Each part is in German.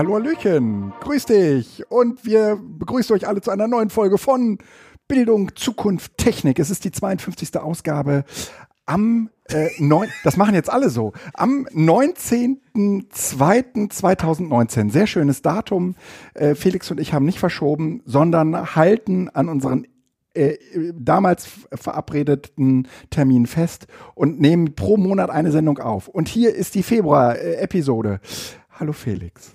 Hallihallo, Hallöchen, grüß dich und wir begrüßen euch alle zu einer neuen Folge von Bildung, Zukunft, Technik. Es ist die 52. Ausgabe am äh, neun, das machen jetzt alle so. Am 19.02.2019. Sehr schönes Datum. Äh, Felix und ich haben nicht verschoben, sondern halten an unseren äh, damals verabredeten Termin fest und nehmen pro Monat eine Sendung auf. Und hier ist die Februar-Episode. Hallo Felix.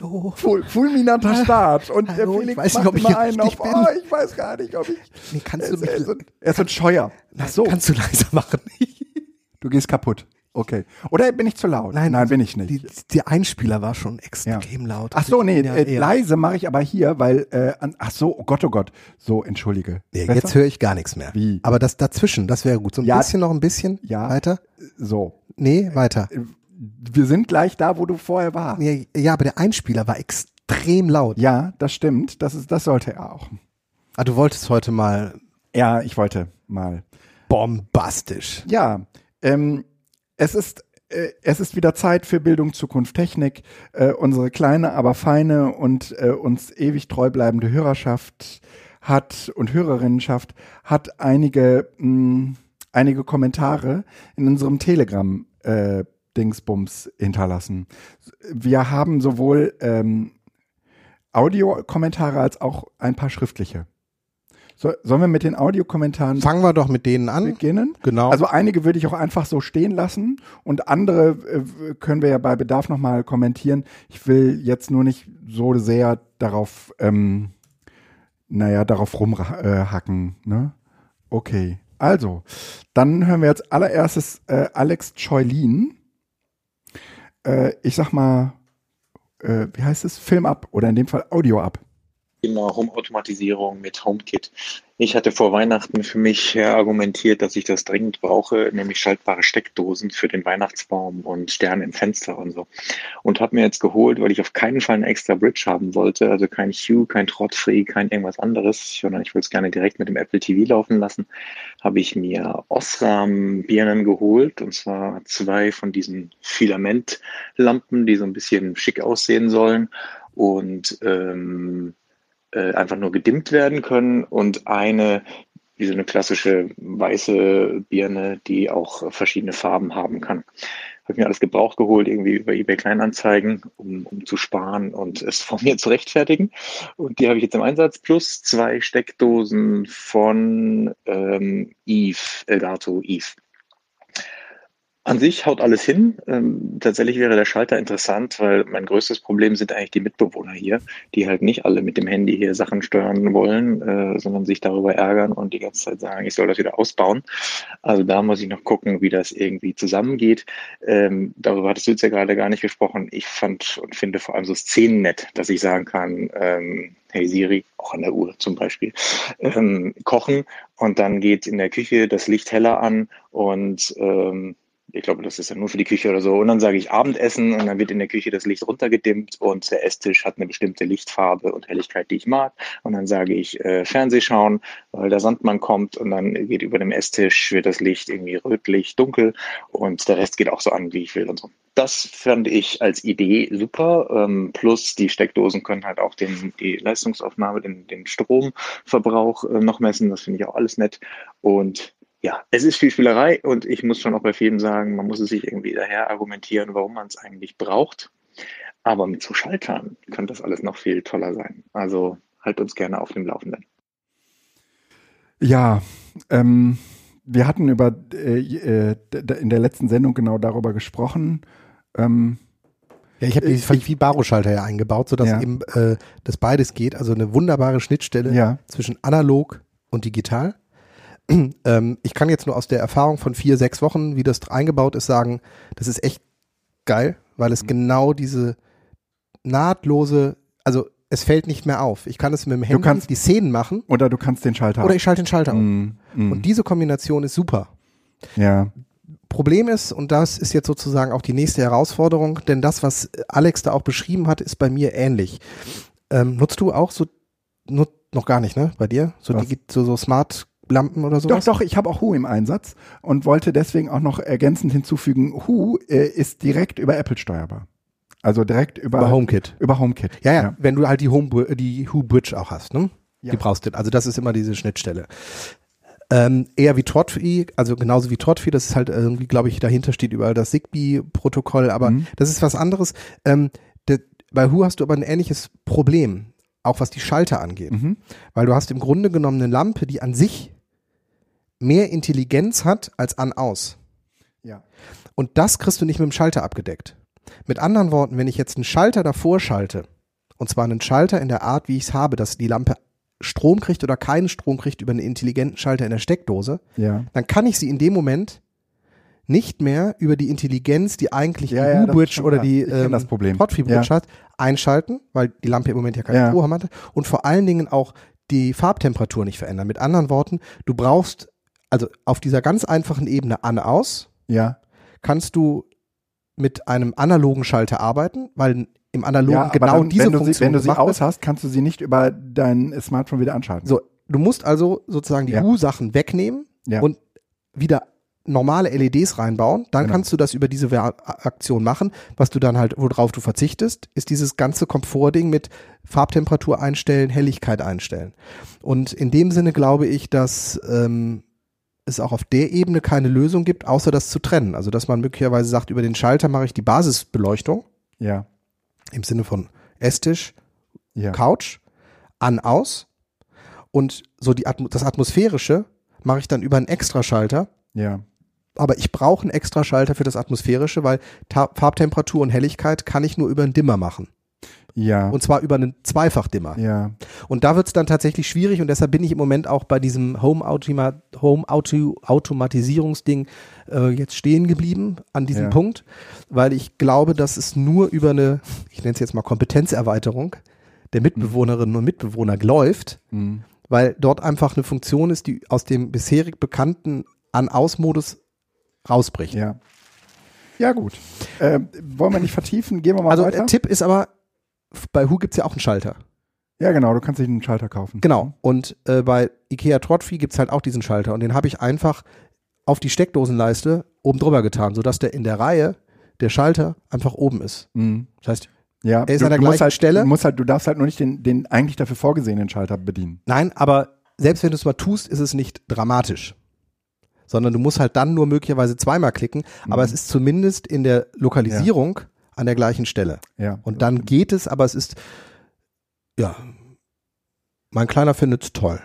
Hallo. Ful fulminanter Start. Und der Hallo, Felix ich weiß nicht, ob ich hier einen auf, bin. Oh, ich weiß gar nicht, ob ich. Nee, kannst er, du ist, mich, er, ist, so- er ist ein Scheuer. Ach so, kannst du leiser machen? du gehst kaputt. Okay. Oder bin ich zu laut? Nein, bin ich nicht. Die, der Einspieler war schon extrem laut. Ach so, nee, Ja, äh, leise mache ich aber hier, weil, äh, an, ach so, oh Gott, oh Gott. So, entschuldige. Nee, Besser? jetzt höre ich gar nichts mehr. Wie? Aber das dazwischen, das wäre gut. So ein Ja. bisschen noch ein bisschen Ja. weiter. So. Nee, weiter. Wir sind gleich da, wo du vorher warst. Ja, ja, aber der Einspieler war extrem laut. Ja, das stimmt. Das, ist, das sollte er auch. Ah, du wolltest heute mal Ja, ich wollte mal. bombastisch. Ja, ähm, es ist äh, es ist wieder Zeit für Bildung, Zukunft, Technik. Äh, unsere kleine, aber feine und äh, uns ewig treu bleibende Hörerschaft hat und Hörerinnenschaft hat einige mh, einige Kommentare in unserem Telegram äh, Dingsbums hinterlassen. Wir haben sowohl ähm, Audiokommentare als auch ein paar schriftliche. So, sollen wir mit den Audiokommentaren Fangen wir doch mit denen an. beginnen? Genau. Also einige würde ich auch einfach so stehen lassen und andere äh, können wir ja bei Bedarf nochmal kommentieren. Ich will jetzt nur nicht so sehr darauf, ähm, naja, darauf rumhacken. Ne? Okay, also, dann hören wir jetzt allererstes äh, Alex Choylin. Äh, ich sag mal, äh, wie heißt es? Film ab oder in dem Fall Audio ab. Thema Home-Automatisierung mit HomeKit. Ich hatte vor Weihnachten für mich äh, argumentiert, dass ich das dringend brauche, nämlich schaltbare Steckdosen für den Weihnachtsbaum und Sterne im Fenster und so. Und habe mir jetzt geholt, weil ich auf keinen Fall eine extra Bridge haben wollte, also kein Hue, kein Trot-Free, kein irgendwas anderes, sondern ich würde es gerne direkt mit dem Apple TV laufen lassen, habe ich mir Osram-Birnen geholt und zwar zwei von diesen Filamentlampen, die so ein bisschen schick aussehen sollen und ähm, äh, einfach nur gedimmt werden können und eine, wie so eine klassische weiße Birne, die auch verschiedene Farben haben kann. Habe mir alles gebraucht geholt, irgendwie über eBay Kleinanzeigen, um, um zu sparen und es vor mir zu rechtfertigen. Und die habe ich jetzt im Einsatz, plus zwei Steckdosen von ähm, Eve, Elgato Eve. An sich haut alles hin. Ähm, tatsächlich wäre der Schalter interessant, weil mein größtes Problem sind eigentlich die Mitbewohner hier, die halt nicht alle mit dem Handy hier Sachen steuern wollen, äh, sondern sich darüber ärgern und die ganze Zeit sagen, ich soll das wieder ausbauen. Also da muss ich noch gucken, wie das irgendwie zusammengeht. Ähm, darüber hattest du jetzt ja gerade gar nicht gesprochen. Ich fand und finde vor allem so Szenen nett, dass ich sagen kann, ähm, hey Siri, auch an der Uhr zum Beispiel, ähm, kochen und dann geht in der Küche das Licht heller an und ähm, ich glaube, das ist ja nur für die Küche oder so. Und dann sage ich Abendessen und dann wird in der Küche das Licht runtergedimmt und der Esstisch hat eine bestimmte Lichtfarbe und Helligkeit, die ich mag. Und dann sage ich äh, Fernseh schauen, weil der Sandmann kommt und dann geht über dem Esstisch, wird das Licht irgendwie rötlich, dunkel und der Rest geht auch so an, wie ich will und so. Das fand ich als Idee super. Ähm, plus die Steckdosen können halt auch den, die Leistungsaufnahme, den, den Stromverbrauch äh, noch messen. Das finde ich auch alles nett. Und ja, es ist viel Spielerei und ich muss schon auch bei vielen sagen, man muss es sich irgendwie daher argumentieren, warum man es eigentlich braucht. Aber mit so Schaltern könnte das alles noch viel toller sein. Also halt uns gerne auf dem Laufenden. Ja, ähm, wir hatten über äh, äh, in der letzten Sendung genau darüber gesprochen. Ähm, Ja, ich habe die Ich- Vibaro-Schalter ja eingebaut, sodass Ja. eben äh, das beides geht. Also eine wunderbare Schnittstelle Ja. zwischen analog und digital. ähm, ich kann jetzt nur aus der Erfahrung von vier, sechs Wochen, wie das eingebaut ist, sagen, das ist echt geil, weil Mhm. es genau diese nahtlose, also es fällt nicht mehr auf. Ich kann es mit dem Handy kannst- die Szenen machen oder du kannst den Schalter. oder ich schalte den Schalter um. Mm, mm, Und diese Kombination ist super. ja. Problem ist, und das ist jetzt sozusagen auch die nächste Herausforderung, denn das, was Alex da auch beschrieben hat, ist bei mir ähnlich. Ähm, nutzt du auch so, nut, noch gar nicht, ne, bei dir? So, digi- so, so Smart Lampen oder sowas? Doch, doch, ich habe auch Hu im Einsatz und wollte deswegen auch noch ergänzend hinzufügen, Hu äh, ist direkt über Apple steuerbar. Also direkt über, Über HomeKit. Über HomeKit. Ja, ja, wenn du halt die Home, die Who Bridge auch hast, ne? Ja. Die brauchst du. Also das ist immer diese Schnittstelle. Ähm, eher wie Trodfi, also genauso wie Trodfi, das ist halt irgendwie, glaube ich, dahinter steht überall das Zigbee-Protokoll, aber Mhm. das ist was anderes. Ähm, de, bei Who hast du aber ein ähnliches Problem, auch was die Schalter angeht. Mhm. Weil du hast im Grunde genommen eine Lampe, die an sich mehr Intelligenz hat als an-aus. Ja. Und das kriegst du nicht mit dem Schalter abgedeckt. Mit anderen Worten, wenn ich jetzt einen Schalter davor schalte, und zwar einen Schalter in der Art, wie ich es habe, dass die Lampe Strom kriegt oder keinen Strom kriegt über einen intelligenten Schalter in der Steckdose, Ja. dann kann ich sie in dem Moment nicht mehr über die Intelligenz, die eigentlich Ja, die ja, U-Bridge oder die. Trophy-Bridge Ja. hat, einschalten, weil die Lampe im Moment ja keine Ja. Strohhalm hat und vor allen Dingen auch die Farbtemperatur nicht verändern. Mit anderen Worten, du brauchst also auf dieser ganz einfachen Ebene an-aus, Ja. kannst du mit einem analogen Schalter arbeiten, weil im analogen ja, genau dann, diese wenn du sie, Funktion wenn du sie aus hast, kannst du sie nicht über dein Smartphone wieder anschalten. So, du musst also sozusagen die Ja. U-Sachen wegnehmen Ja. und wieder normale LEDs reinbauen, dann Genau. kannst du das über diese Aktion machen. Was du dann halt, worauf du verzichtest, ist dieses ganze Komfortding mit Farbtemperatur einstellen, Helligkeit einstellen. Und in dem Sinne glaube ich, dass ähm, es auch auf der Ebene keine Lösung gibt, außer das zu trennen. Also dass man möglicherweise sagt, über den Schalter mache ich die Basisbeleuchtung ja. im Sinne von Esstisch, Ja. Couch, an, aus. Und so die Atmo das Atmosphärische mache ich dann über einen Extraschalter. Ja. Aber ich brauche einen Extraschalter für das Atmosphärische, weil Ta Farbtemperatur und Helligkeit kann ich nur über einen Dimmer machen. Ja. Und zwar über einen Zweifachdimmer. ja. Und da wird es dann tatsächlich schwierig und deshalb bin ich im Moment auch bei diesem Home, -Automa Home Auto Automatisierungsding äh, jetzt stehen geblieben an diesem Ja. Punkt, weil ich glaube, dass es nur über eine, ich nenne es jetzt mal Kompetenzerweiterung der Mitbewohnerinnen und Mitbewohner läuft, Mhm. weil dort einfach eine Funktion ist, die aus dem bisherig bekannten An-Aus-Modus rausbricht. Ja. Ja, gut. Äh, wollen wir nicht vertiefen? Gehen wir mal Also weiter. äh, Tipp ist aber, bei Who gibt es ja auch einen Schalter. ja, genau. Du kannst dich einen Schalter kaufen. Genau. Und äh, bei IKEA Trophy gibt es halt auch diesen Schalter und den habe ich einfach auf die Steckdosenleiste oben drüber getan, sodass der in der Reihe der Schalter einfach oben ist. Mhm. Das heißt, Ja, Er ist du, an der gleichen halt, Stelle. Du, musst halt, du darfst halt nur nicht den, den eigentlich dafür vorgesehenen Schalter bedienen. nein, aber selbst wenn du es mal tust, ist es nicht dramatisch. Sondern du musst halt dann nur möglicherweise zweimal klicken, aber es ist zumindest in der Lokalisierung an der gleichen Stelle. Ja. Und dann geht es, aber es ist, ja, mein Kleiner findet es toll,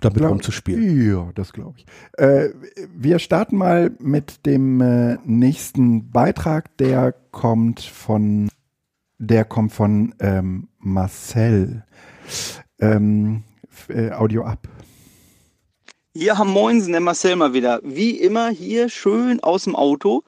damit Glaub- rumzuspielen. Ja, das glaube ich. Äh, wir starten mal mit dem äh, nächsten Beitrag. Der kommt von, der kommt von ähm, Marcel. Ähm, äh, Audio ab. Ja, moinsen, der Marcel mal wieder. Wie immer hier schön aus dem Auto.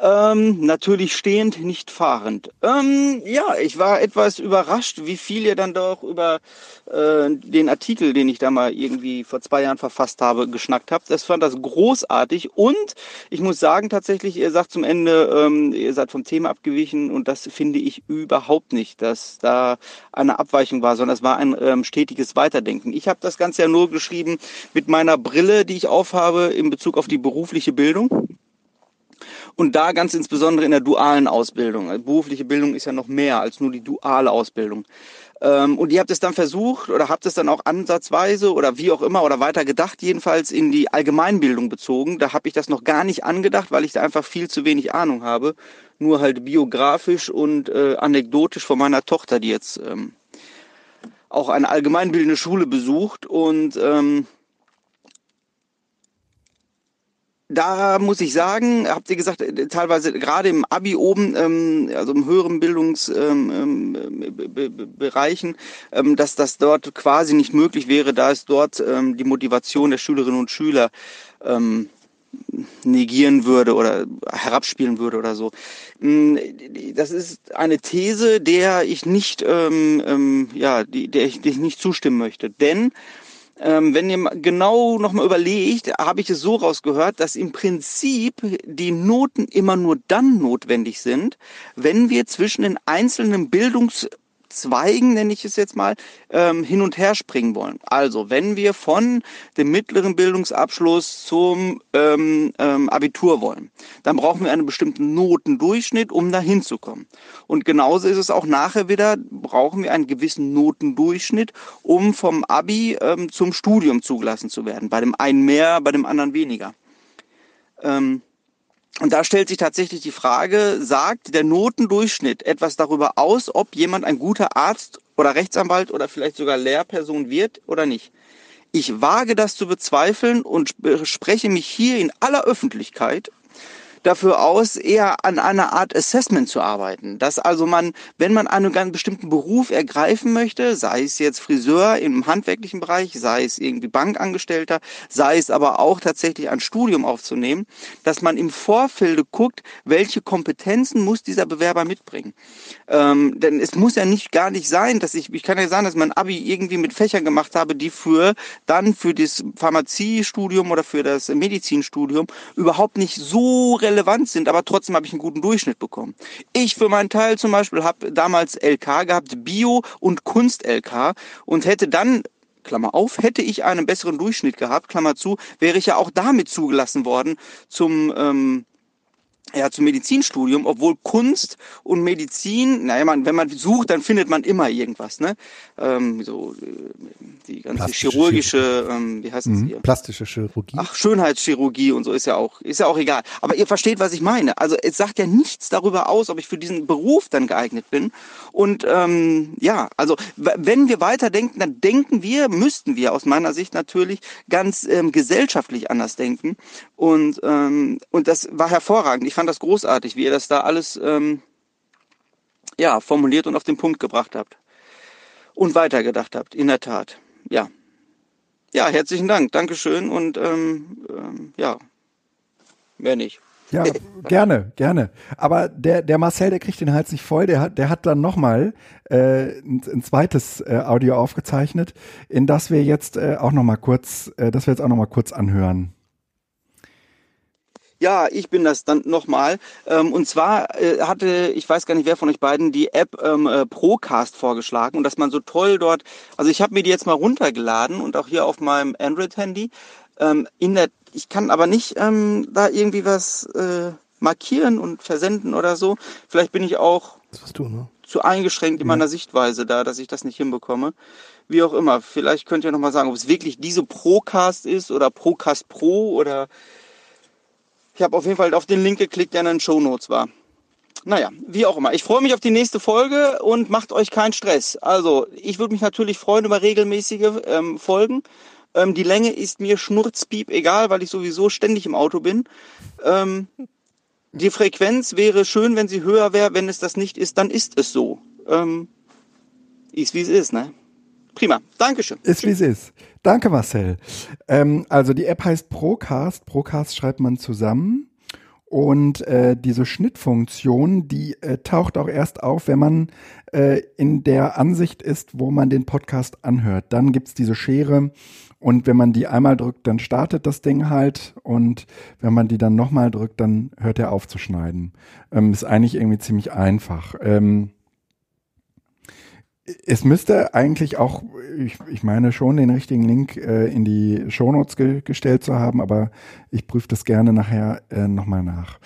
Ähm, natürlich stehend, nicht fahrend. Ähm, ja, ich war etwas überrascht, wie viel ihr dann doch über äh, den Artikel, den ich da mal irgendwie vor zwei Jahren verfasst habe, geschnackt habt. Das fand das großartig und ich muss sagen tatsächlich, ihr sagt zum Ende, ähm, ihr seid vom Thema abgewichen und das finde ich überhaupt nicht, dass da eine Abweichung war, sondern es war ein ähm, stetiges Weiterdenken. Ich habe das Ganze ja nur geschrieben mit meiner Brille, die ich aufhabe in Bezug auf die berufliche Bildung. Und da ganz insbesondere in der dualen Ausbildung. Also berufliche Bildung ist ja noch mehr als nur die duale Ausbildung. Ähm, und ihr habt es dann versucht oder habt es dann auch ansatzweise oder wie auch immer oder weiter gedacht, jedenfalls in die Allgemeinbildung bezogen. Da habe ich das noch gar nicht angedacht, weil ich da einfach viel zu wenig Ahnung habe. Nur halt biografisch und äh, anekdotisch von meiner Tochter, die jetzt ähm, auch eine allgemeinbildende Schule besucht und ähm, da muss ich sagen, habt ihr gesagt, äh, teilweise gerade im Abi oben, ähm, also im höheren Bildungsbereichen, ähm, Be- Bereichen, ähm, dass das dort quasi nicht möglich wäre, da es dort ähm, die Motivation der Schülerinnen und Schüler ähm, negieren würde oder herabspielen würde oder so. Mm, Das ist eine These, der ich nicht, ähm, ähm, ja, die, der ich, der ich nicht zustimmen möchte. Denn ähm, wenn ihr genau nochmal überlegt, habe ich es so rausgehört, dass im Prinzip die Noten immer nur dann notwendig sind, wenn wir zwischen den einzelnen Zweigen, nenne ich es jetzt mal, ähm, hin und her springen wollen. Also wenn wir von dem mittleren Bildungsabschluss zum ähm, ähm, Abitur wollen, dann brauchen wir einen bestimmten Notendurchschnitt, um da hinzukommen. Und genauso ist es auch nachher wieder, brauchen wir einen gewissen Notendurchschnitt, um vom Abi ähm, zum Studium zugelassen zu werden. Bei dem einen mehr, bei dem anderen weniger. Ähm, und da stellt sich tatsächlich die Frage, sagt der Notendurchschnitt etwas darüber aus, ob jemand ein guter Arzt oder Rechtsanwalt oder vielleicht sogar Lehrperson wird oder nicht? Ich wage das zu bezweifeln und spreche mich hier in aller Öffentlichkeit dafür aus, eher an einer Art Assessment zu arbeiten. Dass also man, wenn man einen ganz bestimmten Beruf ergreifen möchte, sei es jetzt Friseur im handwerklichen Bereich, sei es irgendwie Bankangestellter, sei es aber auch tatsächlich ein Studium aufzunehmen, dass man im Vorfeld guckt, welche Kompetenzen muss dieser Bewerber mitbringen. Ähm, denn es muss ja nicht gar nicht sein, dass ich, ich kann ja sagen, dass mein Abi irgendwie mit Fächern gemacht habe, die für dann für das Pharmaziestudium oder für das Medizinstudium überhaupt nicht so relevant relevant sind, aber trotzdem habe ich einen guten Durchschnitt bekommen. Ich für meinen Teil zum Beispiel habe damals LK gehabt, Bio und Kunst LK und hätte dann Klammer auf, hätte ich einen besseren Durchschnitt gehabt, Klammer zu, wäre ich ja auch damit zugelassen worden zum ähm, ja, zum Medizinstudium, obwohl Kunst und Medizin, naja, man, wenn man sucht, dann findet man immer irgendwas, ne? Ähm, so äh, die ganze chirurgische, ähm, wie heißt das mhm. hier? Plastische Chirurgie. Ach, Schönheitschirurgie und so ist ja auch, ist ja auch egal. Aber ihr versteht, was ich meine. Also es sagt ja nichts darüber aus, ob ich für diesen Beruf dann geeignet bin. Und ähm, ja, also wenn wir weiterdenken, dann denken wir, müssten wir aus meiner Sicht natürlich ganz ähm, gesellschaftlich anders denken. Und ähm, und das war hervorragend. Ich fand das großartig, wie ihr das da alles ähm, ja, formuliert und auf den Punkt gebracht habt. Und weitergedacht habt, in der Tat. Ja. Ja, herzlichen Dank. Dankeschön und ähm, ähm, ja, mehr nicht. Ja, gerne, gerne. Aber der, der Marcel, der kriegt den Hals nicht voll. Der hat, der hat dann nochmal äh, ein, ein zweites äh, Audio aufgezeichnet, in das wir jetzt äh, auch nochmal kurz, äh, das wir jetzt auch nochmal kurz anhören. Ja, ich bin das dann nochmal. Ähm, und zwar äh, hatte, ich weiß gar nicht, wer von euch beiden, die App ähm, äh, Procast vorgeschlagen und dass man so toll dort, also ich habe mir die jetzt mal runtergeladen und auch hier auf meinem Android-Handy. Ähm, in der, ich kann aber nicht ähm, da irgendwie was äh, markieren und versenden oder so. Vielleicht bin ich auch du, ne? zu eingeschränkt in ja. meiner Sichtweise da, dass ich das nicht hinbekomme. Wie auch immer. Vielleicht könnt ihr nochmal sagen, ob es wirklich diese Procast ist oder Procast Pro oder ich habe auf jeden Fall auf den Link geklickt, der in den Show Notes war. Naja, wie auch immer. Ich freue mich auf die nächste Folge und macht euch keinen Stress. Also, ich würde mich natürlich freuen über regelmäßige ähm, Folgen. Ähm, die Länge ist mir schnurzpiep egal, weil ich sowieso ständig im Auto bin. Ähm, die Frequenz wäre schön, wenn sie höher wäre. Wenn es das nicht ist, dann ist es so. Ähm, ist wie es ist, ne? Prima. Dankeschön. Ist wie es ist. Danke, Marcel. Ähm, also die App heißt Procast. Procast schreibt man zusammen. Und äh, diese Schnittfunktion, die äh, taucht auch erst auf, wenn man äh, in der Ansicht ist, wo man den Podcast anhört. Dann gibt's diese Schere und wenn man die einmal drückt, dann startet das Ding halt und wenn man die dann nochmal drückt, dann hört er auf zu schneiden. Ähm, ist eigentlich irgendwie ziemlich einfach. Ähm, es müsste eigentlich auch, ich, ich meine schon, den richtigen Link äh, in die Shownotes ge gestellt zu haben, aber ich prüfe das gerne nachher äh, nochmal nach.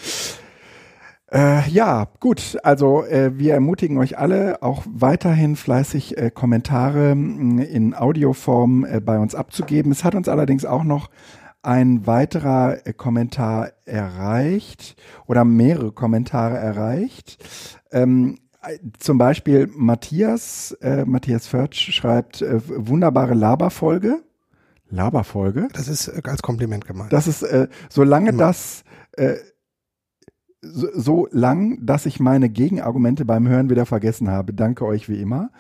Äh, ja, gut. Also äh, wir ermutigen euch alle, auch weiterhin fleißig äh, Kommentare mh, in Audioform äh, bei uns abzugeben. Es hat uns allerdings auch noch ein weiterer äh, Kommentar erreicht oder mehrere Kommentare erreicht. Ähm, zum Beispiel Matthias, äh, Matthias Förtsch schreibt, äh, wunderbare Laberfolge. Laberfolge? Das ist äh, als Kompliment gemeint. Das ist, äh, solange Immer. das, äh, so, so lang, dass ich meine Gegenargumente beim Hören wieder vergessen habe. Danke euch wie immer.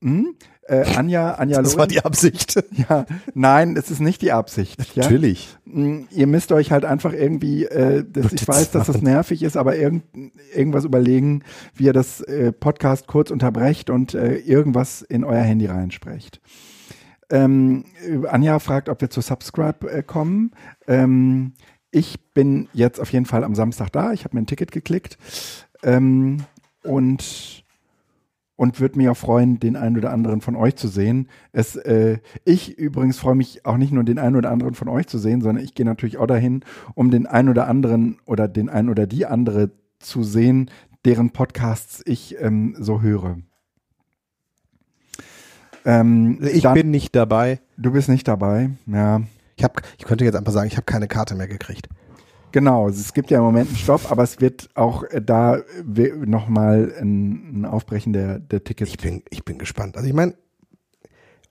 Hm? Äh, Anja, Anja Das war die Absicht. Ja, nein, es ist nicht die Absicht. Ja? Natürlich. Hm, ihr müsst euch halt einfach irgendwie, äh, das, ich weiß, dass das nervig ist, aber irgend, irgendwas überlegen, wie ihr das äh, Podcast kurz unterbrecht und äh, irgendwas in euer Handy reinsprecht. Ähm, Anja fragt, ob wir zu Subscribe äh, kommen. Ähm, ich bin jetzt auf jeden Fall am Samstag da. Ich habe mir ein Ticket geklickt. Ähm, und und würde mich auch freuen, den einen oder anderen von euch zu sehen. Es, äh, ich übrigens freue mich auch nicht nur den einen oder anderen von euch zu sehen, sondern ich gehe natürlich auch dahin, um den einen oder anderen oder den einen oder die andere zu sehen, deren Podcasts ich ähm, so höre. Ähm, ich dann, bin nicht dabei. Du bist nicht dabei, ja. Ich, hab, ich könnte jetzt einfach sagen, ich habe keine Karte mehr gekriegt. Genau, es gibt ja im Moment einen Stopp, aber es wird auch äh, da nochmal ein, ein Aufbrechen der, der Tickets. Ich bin, ich bin gespannt. Also ich meine,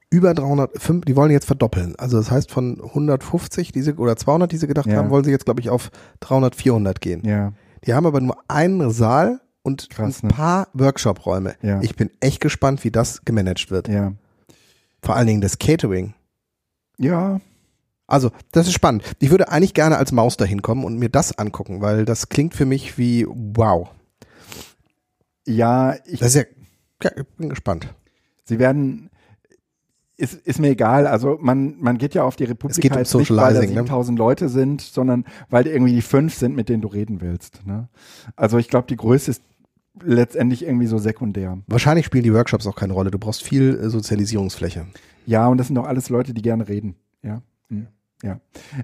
über 305, die wollen jetzt verdoppeln. Also das heißt von 150 diese, oder 200, die sie gedacht ja. haben, wollen sie jetzt glaube ich auf 300, 400 gehen. Ja. Die haben aber nur einen Saal und Krass, ein ne? paar Workshop-Räume. Ja. Ich bin echt gespannt, wie das gemanagt wird. Ja. Vor allen Dingen das Catering. Ja, also, das ist spannend. Ich würde eigentlich gerne als Maus dahin kommen und mir das angucken, weil das klingt für mich wie wow. Ja, ich, das ist ja, ja ich bin gespannt. Sie werden, ist, ist mir egal, also man, man geht ja auf die Republik es geht halt um nicht, weil da 7000 ne? Leute sind, sondern weil irgendwie die fünf sind, mit denen du reden willst. Ne? Also ich glaube, die Größe ist letztendlich irgendwie so sekundär. Wahrscheinlich spielen die Workshops auch keine Rolle. Du brauchst viel äh, Sozialisierungsfläche. Ja, und das sind doch alles Leute, die gerne reden. Ja. Mhm. Ja.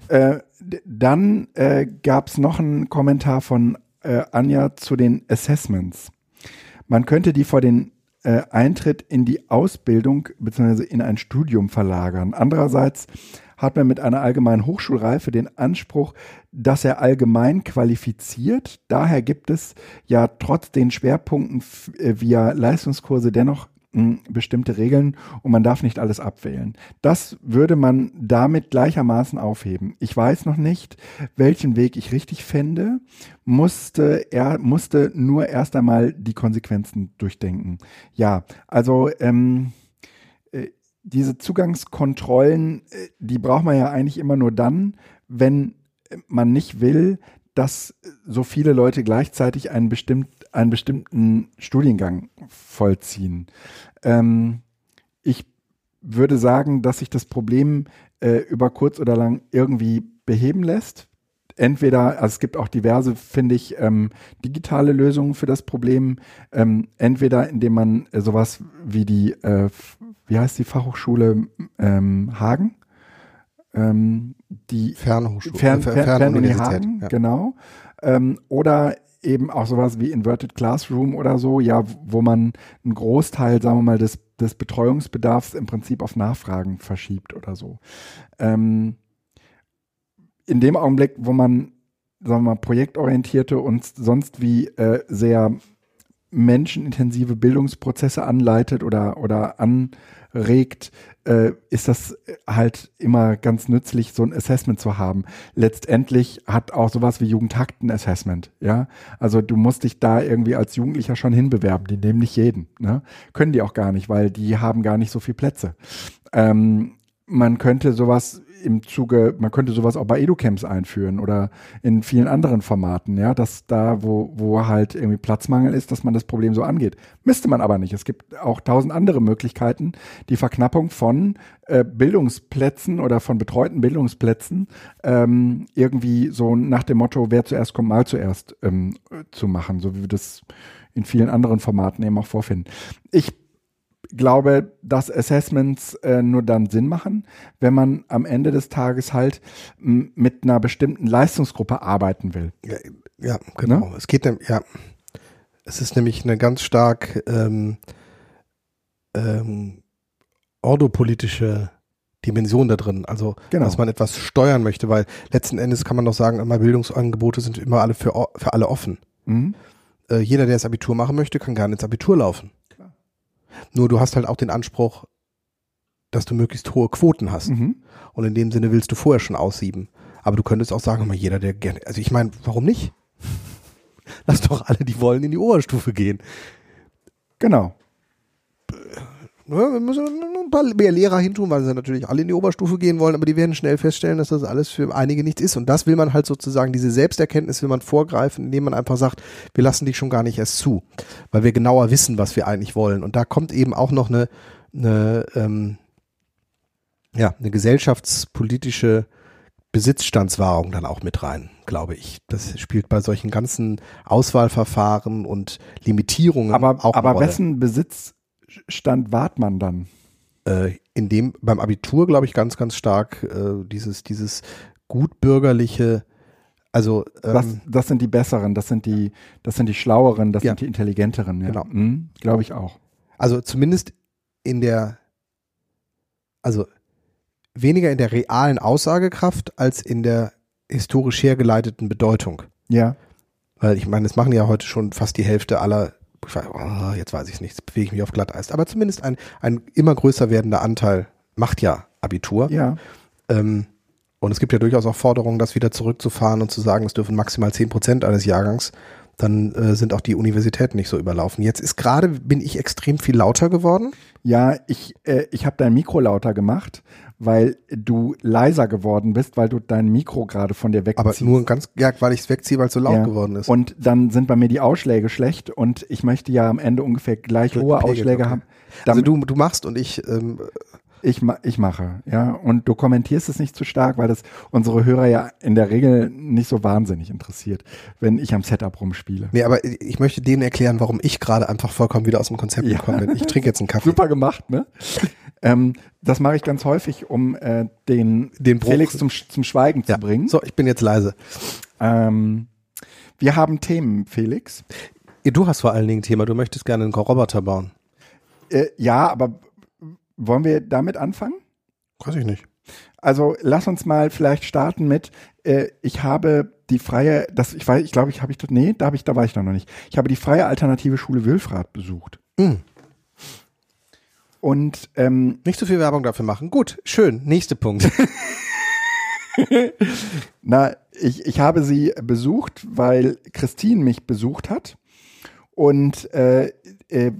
Äh, dann äh, gab es noch einen Kommentar von äh, Anja zu den Assessments. Man könnte die vor den äh, Eintritt in die Ausbildung bzw. in ein Studium verlagern. Andererseits hat man mit einer allgemeinen Hochschulreife den Anspruch, dass er allgemein qualifiziert. Daher gibt es ja trotz den Schwerpunkten äh, via Leistungskurse dennoch bestimmte Regeln und man darf nicht alles abwählen. Das würde man damit gleichermaßen aufheben. Ich weiß noch nicht, welchen Weg ich richtig fände, musste er musste nur erst einmal die Konsequenzen durchdenken. Ja, also ähm, äh, diese Zugangskontrollen, äh, die braucht man ja eigentlich immer nur dann, wenn man nicht will, dass so viele Leute gleichzeitig einen, bestimmt, einen bestimmten Studiengang vollziehen. Ähm, ich würde sagen, dass sich das Problem äh, über kurz oder lang irgendwie beheben lässt. Entweder, also es gibt auch diverse, finde ich, ähm, digitale Lösungen für das Problem. Ähm, entweder indem man äh, sowas wie die, äh, wie heißt die Fachhochschule ähm, Hagen? Ähm, die Fernhochschule, Fern, Fern, Fern, Fernuniversität, Hagen, ja. genau. Ähm, oder eben auch sowas wie Inverted Classroom oder so, ja, wo man einen Großteil, sagen wir mal, des, des Betreuungsbedarfs im Prinzip auf Nachfragen verschiebt oder so. Ähm, in dem Augenblick, wo man, sagen wir mal, projektorientierte und sonst wie äh, sehr menschenintensive Bildungsprozesse anleitet oder, oder anregt, äh, ist das halt immer ganz nützlich, so ein Assessment zu haben. Letztendlich hat auch sowas wie Jugendhakt ein Assessment, ja. Also du musst dich da irgendwie als Jugendlicher schon hinbewerben. Die nehmen nicht jeden, ne? Können die auch gar nicht, weil die haben gar nicht so viel Plätze. Ähm, man könnte sowas im Zuge, man könnte sowas auch bei Educamps einführen oder in vielen anderen Formaten, ja, dass da, wo, wo halt irgendwie Platzmangel ist, dass man das Problem so angeht. Müsste man aber nicht. Es gibt auch tausend andere Möglichkeiten, die Verknappung von äh, Bildungsplätzen oder von betreuten Bildungsplätzen ähm, irgendwie so nach dem Motto, wer zuerst kommt, mal zuerst ähm, zu machen, so wie wir das in vielen anderen Formaten eben auch vorfinden. Ich glaube, dass Assessments äh, nur dann Sinn machen, wenn man am Ende des Tages halt mit einer bestimmten Leistungsgruppe arbeiten will. Ja, ja genau. Ne? Es geht ja, es ist nämlich eine ganz stark ähm, ähm, ordopolitische Dimension da drin. Also, genau. dass man etwas steuern möchte, weil letzten Endes kann man doch sagen, immer Bildungsangebote sind immer alle für, für alle offen. Mhm. Äh, jeder, der das Abitur machen möchte, kann gerne ins Abitur laufen. Nur du hast halt auch den Anspruch, dass du möglichst hohe Quoten hast. Mhm. Und in dem Sinne willst du vorher schon aussieben. Aber du könntest auch sagen, mal jeder, der gerne, also ich meine, warum nicht? Lass doch alle, die wollen, in die Oberstufe gehen. Genau. Wir müssen ein paar mehr Lehrer hintun, weil sie natürlich alle in die Oberstufe gehen wollen, aber die werden schnell feststellen, dass das alles für einige nichts ist. Und das will man halt sozusagen, diese Selbsterkenntnis will man vorgreifen, indem man einfach sagt, wir lassen dich schon gar nicht erst zu, weil wir genauer wissen, was wir eigentlich wollen. Und da kommt eben auch noch eine, eine, ähm, ja, eine gesellschaftspolitische Besitzstandswahrung dann auch mit rein, glaube ich. Das spielt bei solchen ganzen Auswahlverfahren und Limitierungen Aber, auch aber eine Rolle. wessen Besitzstand wahrt man dann? äh, in dem beim Abitur glaube ich ganz ganz stark äh, dieses dieses gutbürgerliche also Das, ähm, das sind die besseren, das sind die, das sind die schlaueren, das Ja. sind die intelligenteren. Ja. Genau. Mhm, Glaube ich auch. also zumindest in der also weniger in der realen Aussagekraft als in der historisch hergeleiteten Bedeutung Ja. weil ich meine es machen ja heute schon fast die Hälfte aller ich weiß, oh, jetzt weiß ich es nicht jetzt bewege ich mich auf Glatteis aber zumindest ein ein immer größer werdender Anteil macht ja Abitur Ja. Ähm, und es gibt ja durchaus auch Forderungen, das wieder zurückzufahren und zu sagen, es dürfen maximal 10 Prozent eines Jahrgangs. Dann äh, sind auch die Universitäten nicht so überlaufen. Jetzt ist gerade, bin ich extrem viel lauter geworden. Ja, ich, äh, ich habe dein Mikro lauter gemacht, weil du leiser geworden bist, weil du dein Mikro gerade von dir wegziehst. Aber nur ganz, ja, weil ich es wegziehe, weil es so laut Ja. geworden ist. Und dann sind bei mir die Ausschläge schlecht und ich möchte ja am Ende ungefähr gleich hohe Ausschläge okay. haben. also du, du machst und ich, ähm, ich, ich mache, ja. Und du kommentierst es nicht zu stark, weil das unsere Hörer ja in der Regel nicht so wahnsinnig interessiert, wenn ich am Setup rumspiele. nee, aber ich möchte denen erklären, warum ich gerade einfach vollkommen wieder aus dem Konzept Ja. gekommen bin. Ich trinke jetzt einen Kaffee. Super gemacht, ne? ähm, das mache ich ganz häufig, um äh, den, Den Bruch- Felix zum, zum Schweigen Ja. zu bringen. So, ich bin jetzt leise. Ähm, wir haben Themen, Felix. Du hast vor allen Dingen ein Thema, du möchtest gerne einen Roboter bauen. Äh, ja, aber wollen wir damit anfangen? Weiß ich nicht. Also lass uns mal vielleicht starten mit, äh, ich habe die freie, das, ich weiß, ich glaube, ich habe ich, nee, da habe ich, da war ich noch nicht. Ich habe die freie alternative Schule Wülfrath besucht. Hm. Und ähm, Nicht so viel Werbung dafür machen. Gut, schön. Nächster Punkt. Na, ich, ich habe sie besucht, weil Christine mich besucht hat. Und äh, äh,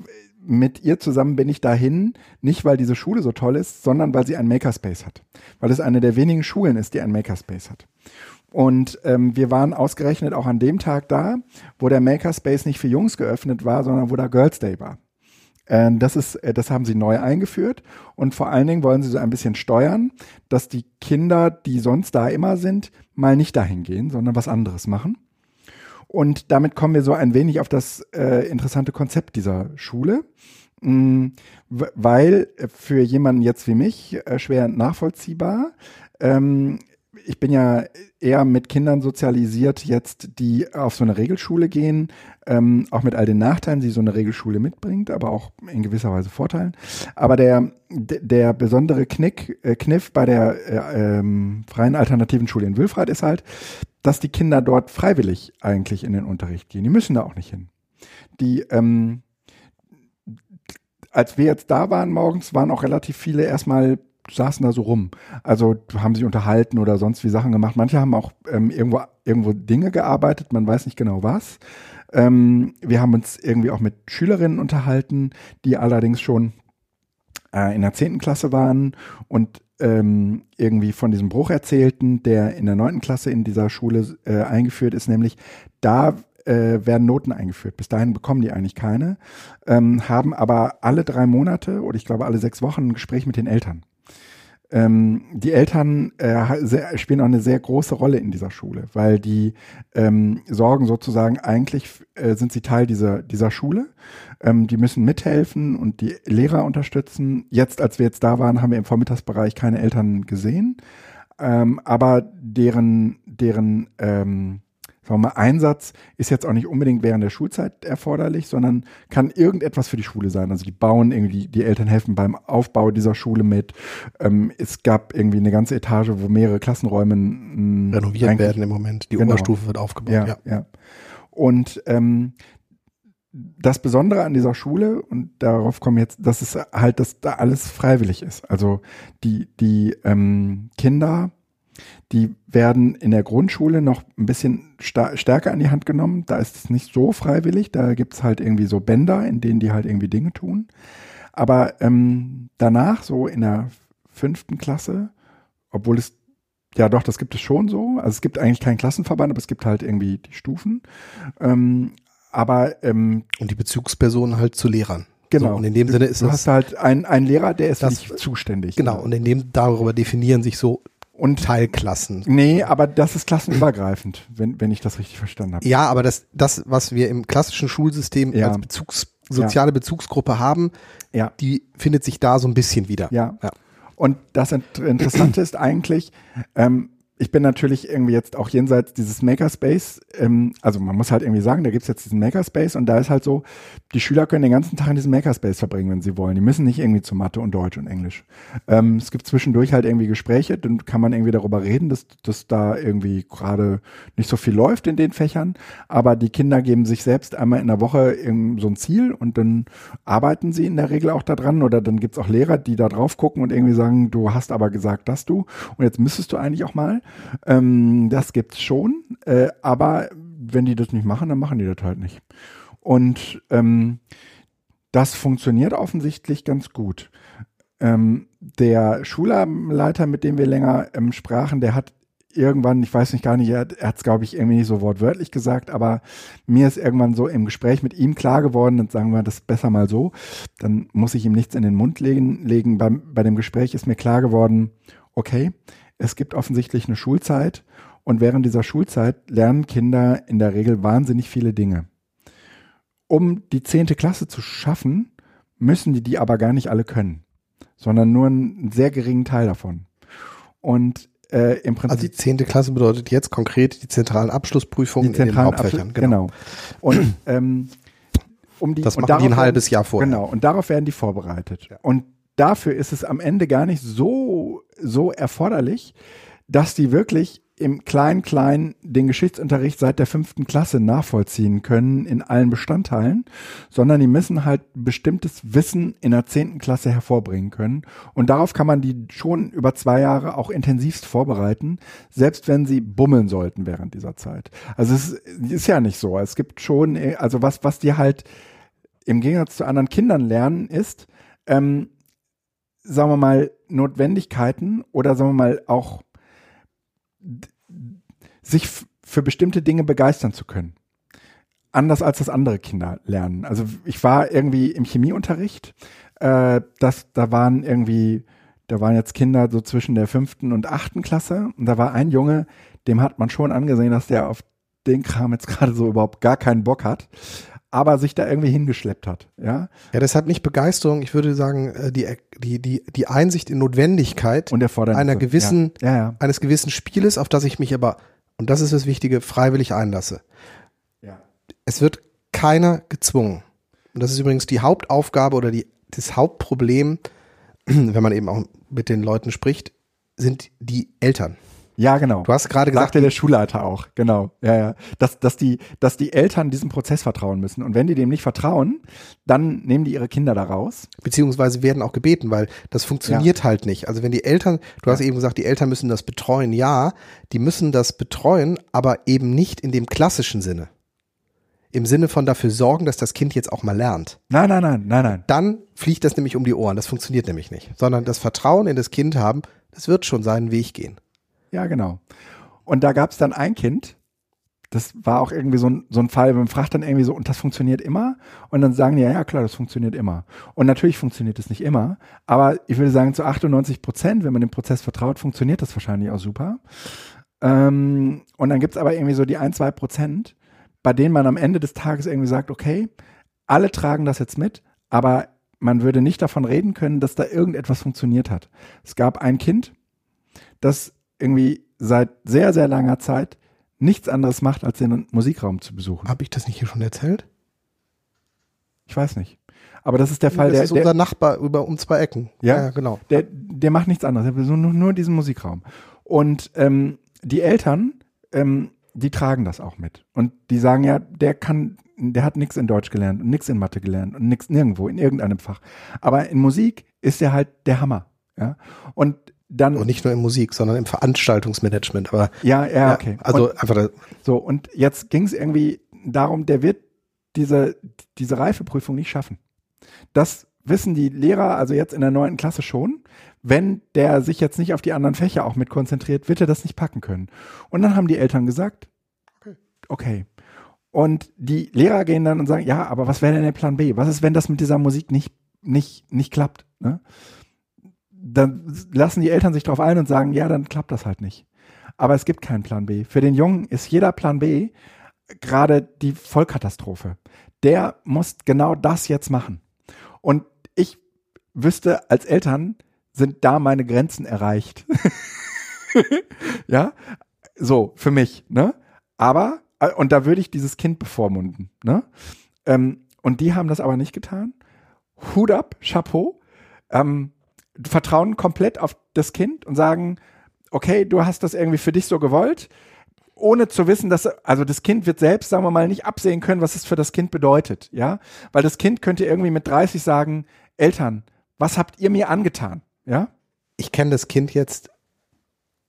mit ihr zusammen bin ich dahin, nicht weil diese Schule so toll ist, sondern weil sie einen Makerspace hat. Weil es eine der wenigen Schulen ist, die einen Makerspace hat. Und ähm, wir waren ausgerechnet auch an dem Tag da, wo der Makerspace nicht für Jungs geöffnet war, sondern wo da Girls Day war. Äh, Das ist, äh, das haben sie neu eingeführt und vor allen Dingen wollen sie so ein bisschen steuern, dass die Kinder, die sonst da immer sind, mal nicht dahin gehen, sondern was anderes machen. Und damit kommen wir so ein wenig auf das äh, interessante Konzept dieser Schule, Mm, w- weil äh, für jemanden jetzt wie mich äh, schwer nachvollziehbar. Ähm, ich bin ja eher mit Kindern sozialisiert, jetzt die auf so eine Regelschule gehen, ähm, auch mit all den Nachteilen, die so eine Regelschule mitbringt, aber auch in gewisser Weise Vorteilen. Aber der, der besondere Knick, äh, Kniff bei der äh, ähm, freien alternativen Schule in Wülfrath ist halt, dass die Kinder dort freiwillig eigentlich in den Unterricht gehen. Die müssen da auch nicht hin. Die, ähm, als wir jetzt da waren morgens, waren auch relativ viele erstmal saßen da so rum. Also haben sich unterhalten oder sonst wie Sachen gemacht. Manche haben auch ähm, irgendwo, irgendwo Dinge gearbeitet, man weiß nicht genau was. Ähm, wir haben uns irgendwie auch mit Schülerinnen unterhalten, die allerdings schon äh, in der zehnten Klasse waren und ähm, irgendwie von diesem Bruch erzählten, der in der neunten Klasse in dieser Schule äh, eingeführt ist, nämlich da äh, werden Noten eingeführt. Bis dahin bekommen die eigentlich keine, ähm, haben aber alle drei Monate oder ich glaube alle sechs Wochen ein Gespräch mit den Eltern. Ähm, die Eltern äh, sehr, spielen auch eine sehr große Rolle in dieser Schule, weil die ähm, sorgen sozusagen eigentlich äh, sind sie Teil dieser dieser Schule. Ähm, die müssen mithelfen und die Lehrer unterstützen. Jetzt, als wir jetzt da waren, haben wir im Vormittagsbereich keine Eltern gesehen, ähm, aber deren deren ähm, sagen wir mal, Einsatz ist jetzt auch nicht unbedingt während der Schulzeit erforderlich, sondern kann irgendetwas für die Schule sein. Also die bauen irgendwie, die Eltern helfen beim Aufbau dieser Schule mit. Ähm, es gab irgendwie eine ganze Etage, wo mehrere Klassenräume mh, Renoviert werden im Moment. Die Genau. Oberstufe wird aufgebaut. Ja, Ja. ja. Und ähm, das Besondere an dieser Schule, und darauf kommen jetzt, dass es halt, dass da alles freiwillig ist. Also die, die ähm, Kinder, die werden in der Grundschule noch ein bisschen stärker an die Hand genommen. Da ist es nicht so freiwillig. Da gibt's halt irgendwie so Bänder, in denen die halt irgendwie Dinge tun. Aber ähm, danach, so in der fünften Klasse, obwohl es, ja doch, das gibt es schon so. Also es gibt eigentlich keinen Klassenverband, aber es gibt halt irgendwie die Stufen. Ähm, aber ähm, Und die Bezugspersonen halt zu Lehrern. genau. So, und in dem Sinne ist du das, hast halt einen, einen Lehrer, der ist Das- dich zuständig. genau, und in dem, darüber definieren sich so und Teilklassen. Nee, aber das ist klassenübergreifend, wenn, wenn ich das richtig verstanden habe. Ja, aber das, das, was wir im klassischen Schulsystem ja. als Bezugs, soziale ja. Bezugsgruppe haben, ja. die findet sich da so ein bisschen wieder. Ja. ja. Und das Interessante ist eigentlich, ähm, ich bin natürlich irgendwie jetzt auch jenseits dieses Makerspace, ähm, also man muss halt irgendwie sagen, da gibt's jetzt diesen Makerspace und da ist halt so, die Schüler können den ganzen Tag in diesem Makerspace verbringen, wenn sie wollen. Die müssen nicht irgendwie zu Mathe und Deutsch und Englisch. Ähm, es gibt zwischendurch halt irgendwie Gespräche, dann kann man irgendwie darüber reden, dass, dass da irgendwie gerade nicht so viel läuft in den Fächern, aber die Kinder geben sich selbst einmal in der Woche so ein Ziel und dann arbeiten sie in der Regel auch daran oder dann gibt's auch Lehrer, die da drauf gucken und irgendwie sagen, du hast aber gesagt, dass du und jetzt müsstest du eigentlich auch mal. Ähm, das gibt's schon, äh, aber wenn die das nicht machen, dann machen die das halt nicht. Und ähm, das funktioniert offensichtlich ganz gut. Ähm, der Schulleiter, mit dem wir länger ähm, sprachen, der hat irgendwann, ich weiß nicht gar nicht, er, hat es, glaube ich, irgendwie nicht so wortwörtlich gesagt, aber mir ist irgendwann so im Gespräch mit ihm klar geworden, und sagen wir das besser mal so, dann muss ich ihm nichts in den Mund legen. legen. Bei, bei dem Gespräch ist mir klar geworden, okay, es gibt offensichtlich eine Schulzeit und während dieser Schulzeit lernen Kinder in der Regel wahnsinnig viele Dinge. Um die zehnte Klasse zu schaffen, müssen die die aber gar nicht alle können, sondern nur einen sehr geringen Teil davon. Und äh, im Prinzip. Also die zehnte Klasse bedeutet jetzt konkret die zentralen Abschlussprüfungen die zentralen in den Hauptfächern. Abschluss, genau. genau. Und ähm, um die, das machen die ein halbes Jahr vorher. Genau. Und darauf werden die vorbereitet. Ja. Und dafür ist es am Ende gar nicht so, so erforderlich, dass die wirklich im Klein-Klein den Geschichtsunterricht seit der fünften Klasse nachvollziehen können in allen Bestandteilen, sondern die müssen halt bestimmtes Wissen in der zehnten Klasse hervorbringen können. Und darauf kann man die schon über zwei Jahre auch intensivst vorbereiten, selbst wenn sie bummeln sollten während dieser Zeit. Also es ist ja nicht so. Es gibt schon, also was, was die halt im Gegensatz zu anderen Kindern lernen, ist, ähm, sagen wir mal, Notwendigkeiten oder sagen wir mal auch sich für bestimmte Dinge begeistern zu können. Anders als das andere Kinder lernen. Also ich war irgendwie im Chemieunterricht, äh, das, da waren irgendwie, da waren jetzt Kinder so zwischen der fünften und achten Klasse und da war ein Junge, dem hat man schon angesehen, dass der auf den Kram jetzt gerade so überhaupt gar keinen Bock hat aber sich da irgendwie hingeschleppt hat. Ja, ja das hat nicht Begeisterung, ich würde sagen, äh, die, die, die, die Einsicht in Notwendigkeit und einer gewissen, ja. Ja, ja. eines gewissen Spieles, auf das ich mich aber, und das ist das Wichtige, freiwillig einlasse. Ja. Es wird keiner gezwungen. Und das ist übrigens die Hauptaufgabe oder die, das Hauptproblem, wenn man eben auch mit den Leuten spricht, sind die Eltern. Ja, genau. Du hast gerade gesagt. Sagte der Schulleiter auch, genau. Ja, ja. Dass, dass, die, dass die Eltern diesem Prozess vertrauen müssen. Und wenn die dem nicht vertrauen, dann nehmen die ihre Kinder da raus. Beziehungsweise werden auch gebeten, weil das funktioniert ja. halt nicht. Also wenn die Eltern, du hast eben gesagt, die Eltern müssen das betreuen. Ja, die müssen das betreuen, aber eben nicht in dem klassischen Sinne. Im Sinne von dafür sorgen, dass das Kind jetzt auch mal lernt. Nein, nein, nein, nein, nein. Dann fliegt das nämlich um die Ohren. Das funktioniert nämlich nicht. Sondern das Vertrauen in das Kind haben, das wird schon seinen Weg gehen. Ja, genau. Und da gab es dann ein Kind, das war auch irgendwie so ein, so ein Fall, man fragt dann irgendwie so, und das funktioniert immer? Und dann sagen die, ja, ja, klar, das funktioniert immer. Und natürlich funktioniert es nicht immer, aber ich würde sagen, zu 98 Prozent, wenn man dem Prozess vertraut, funktioniert das wahrscheinlich auch super. Ähm, und dann gibt es aber irgendwie so die ein, zwei Prozent, bei denen man am Ende des Tages irgendwie sagt, okay, alle tragen das jetzt mit, aber man würde nicht davon reden können, dass da irgendetwas funktioniert hat. Es gab ein Kind, das irgendwie seit sehr, sehr langer Zeit nichts anderes macht, als den Musikraum zu besuchen. Habe ich das nicht hier schon erzählt? Ich weiß nicht. Aber das ist der Fall, das der. Das ist unser der, Nachbar über um zwei Ecken. Ja, ja genau. Der, der macht nichts anderes. Der nur, nur diesen Musikraum. Und ähm, die Eltern, ähm, die tragen das auch mit. Und die sagen ja, der kann, der hat nichts in Deutsch gelernt und nichts in Mathe gelernt und nichts nirgendwo, in irgendeinem Fach. Aber in Musik ist er halt der Hammer. Ja. Und dann und nicht nur in Musik, sondern im Veranstaltungsmanagement. Aber ja, ja, okay. also und, einfach so und jetzt ging es irgendwie darum, der wird diese diese Reifeprüfung nicht schaffen. Das wissen die Lehrer also jetzt in der neunten Klasse schon. Wenn der sich jetzt nicht auf die anderen Fächer auch mit konzentriert, wird er das nicht packen können. Und dann haben die Eltern gesagt, okay. okay. Und die Lehrer gehen dann und sagen, ja, aber was wäre denn der Plan B? Was ist, wenn das mit dieser Musik nicht nicht nicht klappt? Ne? Dann lassen die Eltern sich darauf ein und sagen, ja, dann klappt das halt nicht. Aber es gibt keinen Plan B. Für den Jungen ist jeder Plan B gerade die Vollkatastrophe. Der muss genau das jetzt machen. Und ich wüsste, als Eltern sind da meine Grenzen erreicht. ja, so, für mich, ne? Aber, äh, und da würde ich dieses Kind bevormunden, ne? Ähm, und die haben das aber nicht getan. Hut ab, Chapeau. Ähm, vertrauen komplett auf das Kind und sagen, okay, du hast das irgendwie für dich so gewollt, ohne zu wissen, dass, also das Kind wird selbst, sagen wir mal, nicht absehen können, was es für das Kind bedeutet, ja? Weil das Kind könnte irgendwie mit 30 sagen, Eltern, was habt ihr mir angetan, ja? Ich kenne das Kind jetzt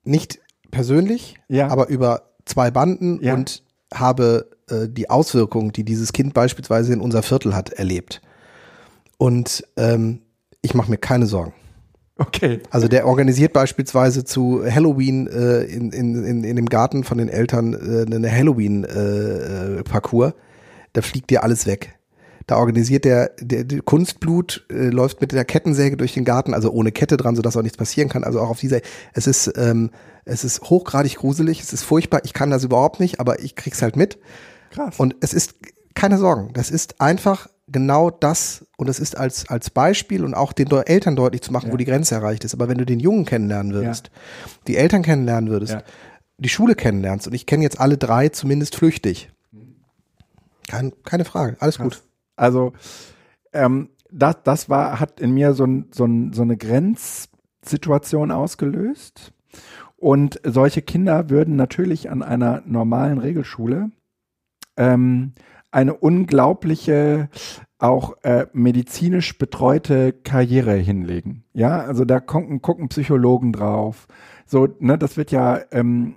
nicht persönlich, Ja. aber über zwei Banden Ja. und habe äh, die Auswirkungen, die dieses Kind beispielsweise in unser Viertel hat, erlebt. Und ähm, ich mache mir keine Sorgen. Okay. Also der organisiert beispielsweise zu Halloween äh, in, in, in, in dem Garten von den Eltern äh, eine Halloween-Parcours. da fliegt dir alles weg. Da organisiert der, der, der Kunstblut, äh, läuft mit der Kettensäge durch den Garten, also ohne Kette dran, sodass auch nichts passieren kann. Also auch auf dieser, es ist, ähm, es ist hochgradig gruselig, es ist furchtbar, ich kann das überhaupt nicht, aber ich krieg's halt mit. Krass. Und es ist keine Sorgen, das ist einfach genau das und es ist als, als Beispiel und auch den Eltern deutlich zu machen, Ja. wo die Grenze erreicht ist. Aber wenn du den Jungen kennenlernen würdest, die Eltern kennenlernen würdest, Ja. die Schule kennenlernst und ich kenne jetzt alle drei zumindest flüchtig. Kein, keine Frage, alles gut. Also ähm, das, das war, hat in mir so, ein, so, ein, so eine Grenzsituation ausgelöst. Und solche Kinder würden natürlich an einer normalen Regelschule ähm, eine unglaubliche, auch äh, medizinisch betreute Karriere hinlegen. Ja, also da gucken, gucken Psychologen drauf. So, ne, das wird ja ähm,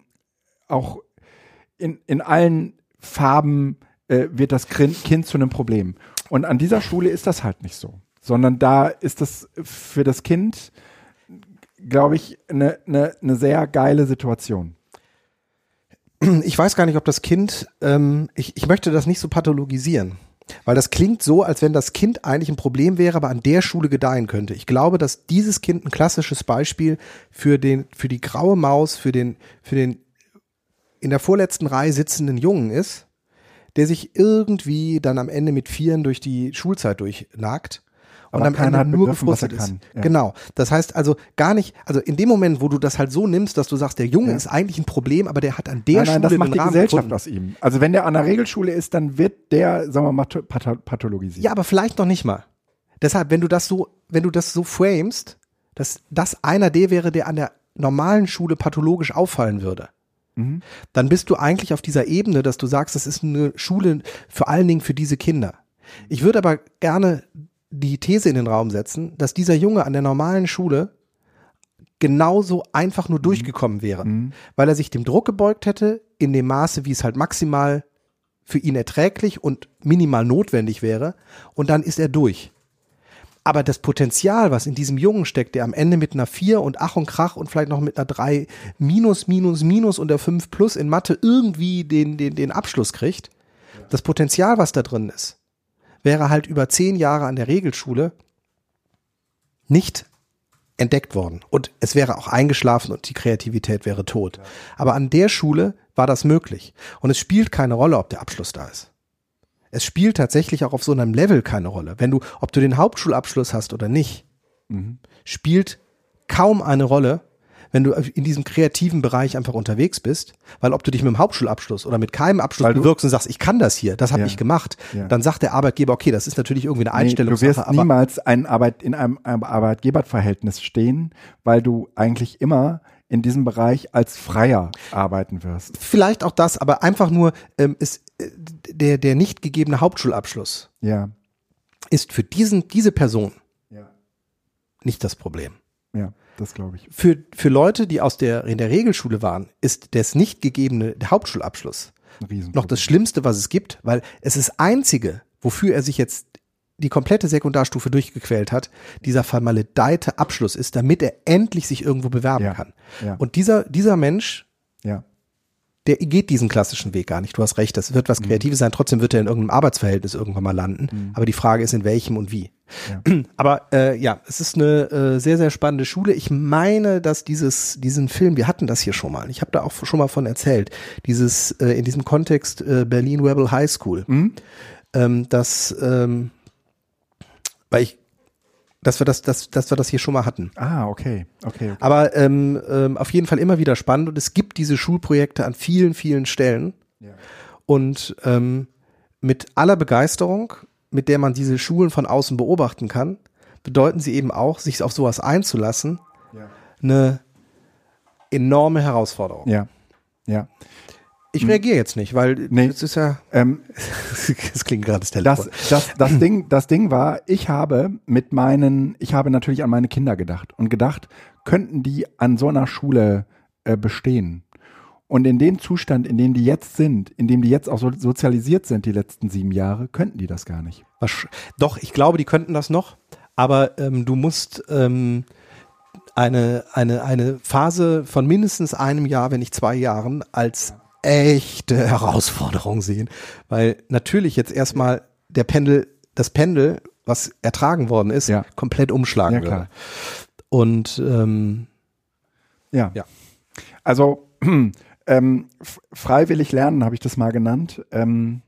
auch in, in allen Farben äh, wird das Kind, zu einem Problem. Und an dieser Schule ist das halt nicht so, sondern da ist das für das Kind, glaube ich, eine ne, ne sehr geile Situation. Ich weiß gar nicht, ob das Kind, ähm, ich, ich möchte das nicht so pathologisieren. Weil das klingt so, als wenn das Kind eigentlich ein Problem wäre, aber an der Schule gedeihen könnte. Ich glaube, dass dieses Kind ein klassisches Beispiel für den, für die graue Maus, für den, für den in der vorletzten Reihe sitzenden Jungen ist, der sich irgendwie dann am Ende mit Vieren durch die Schulzeit durchnagt. Und am Ende nur gefrustet ist. Ja. Genau. Das heißt also gar nicht, also in dem Moment, wo du das halt so nimmst, dass du sagst, der Junge Ja. ist eigentlich ein Problem, aber der hat an der nein, nein, Schule das macht die Rahmen Gesellschaft gefunden. aus ihm. Also wenn der an der Regelschule ist, dann wird der, sagen wir mal, patho- pathologisiert. Ja, aber vielleicht noch nicht mal. Deshalb, wenn du das so, wenn du das so framest, dass das einer der wäre, der an der normalen Schule pathologisch auffallen würde, Mhm. dann bist du eigentlich auf dieser Ebene, dass du sagst, das ist eine Schule vor allen Dingen für diese Kinder. Ich würde aber gerne die These in den Raum setzen, dass dieser Junge an der normalen Schule genauso einfach nur durchgekommen wäre, Mhm. weil er sich dem Druck gebeugt hätte, in dem Maße, wie es halt maximal für ihn erträglich und minimal notwendig wäre, und dann ist er durch. Aber das Potenzial, was in diesem Jungen steckt, der am Ende mit einer 4 und Ach und Krach und vielleicht noch mit einer 3 minus, minus, minus und der 5 plus in Mathe irgendwie den, den, den Abschluss kriegt, das Potenzial, was da drin ist, wäre halt über zehn Jahre an der Regelschule nicht entdeckt worden. Und es wäre auch eingeschlafen und die Kreativität wäre tot. Aber an der Schule war das möglich. Und es spielt keine Rolle, ob der Abschluss da ist. Es spielt tatsächlich auch auf so einem Level keine Rolle. Wenn du, ob du den Hauptschulabschluss hast oder nicht, Mhm. spielt kaum eine Rolle, wenn du in diesem kreativen Bereich einfach unterwegs bist, weil ob du dich mit dem Hauptschulabschluss oder mit keinem Abschluss bewirkst und sagst, ich kann das hier, das habe Ja. ich gemacht, Ja. dann sagt der Arbeitgeber, okay, das ist natürlich irgendwie eine Nee, du Einstellungssache, wirst aber niemals ein Arbeit, in einem, einem Arbeitgeberverhältnis stehen, weil du eigentlich immer in diesem Bereich als Freier arbeiten wirst. vielleicht auch das, aber einfach nur ähm, ist äh, der der nicht gegebene Hauptschulabschluss Ja, ist für diesen diese Person ja, nicht das Problem. ja, das glaube ich. Für für Leute, die aus der in der Regelschule waren, ist das nicht gegebene Hauptschulabschluss noch das Schlimmste, was es gibt, weil es ist das einzige, wofür er sich jetzt die komplette Sekundarstufe durchgequält hat, dieser vermaledeite Abschluss ist, damit er endlich sich irgendwo bewerben Ja, kann. ja. Und dieser, dieser Mensch, der geht diesen klassischen Weg gar nicht. Du hast recht, das wird was Kreatives sein. Trotzdem wird er in irgendeinem Arbeitsverhältnis irgendwann mal landen. Aber die Frage ist, in welchem und wie. Aber äh, ja, es ist eine äh, sehr, sehr spannende Schule. Ich meine, dass dieses, diesen Film, wir hatten das hier schon mal. Ich habe da auch schon mal von erzählt. Dieses, äh, in diesem Kontext äh, Berlin Rebel High School. Ähm, dass, ähm, weil ich, dass wir das, dass, dass wir das hier schon mal hatten. Ah, okay. Okay. okay. Aber ähm, ähm, auf jeden Fall immer wieder spannend und es gibt diese Schulprojekte an vielen, vielen Stellen. Ja. Und ähm, mit aller Begeisterung, mit der man diese Schulen von außen beobachten kann, bedeuten sie eben auch, sich auf sowas einzulassen, Ja. eine enorme Herausforderung. Ja. Ja. Ich reagiere jetzt nicht, weil Nee. es ist ja, Ähm, es klingt gerade das das, Telefon. das, das, Ding, das Ding war, ich habe mit meinen, ich habe natürlich an meine Kinder gedacht und gedacht, könnten die an so einer Schule äh, bestehen? Und in dem Zustand, in dem die jetzt sind, in dem die jetzt auch so sozialisiert sind, die letzten sieben Jahre, könnten die das gar nicht. Doch, ich glaube, die könnten das noch, aber ähm, du musst ähm, eine, eine, eine Phase von mindestens einem Jahr, wenn nicht zwei Jahren, als echte Herausforderung sehen. Weil natürlich jetzt erstmal der Pendel, das Pendel, was ertragen worden ist, Ja. komplett umschlagen Ja, würde. Und ähm, Ja. Ja. Also ähm, freiwillig lernen habe ich das mal genannt. Ähm,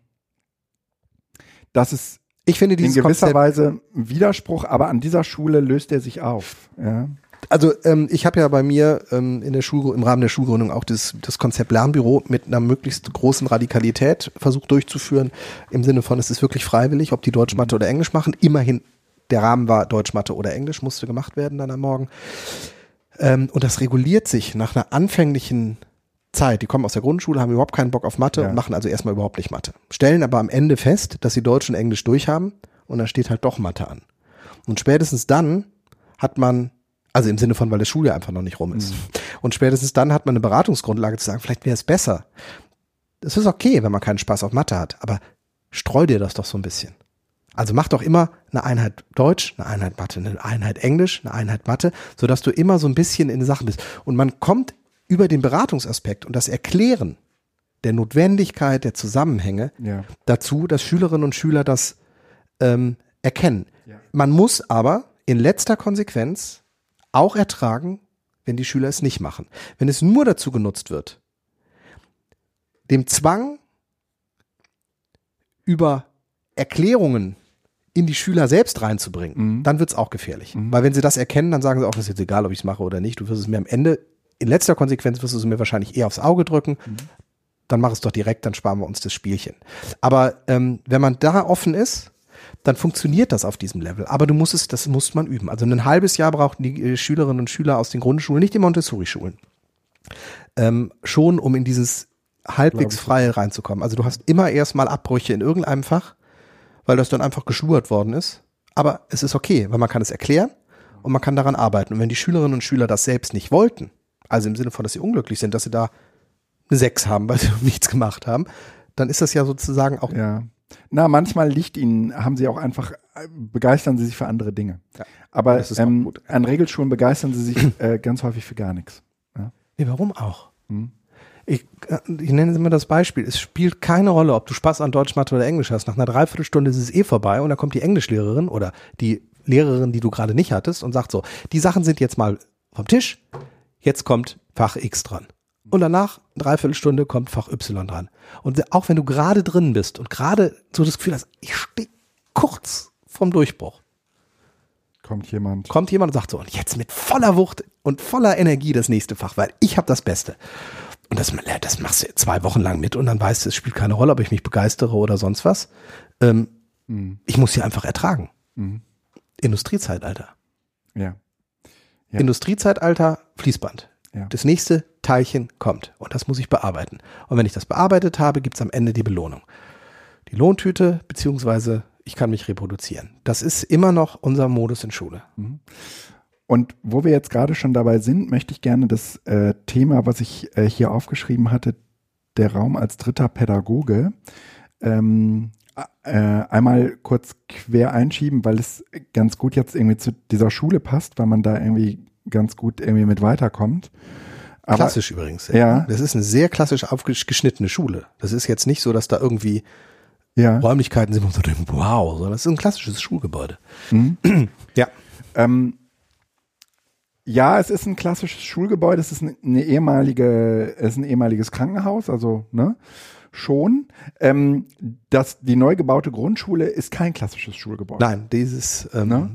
das ist ich finde in gewisser Konzept, Weise ein Widerspruch, aber an dieser Schule löst er sich auf. Ja. Also ähm, ich habe ja bei mir ähm, in der Schul im Rahmen der Schulgründung auch das, das Konzept Lernbüro mit einer möglichst großen Radikalität versucht durchzuführen, im Sinne von, es ist wirklich freiwillig, ob die Deutsch, Mathe oder Englisch machen. Immerhin, der Rahmen war Deutsch, Mathe oder Englisch, musste gemacht werden dann am Morgen. Ähm, und das reguliert sich nach einer anfänglichen Zeit. Die kommen aus der Grundschule, haben überhaupt keinen Bock auf Mathe Ja. und machen also erstmal überhaupt nicht Mathe. Stellen aber am Ende fest, dass sie Deutsch und Englisch durchhaben und dann steht halt doch Mathe an. Und spätestens dann hat man, also im Sinne von, weil das Schuljahr einfach noch nicht rum ist. Und spätestens dann hat man eine Beratungsgrundlage zu sagen, vielleicht wäre es besser. Es ist okay, wenn man keinen Spaß auf Mathe hat, aber streu dir das doch so ein bisschen. Also mach doch immer eine Einheit Deutsch, eine Einheit Mathe, eine Einheit Englisch, eine Einheit Mathe, sodass du immer so ein bisschen in Sachen bist. Und man kommt über den Beratungsaspekt und das Erklären der Notwendigkeit der Zusammenhänge Ja. dazu, dass Schülerinnen und Schüler das ähm, erkennen. Man muss aber in letzter Konsequenz auch ertragen, wenn die Schüler es nicht machen. Wenn es nur dazu genutzt wird, dem Zwang über Erklärungen in die Schüler selbst reinzubringen, dann wird es auch gefährlich. Weil wenn sie das erkennen, dann sagen sie auch, das ist jetzt egal, ob ich es mache oder nicht. Du wirst es mir am Ende, in letzter Konsequenz wirst du es mir wahrscheinlich eher aufs Auge drücken. Dann mach es doch direkt, dann sparen wir uns das Spielchen. Aber ähm, wenn man da offen ist, dann funktioniert das auf diesem Level. Aber du musst es, das muss man üben. Also ein halbes Jahr brauchten die äh, Schülerinnen und Schüler aus den Grundschulen, nicht die Montessori-Schulen, ähm, schon, um in dieses halbwegs freie reinzukommen. Also du hast immer erstmal Abbrüche in irgendeinem Fach, weil das dann einfach geschludert worden ist. Aber es ist okay, weil man kann es erklären und man kann daran arbeiten. Und wenn die Schülerinnen und Schüler das selbst nicht wollten, also im Sinne von, dass sie unglücklich sind, dass sie da eine Sechs haben, weil sie nichts gemacht haben, dann ist das ja sozusagen auch Ja. Na, manchmal liegt ihnen, haben sie auch einfach, äh, begeistern sie sich für andere Dinge. Ja, Aber das ist auch ähm, gut. an Regelschulen begeistern sie sich äh, ganz häufig für gar nichts. Nee, warum auch? Hm. Ich, äh, ich nenne immer das Beispiel. Es spielt keine Rolle, ob du Spaß an Deutsch, Mathe oder Englisch hast. Nach einer Dreiviertelstunde ist es eh vorbei und dann kommt die Englischlehrerin oder die Lehrerin, die du gerade nicht hattest und sagt so, die Sachen sind jetzt mal vom Tisch, jetzt kommt Fach X dran. Und danach, eine Dreiviertelstunde, kommt Fach Y dran. Und auch wenn du gerade drin bist und gerade so das Gefühl hast, ich stehe kurz vom Durchbruch, Kommt jemand. kommt jemand und sagt so, und jetzt mit voller Wucht und voller Energie das nächste Fach, weil ich habe das Beste. Und das, das machst du zwei Wochen lang mit und dann weißt du, es spielt keine Rolle, ob ich mich begeistere oder sonst was. Ähm, Ich muss hier einfach ertragen. Mhm. Industriezeitalter. Ja. Ja. Industriezeitalter, Fließband. Ja. Das nächste Teilchen kommt und das muss ich bearbeiten. Und wenn ich das bearbeitet habe, gibt's am Ende die Belohnung. Die Lohntüte, beziehungsweise ich kann mich reproduzieren. Das ist immer noch unser Modus in Schule. Und wo wir jetzt gerade schon dabei sind, möchte ich gerne das äh, Thema, was ich äh, hier aufgeschrieben hatte, der Raum als dritter Pädagoge, ähm, äh, einmal kurz quer einschieben, weil es ganz gut jetzt irgendwie zu dieser Schule passt, weil man da irgendwie ganz gut irgendwie mit weiterkommt. Aber- Klassisch übrigens. Ja. Das ist eine sehr klassisch aufgeschnittene Schule. Das ist jetzt nicht so, dass da irgendwie Ja. Räumlichkeiten sind, wo man so denkt, wow, sondern das ist ein klassisches Schulgebäude. ja. Ähm, ja, es ist ein klassisches Schulgebäude. Es ist eine, eine ehemalige, es ist ein ehemaliges Krankenhaus, also ne, schon. Ähm, das, die neu gebaute Grundschule ist kein klassisches Schulgebäude. Nein, dieses ähm, Ne?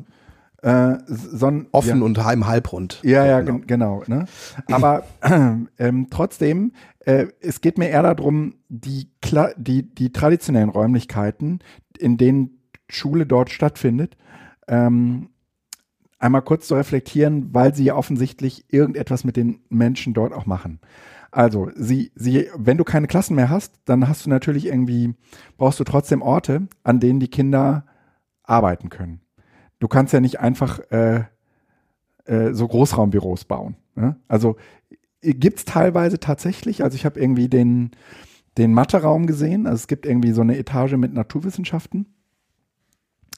Äh, son, offen ja. und heim halbrund. Ja, ja, genau. gen- genau. Ne? Aber ähm, trotzdem, äh, es geht mir eher darum, die, Kla die, die traditionellen Räumlichkeiten, in denen Schule dort stattfindet, ähm, einmal kurz zu reflektieren, weil sie ja offensichtlich irgendetwas mit den Menschen dort auch machen. Also, sie, sie, wenn du keine Klassen mehr hast, dann hast du natürlich irgendwie, brauchst du trotzdem Orte, an denen die Kinder arbeiten können. Du kannst ja nicht einfach äh, äh, so Großraumbüros bauen. Ne? Also gibt es teilweise tatsächlich, also ich habe irgendwie den, den Matheraum gesehen, also es gibt irgendwie so eine Etage mit Naturwissenschaften.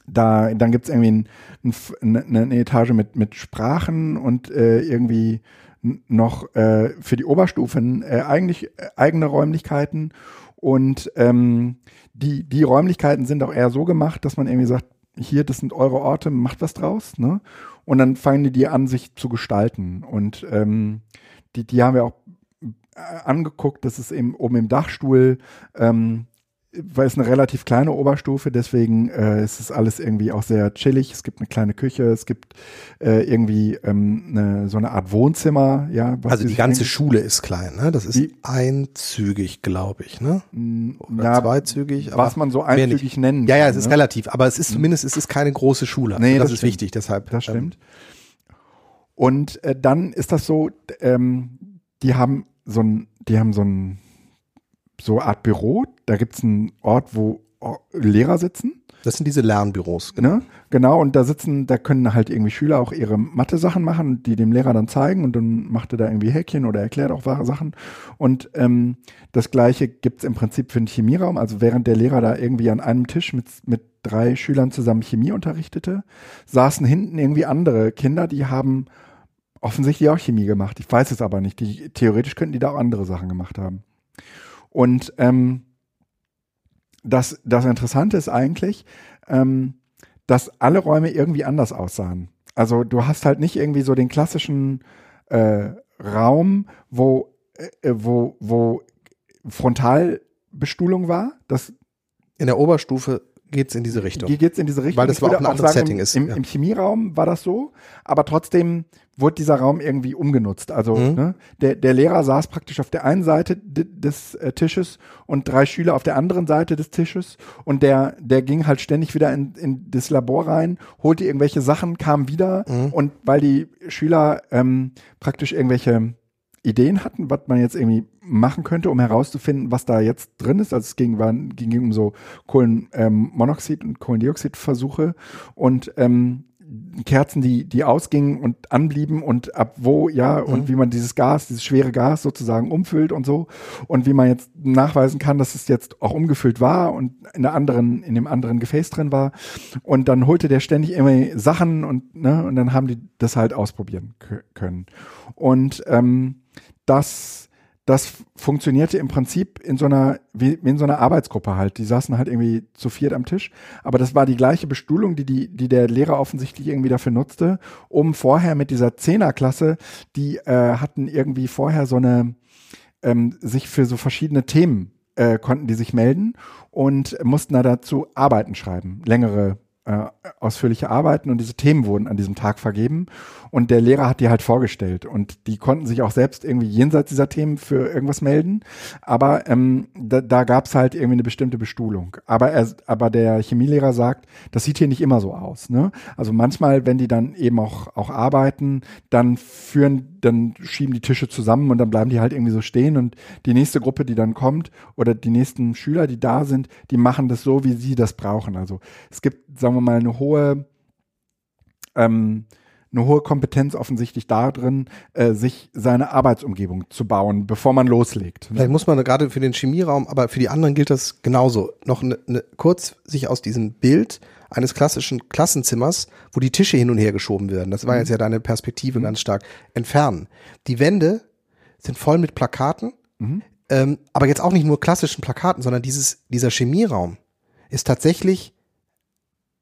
Da, dann gibt es irgendwie ein, ein, eine, Etage mit, mit Sprachen und äh, irgendwie noch äh, für die Oberstufen äh, eigentlich äh, eigene Räumlichkeiten. Und ähm, die, die Räumlichkeiten sind auch eher so gemacht, dass man irgendwie sagt, hier, das sind eure Orte, macht was draus. Ne? Und dann fangen die die an, sich zu gestalten. Und ähm, die, die haben wir auch äh, angeguckt, das ist eben oben im Dachstuhl, ähm, weil es eine relativ kleine Oberstufe, deswegen äh, ist es alles irgendwie auch sehr chillig. Es gibt eine kleine Küche, es gibt äh, irgendwie ähm, eine, so eine Art Wohnzimmer, ja. Also die ganze eigentlich- Schule ist klein, ne? Das ist Die- einzügig, glaube ich, ne? Oder Ja, zweizügig. was man so einzügig nennen Ja, ja, kann, es ist ne? relativ, aber es ist zumindest, es ist keine große Schule. Nee, das, das ist stimmt. wichtig, deshalb. Das ähm, stimmt. Und äh, dann ist das so, ähm, die haben so ein, die haben so ein so eine Art Büro, da gibt es einen Ort, wo oh, Lehrer sitzen. Das sind diese Lernbüros. Ne? Genau, und da sitzen, da können halt irgendwie Schüler auch ihre Mathe-Sachen machen, die dem Lehrer dann zeigen und dann macht er da irgendwie Häkchen oder erklärt auch wahre Sachen. Und ähm, das gleiche gibt's im Prinzip für den Chemieraum. Also während der Lehrer da irgendwie an einem Tisch mit, mit drei Schülern zusammen Chemie unterrichtete, saßen hinten irgendwie andere Kinder, die haben offensichtlich auch Chemie gemacht. Ich weiß es aber nicht. Die, theoretisch könnten die da auch andere Sachen gemacht haben. Und ähm, das, das Interessante ist eigentlich, ähm, dass alle Räume irgendwie anders aussahen. Also du hast halt nicht irgendwie so den klassischen äh, Raum, wo, äh, wo, wo Frontalbestuhlung war. Das In der Oberstufe geht's in diese Richtung. Geht's in diese Richtung. Weil das Ich war auch ein anderes sagen, Setting ist, Im, ja. Im Chemieraum war das so, aber trotzdem wurde dieser Raum irgendwie umgenutzt. Also Mhm. ne, der, der Lehrer saß praktisch auf der einen Seite des äh, Tisches und drei Schüler auf der anderen Seite des Tisches und der, der ging halt ständig wieder in, in das Labor rein, holte irgendwelche Sachen, kam wieder Mhm. und weil die Schüler ähm, praktisch irgendwelche Ideen hatten, was man jetzt irgendwie machen könnte, um herauszufinden, was da jetzt drin ist. Also es ging, war, ging um so Kohlenmonoxid und Kohlendioxidversuche und ähm, Kerzen, die, die ausgingen und anblieben und ab wo, ja, und wie man dieses Gas, dieses schwere Gas sozusagen umfüllt und so. Und wie man jetzt nachweisen kann, dass es jetzt auch umgefüllt war und in der anderen, in dem anderen Gefäß drin war. Und dann holte der ständig immer Sachen und, ne, und dann haben die das halt ausprobieren kö- können. Und ähm, das, das funktionierte im Prinzip in so einer, wie in so einer Arbeitsgruppe halt. Die saßen halt irgendwie zu viert am Tisch. Aber das war die gleiche Bestuhlung, die, die, die der Lehrer offensichtlich irgendwie dafür nutzte, um vorher mit dieser Zehnerklasse, die äh, hatten irgendwie vorher so eine, ähm, sich für so verschiedene Themen äh, konnten die sich melden und mussten da dazu Arbeiten schreiben, längere äh, ausführliche Arbeiten und diese Themen wurden an diesem Tag vergeben und der Lehrer hat die halt vorgestellt und die konnten sich auch selbst irgendwie jenseits dieser Themen für irgendwas melden, aber ähm, da, da gab es halt irgendwie eine bestimmte Bestuhlung. Aber er, aber der Chemielehrer sagt, das sieht hier nicht immer so aus. Ne? Also manchmal, wenn die dann eben auch auch arbeiten, dann führen, dann schieben die Tische zusammen und dann bleiben die halt irgendwie so stehen und die nächste Gruppe, die dann kommt oder die nächsten Schüler, die da sind, die machen das so, wie sie das brauchen. Also es gibt, sagen wir mal, eine hohe ähm, eine hohe Kompetenz offensichtlich darin, äh, sich seine Arbeitsumgebung zu bauen, bevor man loslegt. Vielleicht muss man gerade für den Chemieraum, aber für die anderen gilt das genauso. Noch ne, ne, kurz sich aus diesem Bild eines klassischen Klassenzimmers, wo die Tische hin und her geschoben werden, das war jetzt ja deine Perspektive ganz stark, entfernen. Die Wände sind voll mit Plakaten, Mhm. ähm, aber jetzt auch nicht nur klassischen Plakaten, sondern dieses, dieser Chemieraum ist tatsächlich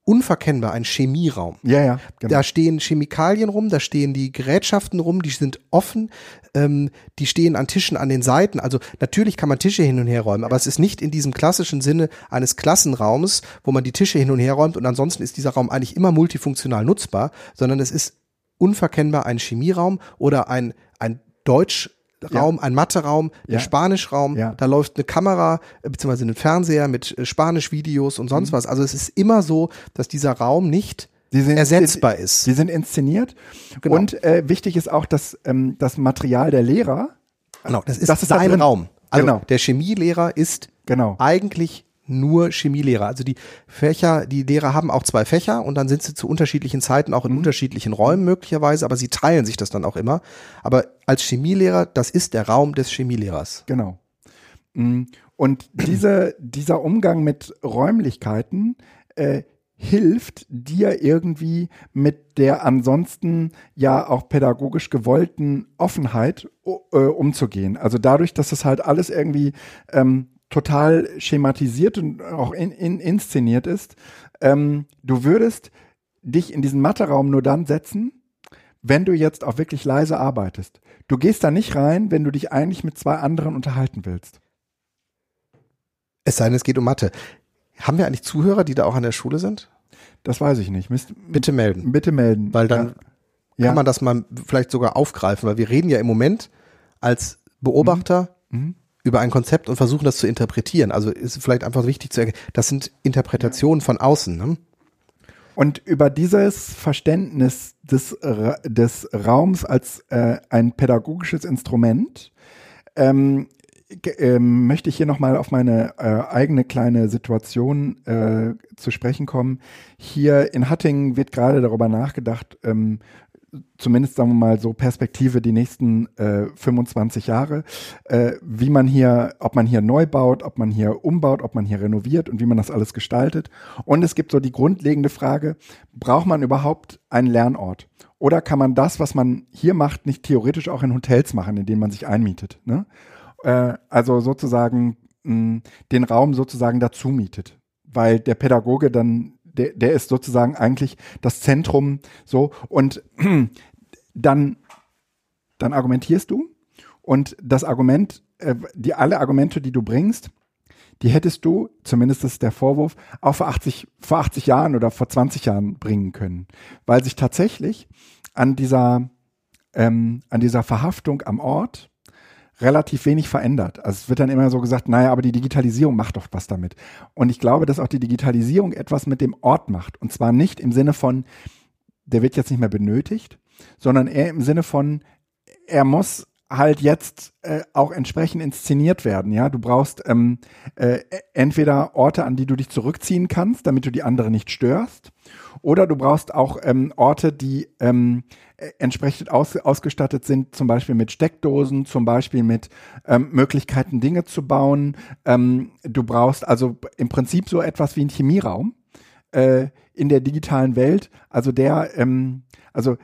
unverkennbar ein Chemieraum. Ja, ja, genau. Da stehen Chemikalien rum, da stehen die Gerätschaften rum, die sind offen, ähm, die stehen an Tischen an den Seiten. Also natürlich kann man Tische hin und her räumen, aber es ist nicht in diesem klassischen Sinne eines Klassenraumes, wo man die Tische hin und her räumt und ansonsten ist dieser Raum eigentlich immer multifunktional nutzbar, sondern es ist unverkennbar ein Chemieraum oder ein, ein Deutschraum, ein Matheraum, Ja. ein Spanischraum. Ja. Da läuft eine Kamera äh, beziehungsweise ein Fernseher mit äh, Spanisch-Videos und Mhm. sonst was. Also es ist immer so, dass dieser Raum nicht sind ersetzbar ist. Die sind inszeniert. Genau. Und äh, wichtig ist auch, dass ähm, das Material der Lehrer, Genau, das ist Das ist sein. Raum. Also Genau. der Chemielehrer ist genau, eigentlich nur Chemielehrer. Also die Fächer, die Lehrer haben auch zwei Fächer und dann sind sie zu unterschiedlichen Zeiten auch in unterschiedlichen Räumen möglicherweise, aber sie teilen sich das dann auch immer. Aber als Chemielehrer, das ist der Raum des Chemielehrers. genau. Mm, Und diese, dieser Umgang mit Räumlichkeiten äh, hilft dir irgendwie mit der ansonsten ja auch pädagogisch gewollten Offenheit äh, umzugehen. Also dadurch, dass das halt alles irgendwie ähm, total schematisiert und auch in, in, inszeniert ist, ähm, du würdest dich in diesen Matheraum nur dann setzen, wenn du jetzt auch wirklich leise arbeitest. Du gehst da nicht rein, wenn du dich eigentlich mit zwei anderen unterhalten willst. Es sei denn, es geht um Mathe. Haben wir eigentlich Zuhörer, die da auch an der Schule sind? Das weiß ich nicht. Müsst, Bitte melden. bitte melden. Weil dann ja. kann man das mal vielleicht sogar aufgreifen, weil wir reden ja im Moment als Beobachter Mhm. Über ein Konzept und versuchen das zu interpretieren. Also ist vielleicht einfach wichtig zu erkennen, das sind Interpretationen von außen. Ne? Und über dieses Verständnis des, des Raums als äh, ein pädagogisches Instrument ähm, ähm, möchte ich hier nochmal auf meine äh, eigene kleine Situation äh, zu sprechen kommen. Hier in Hattingen wird gerade darüber nachgedacht, ähm, zumindest sagen wir mal so Perspektive die nächsten äh, 25 Jahre, äh, wie man hier, ob man hier neu baut, ob man hier umbaut, ob man hier renoviert und wie man das alles gestaltet. Und es gibt so die grundlegende Frage, braucht man überhaupt einen Lernort? Oder kann man das, was man hier macht, nicht theoretisch auch in Hotels machen, in denen man sich einmietet? Ne? Äh, also sozusagen mh, den Raum sozusagen dazu mietet, weil der Pädagoge dann der, der ist sozusagen eigentlich das Zentrum so. Und dann, dann argumentierst du. Und das Argument, äh, die alle Argumente, die du bringst, die hättest du, zumindest ist der Vorwurf, auch vor 80, vor 80 Jahren oder vor 20 Jahren bringen können, weil sich tatsächlich an dieser, ähm, an dieser Verhaftung am Ort relativ wenig verändert. Also es wird dann immer so gesagt, naja, aber die Digitalisierung macht doch was damit. Und ich glaube, dass auch die Digitalisierung etwas mit dem Ort macht. Und zwar nicht im Sinne von, der wird jetzt nicht mehr benötigt, sondern eher im Sinne von, er muss halt jetzt äh, auch entsprechend inszeniert werden. Ja, du brauchst ähm, äh, entweder Orte, an die du dich zurückziehen kannst, damit du die anderen nicht störst, oder du brauchst auch ähm, Orte, die ähm, äh, entsprechend aus, ausgestattet sind, zum Beispiel mit Steckdosen, zum Beispiel mit ähm, Möglichkeiten, Dinge zu bauen. Ähm, du brauchst also im Prinzip so etwas wie ein Chemieraum äh, in der digitalen Welt. Also der, ähm, also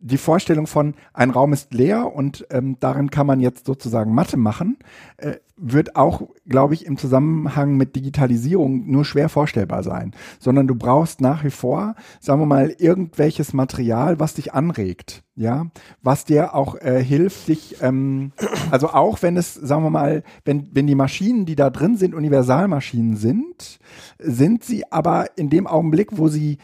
die Vorstellung von ein Raum ist leer und ähm, darin kann man jetzt sozusagen Mathe machen, äh, wird auch, glaube ich, im Zusammenhang mit Digitalisierung nur schwer vorstellbar sein. Sondern du brauchst nach wie vor, sagen wir mal, irgendwelches Material, was dich anregt, ja, was dir auch äh, hilft, dich, ähm, also auch wenn es, sagen wir mal, wenn, wenn die Maschinen, die da drin sind, Universalmaschinen sind, sind sie aber in dem Augenblick, wo sie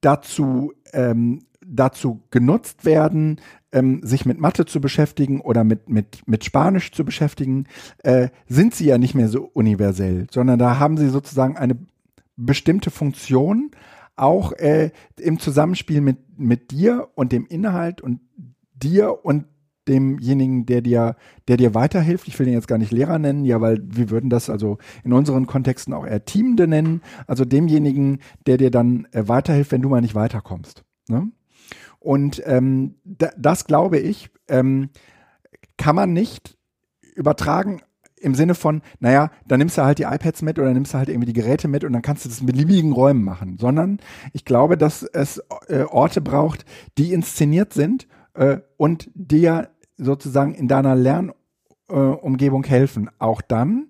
dazu ähm, dazu genutzt werden, ähm, sich mit Mathe zu beschäftigen oder mit, mit, mit Spanisch zu beschäftigen, äh, sind sie ja nicht mehr so universell, sondern da haben sie sozusagen eine bestimmte Funktion, auch äh, im Zusammenspiel mit, mit dir und dem Inhalt und dir und demjenigen, der dir, der dir weiterhilft. Ich will den jetzt gar nicht Lehrer nennen, ja, weil wir würden das also in unseren Kontexten auch eher Teamende nennen, also demjenigen, der dir dann äh, weiterhilft, wenn du mal nicht weiterkommst. Ne? Und ähm, da, das glaube ich, ähm, kann man nicht übertragen im Sinne von, naja, dann nimmst du halt die iPads mit oder nimmst du halt irgendwie die Geräte mit und dann kannst du das in beliebigen Räumen machen, sondern ich glaube, dass es äh, Orte braucht, die inszeniert sind äh, und dir sozusagen in deiner Lernumgebung äh, helfen? Auch dann,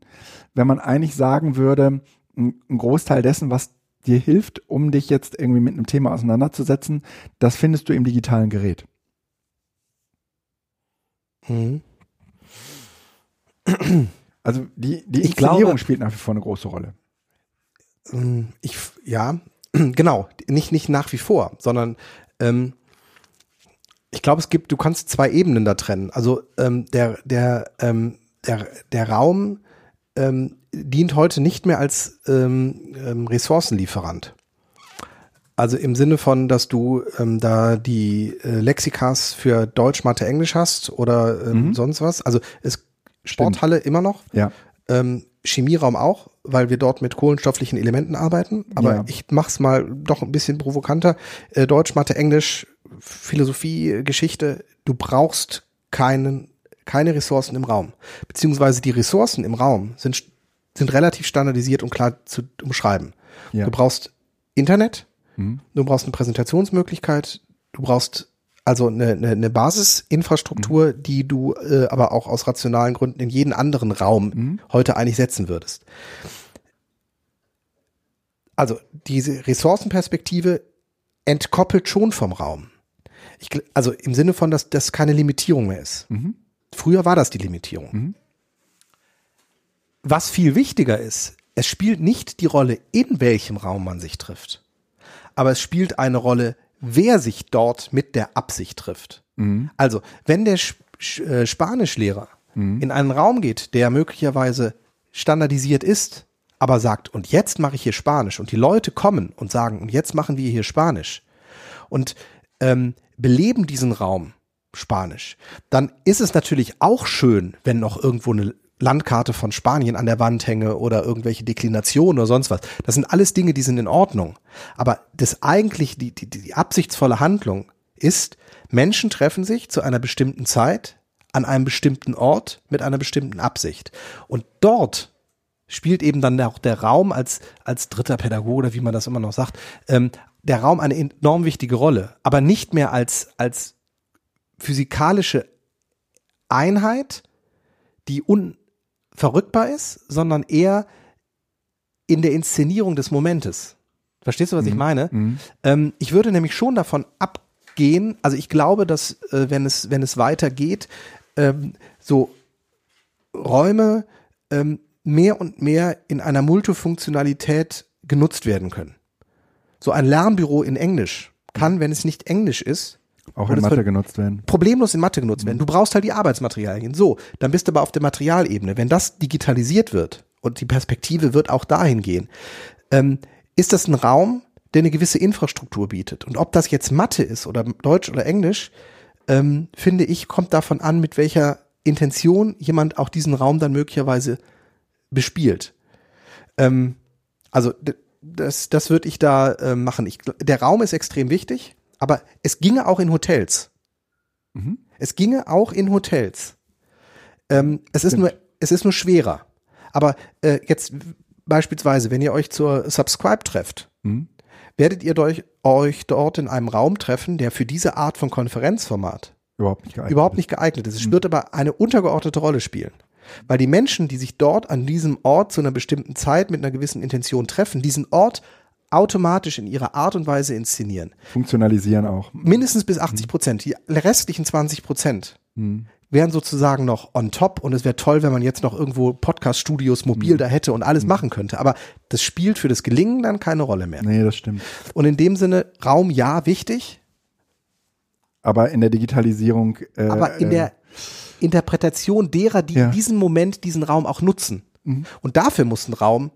wenn man eigentlich sagen würde, ein, ein Großteil dessen, was dir hilft, um dich jetzt irgendwie mit einem Thema auseinanderzusetzen, das findest du im digitalen Gerät. Mhm. Also die, die Inszenierung glaube, spielt nach wie vor eine große Rolle. Ähm, ich, ja, genau, nicht, nicht nach wie vor, sondern ähm, ich glaube, es gibt, du kannst zwei Ebenen da trennen. Also ähm, der, der, ähm, der, der Raum ähm, dient heute nicht mehr als ähm, ähm, Ressourcenlieferant. Also im Sinne von, dass du ähm, da die äh, Lexikas für Deutsch, Mathe, Englisch hast oder ähm, mhm. sonst was. Also es Sporthalle Stimmt. immer noch. Ja. Ähm, Chemieraum auch, weil wir dort mit kohlenstofflichen Elementen arbeiten. Aber ja. ich mach's mal doch ein bisschen provokanter. Äh, Deutsch, Mathe, Englisch, Philosophie, Geschichte. Du brauchst keinen, keine Ressourcen im Raum. Beziehungsweise die Ressourcen im Raum sind, sind relativ standardisiert und klar zu umschreiben. Ja. Du brauchst Internet, mhm. du brauchst eine Präsentationsmöglichkeit, du brauchst also eine, eine, eine Basisinfrastruktur, mhm. die du äh, aber auch aus rationalen Gründen in jeden anderen Raum mhm. heute eigentlich setzen würdest. Also diese Ressourcenperspektive entkoppelt schon vom Raum. Ich, also im Sinne von, dass das keine Limitierung mehr ist. Mhm. Früher war das die Limitierung. Was viel wichtiger ist, es spielt nicht die Rolle, in welchem Raum man sich trifft, aber es spielt eine Rolle, wer sich dort mit der Absicht trifft. Mhm. Also, wenn der Sp äh, Spanischlehrer mhm. in einen Raum geht, der möglicherweise standardisiert ist, aber sagt, und jetzt mache ich hier Spanisch, und die Leute kommen und sagen, und jetzt machen wir hier Spanisch, und ähm, beleben diesen Raum Spanisch, dann ist es natürlich auch schön, wenn noch irgendwo eine Landkarte von Spanien an der Wand hänge oder irgendwelche Deklinationen oder sonst was. Das sind alles Dinge, die sind in Ordnung. Aber das eigentlich, die, die, die absichtsvolle Handlung ist, Menschen treffen sich zu einer bestimmten Zeit an einem bestimmten Ort mit einer bestimmten Absicht. Und dort spielt eben dann auch der Raum als, als dritter Pädagoge oder wie man das immer noch sagt, ähm, der Raum eine enorm wichtige Rolle, aber nicht mehr als, als physikalische Einheit, die un, verrückbar ist, sondern eher in der Inszenierung des Momentes. Verstehst du, was mhm. ich meine? Mhm. Ähm, ich würde nämlich schon davon abgehen, also ich glaube, dass äh, wenn es, wenn es weitergeht, ähm, so Räume ähm, mehr und mehr in einer Multifunktionalität genutzt werden können. So ein Lernbüro in Englisch kann, wenn es nicht Englisch ist, auch in Mathe genutzt werden. Problemlos in Mathe genutzt werden. Du brauchst halt die Arbeitsmaterialien. So, dann bist du aber auf der Materialebene. Wenn das digitalisiert wird und die Perspektive wird auch dahin gehen, ähm, ist das ein Raum, der eine gewisse Infrastruktur bietet. Und ob das jetzt Mathe ist oder Deutsch oder Englisch, ähm, finde ich, kommt davon an, mit welcher Intention jemand auch diesen Raum dann möglicherweise bespielt. Ähm, also das, das würde ich da äh, machen. Ich, der Raum ist extrem wichtig. Aber es ginge auch in Hotels. Mhm. Es ginge auch in Hotels. Ähm, es ist nur, es ist nur schwerer. Aber äh, jetzt beispielsweise, wenn ihr euch zur Subscribe trefft, mhm. werdet ihr euch, euch dort in einem Raum treffen, der für diese Art von Konferenzformat überhaupt nicht geeignet, überhaupt nicht geeignet ist. Es mhm. wird aber eine untergeordnete Rolle spielen. Weil die Menschen, die sich dort an diesem Ort zu einer bestimmten Zeit mit einer gewissen Intention treffen, diesen Ort automatisch in ihrer Art und Weise inszenieren. Funktionalisieren auch. Mindestens bis 80 Prozent. Die restlichen 20 Prozent mhm. wären sozusagen noch on top und es wäre toll, wenn man jetzt noch irgendwo Podcast-Studios mobil mhm. da hätte und alles mhm. machen könnte. Aber das spielt für das Gelingen dann keine Rolle mehr. Nee, das stimmt. Und in dem Sinne, Raum ja, wichtig. Aber in der Digitalisierung. Äh, aber in äh, der Interpretation derer, die ja. diesen Moment, diesen Raum auch nutzen. Mhm. Und dafür muss ein Raum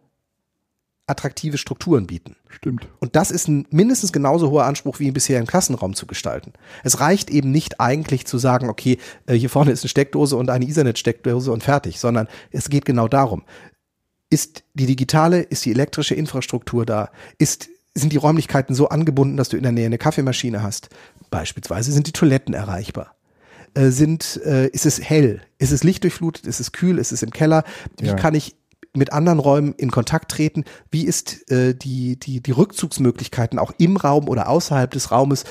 attraktive Strukturen bieten. Stimmt. Und das ist ein mindestens genauso hoher Anspruch, wie ihn bisher im Klassenraum zu gestalten. Es reicht eben nicht eigentlich zu sagen, okay, äh, hier vorne ist eine Steckdose und eine Ethernet-Steckdose und fertig, sondern es geht genau darum. Ist die digitale, ist die elektrische Infrastruktur da? Ist, sind die Räumlichkeiten so angebunden, dass du in der Nähe eine Kaffeemaschine hast? Beispielsweise sind die Toiletten erreichbar? Äh, sind, äh, ist es hell? Ist es lichtdurchflutet? Ist es kühl? Ist es im Keller? Wie ja. kann ich mit anderen Räumen in Kontakt treten? Wie ist äh, die, die, die Rückzugsmöglichkeiten auch im Raum oder außerhalb des Raumes?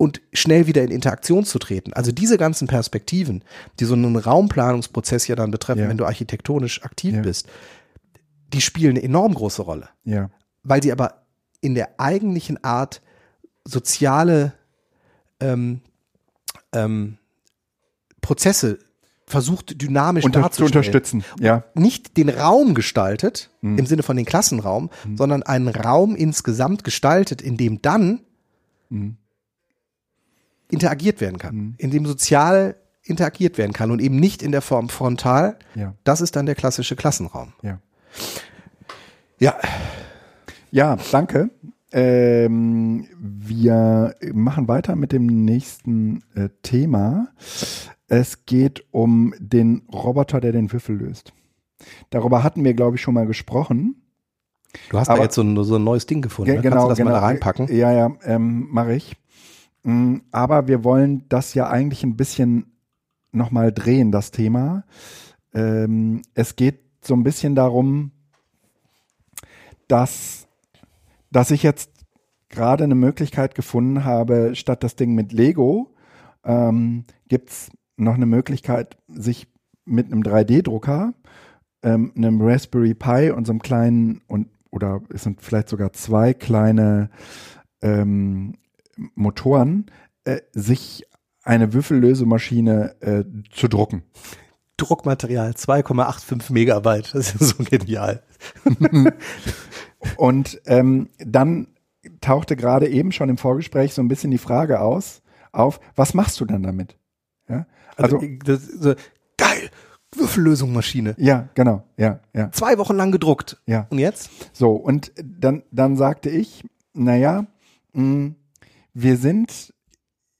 und schnell wieder in Interaktion zu treten. Also diese ganzen Perspektiven, die so einen Raumplanungsprozess ja dann betreffen, Ja. wenn du architektonisch aktiv Ja. bist, die spielen eine enorm große Rolle, Ja. weil sie aber in der eigentlichen Art soziale ähm, ähm, Prozesse versucht dynamisch Unter, zu unterstützen. Ja. nicht den Raum gestaltet, Mhm. im Sinne von den Klassenraum, sondern einen Raum insgesamt gestaltet, in dem dann Mhm. interagiert werden kann, in dem sozial interagiert werden kann und eben nicht in der Form frontal. Ja. Das ist dann der klassische Klassenraum. Ja. Ja, Ja, danke. Ähm, wir machen weiter mit dem nächsten äh, Thema. Es geht um den Roboter, der den Würfel löst. Darüber hatten wir, glaube ich, schon mal gesprochen. du hast Aber- da jetzt so ein, so ein neues Ding gefunden. Ge- ne? Kannst du das mal da reinpacken? Ja, ja, ähm, mache ich. Mm, Aber wir wollen das ja eigentlich ein bisschen nochmal drehen, das Thema. Ähm, es geht so ein bisschen darum, dass, dass ich jetzt gerade eine Möglichkeit gefunden habe, statt das Ding mit Lego, ähm, gibt es noch eine Möglichkeit, sich mit einem 3D-Drucker, ähm, einem Raspberry Pi und so einem kleinen und oder es sind vielleicht sogar zwei kleine ähm, Motoren, äh, sich eine Würfellösemaschine äh, zu drucken. Druckmaterial 2,85 Megabyte. Das ist so genial. Und ähm, dann tauchte gerade eben schon im Vorgespräch so ein bisschen die Frage aus, auf, was machst du dann damit? Also, also, das, so, geil, Würfellösungsmaschine. ja, genau, ja, ja, Zwei Wochen lang gedruckt. ja. Und jetzt? So, und dann, dann sagte ich, naja, mh, wir sind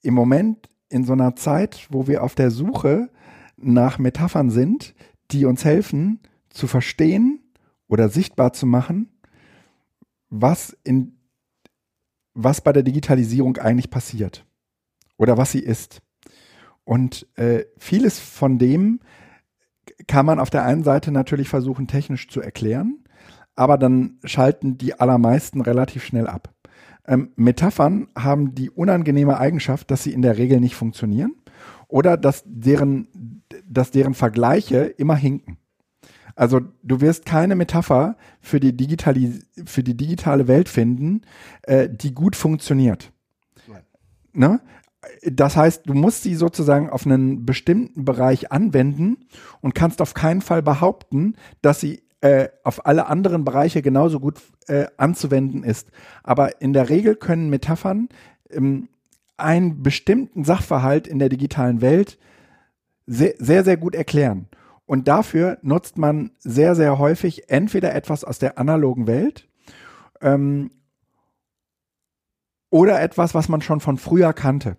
im Moment in so einer Zeit, wo wir auf der Suche nach Metaphern sind, die uns helfen zu verstehen oder sichtbar zu machen, was in was bei der Digitalisierung eigentlich passiert oder was sie ist. Und äh, vieles von dem kann man auf der einen Seite natürlich versuchen, technisch zu erklären, aber dann schalten die allermeisten relativ schnell ab. Ähm, Metaphern haben die unangenehme Eigenschaft, dass sie in der Regel nicht funktionieren oder dass deren, dass deren Vergleiche immer hinken. Also du wirst keine Metapher für die, digitali für die digitale Welt finden, äh, die gut funktioniert. Ne? Das heißt, du musst sie sozusagen auf einen bestimmten Bereich anwenden und kannst auf keinen Fall behaupten, dass sie äh, auf alle anderen Bereiche genauso gut äh, anzuwenden ist. Aber in der Regel können Metaphern ähm, einen bestimmten Sachverhalt in der digitalen Welt sehr, sehr, sehr gut erklären. Und dafür nutzt man sehr, sehr häufig entweder etwas aus der analogen Welt ähm, oder etwas, was man schon von früher kannte.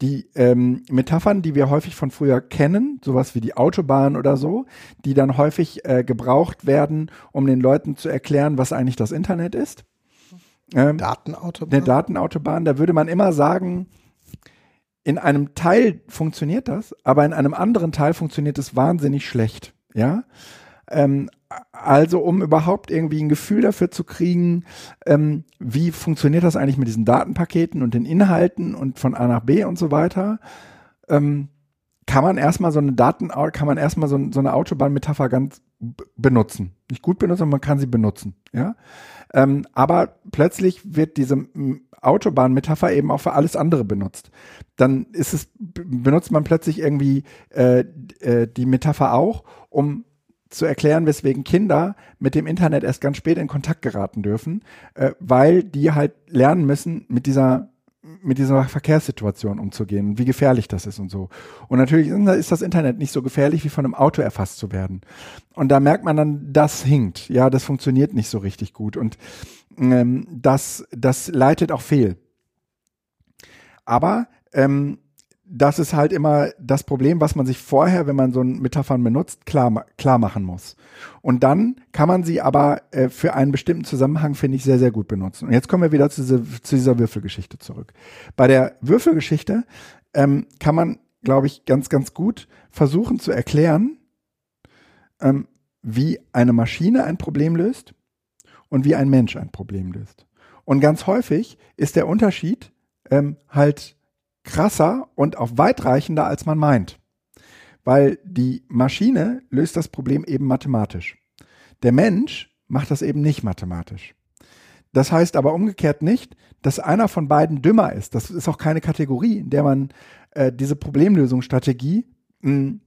Die ähm, Metaphern, die wir häufig von früher kennen, sowas wie die Autobahn oder so, die dann häufig äh, gebraucht werden, um den Leuten zu erklären, was eigentlich das Internet ist. Ähm, Datenautobahn? eine Datenautobahn, da würde man immer sagen, in einem Teil funktioniert das, aber in einem anderen Teil funktioniert es wahnsinnig schlecht. Ja. Ähm, also, um überhaupt irgendwie ein Gefühl dafür zu kriegen, ähm, wie funktioniert das eigentlich mit diesen Datenpaketen und den Inhalten und von A nach B und so weiter, ähm, kann man erstmal so eine Daten, kann man erstmal so, so eine Autobahnmetapher ganz benutzen. Nicht gut benutzen, aber man kann sie benutzen. Ja. Ähm, aber plötzlich wird diese Autobahnmetapher eben auch für alles andere benutzt. Dann ist es, benutzt man plötzlich irgendwie äh, äh, die Metapher auch, um zu erklären, weswegen Kinder mit dem Internet erst ganz spät in Kontakt geraten dürfen, äh, weil die halt lernen müssen, mit dieser mit dieser Verkehrssituation umzugehen wie gefährlich das ist und so. Und natürlich ist das Internet nicht so gefährlich, wie von einem Auto erfasst zu werden. Und da merkt man dann, das hinkt. Ja, das funktioniert nicht so richtig gut. Und ähm, das, das leitet auch fehl. Aber ähm, das ist halt immer das Problem, was man sich vorher, wenn man so Metaphern benutzt, klar, klar machen muss. Und dann kann man sie aber äh, für einen bestimmten Zusammenhang, finde ich, sehr, sehr gut benutzen. Und jetzt kommen wir wieder zu, dieser- zu dieser Würfelgeschichte zurück. Bei der Würfelgeschichte ähm, kann man, glaube ich, ganz, ganz gut versuchen zu erklären, ähm, wie eine Maschine ein Problem löst und wie ein Mensch ein Problem löst. Und ganz häufig ist der Unterschied ähm, halt krasser und auch weitreichender, als man meint. Weil die Maschine löst das Problem eben mathematisch. Der Mensch macht das eben nicht mathematisch. Das heißt aber umgekehrt nicht, dass einer von beiden dümmer ist. Das ist auch keine Kategorie, in der man äh, diese Problemlösungsstrategie hm,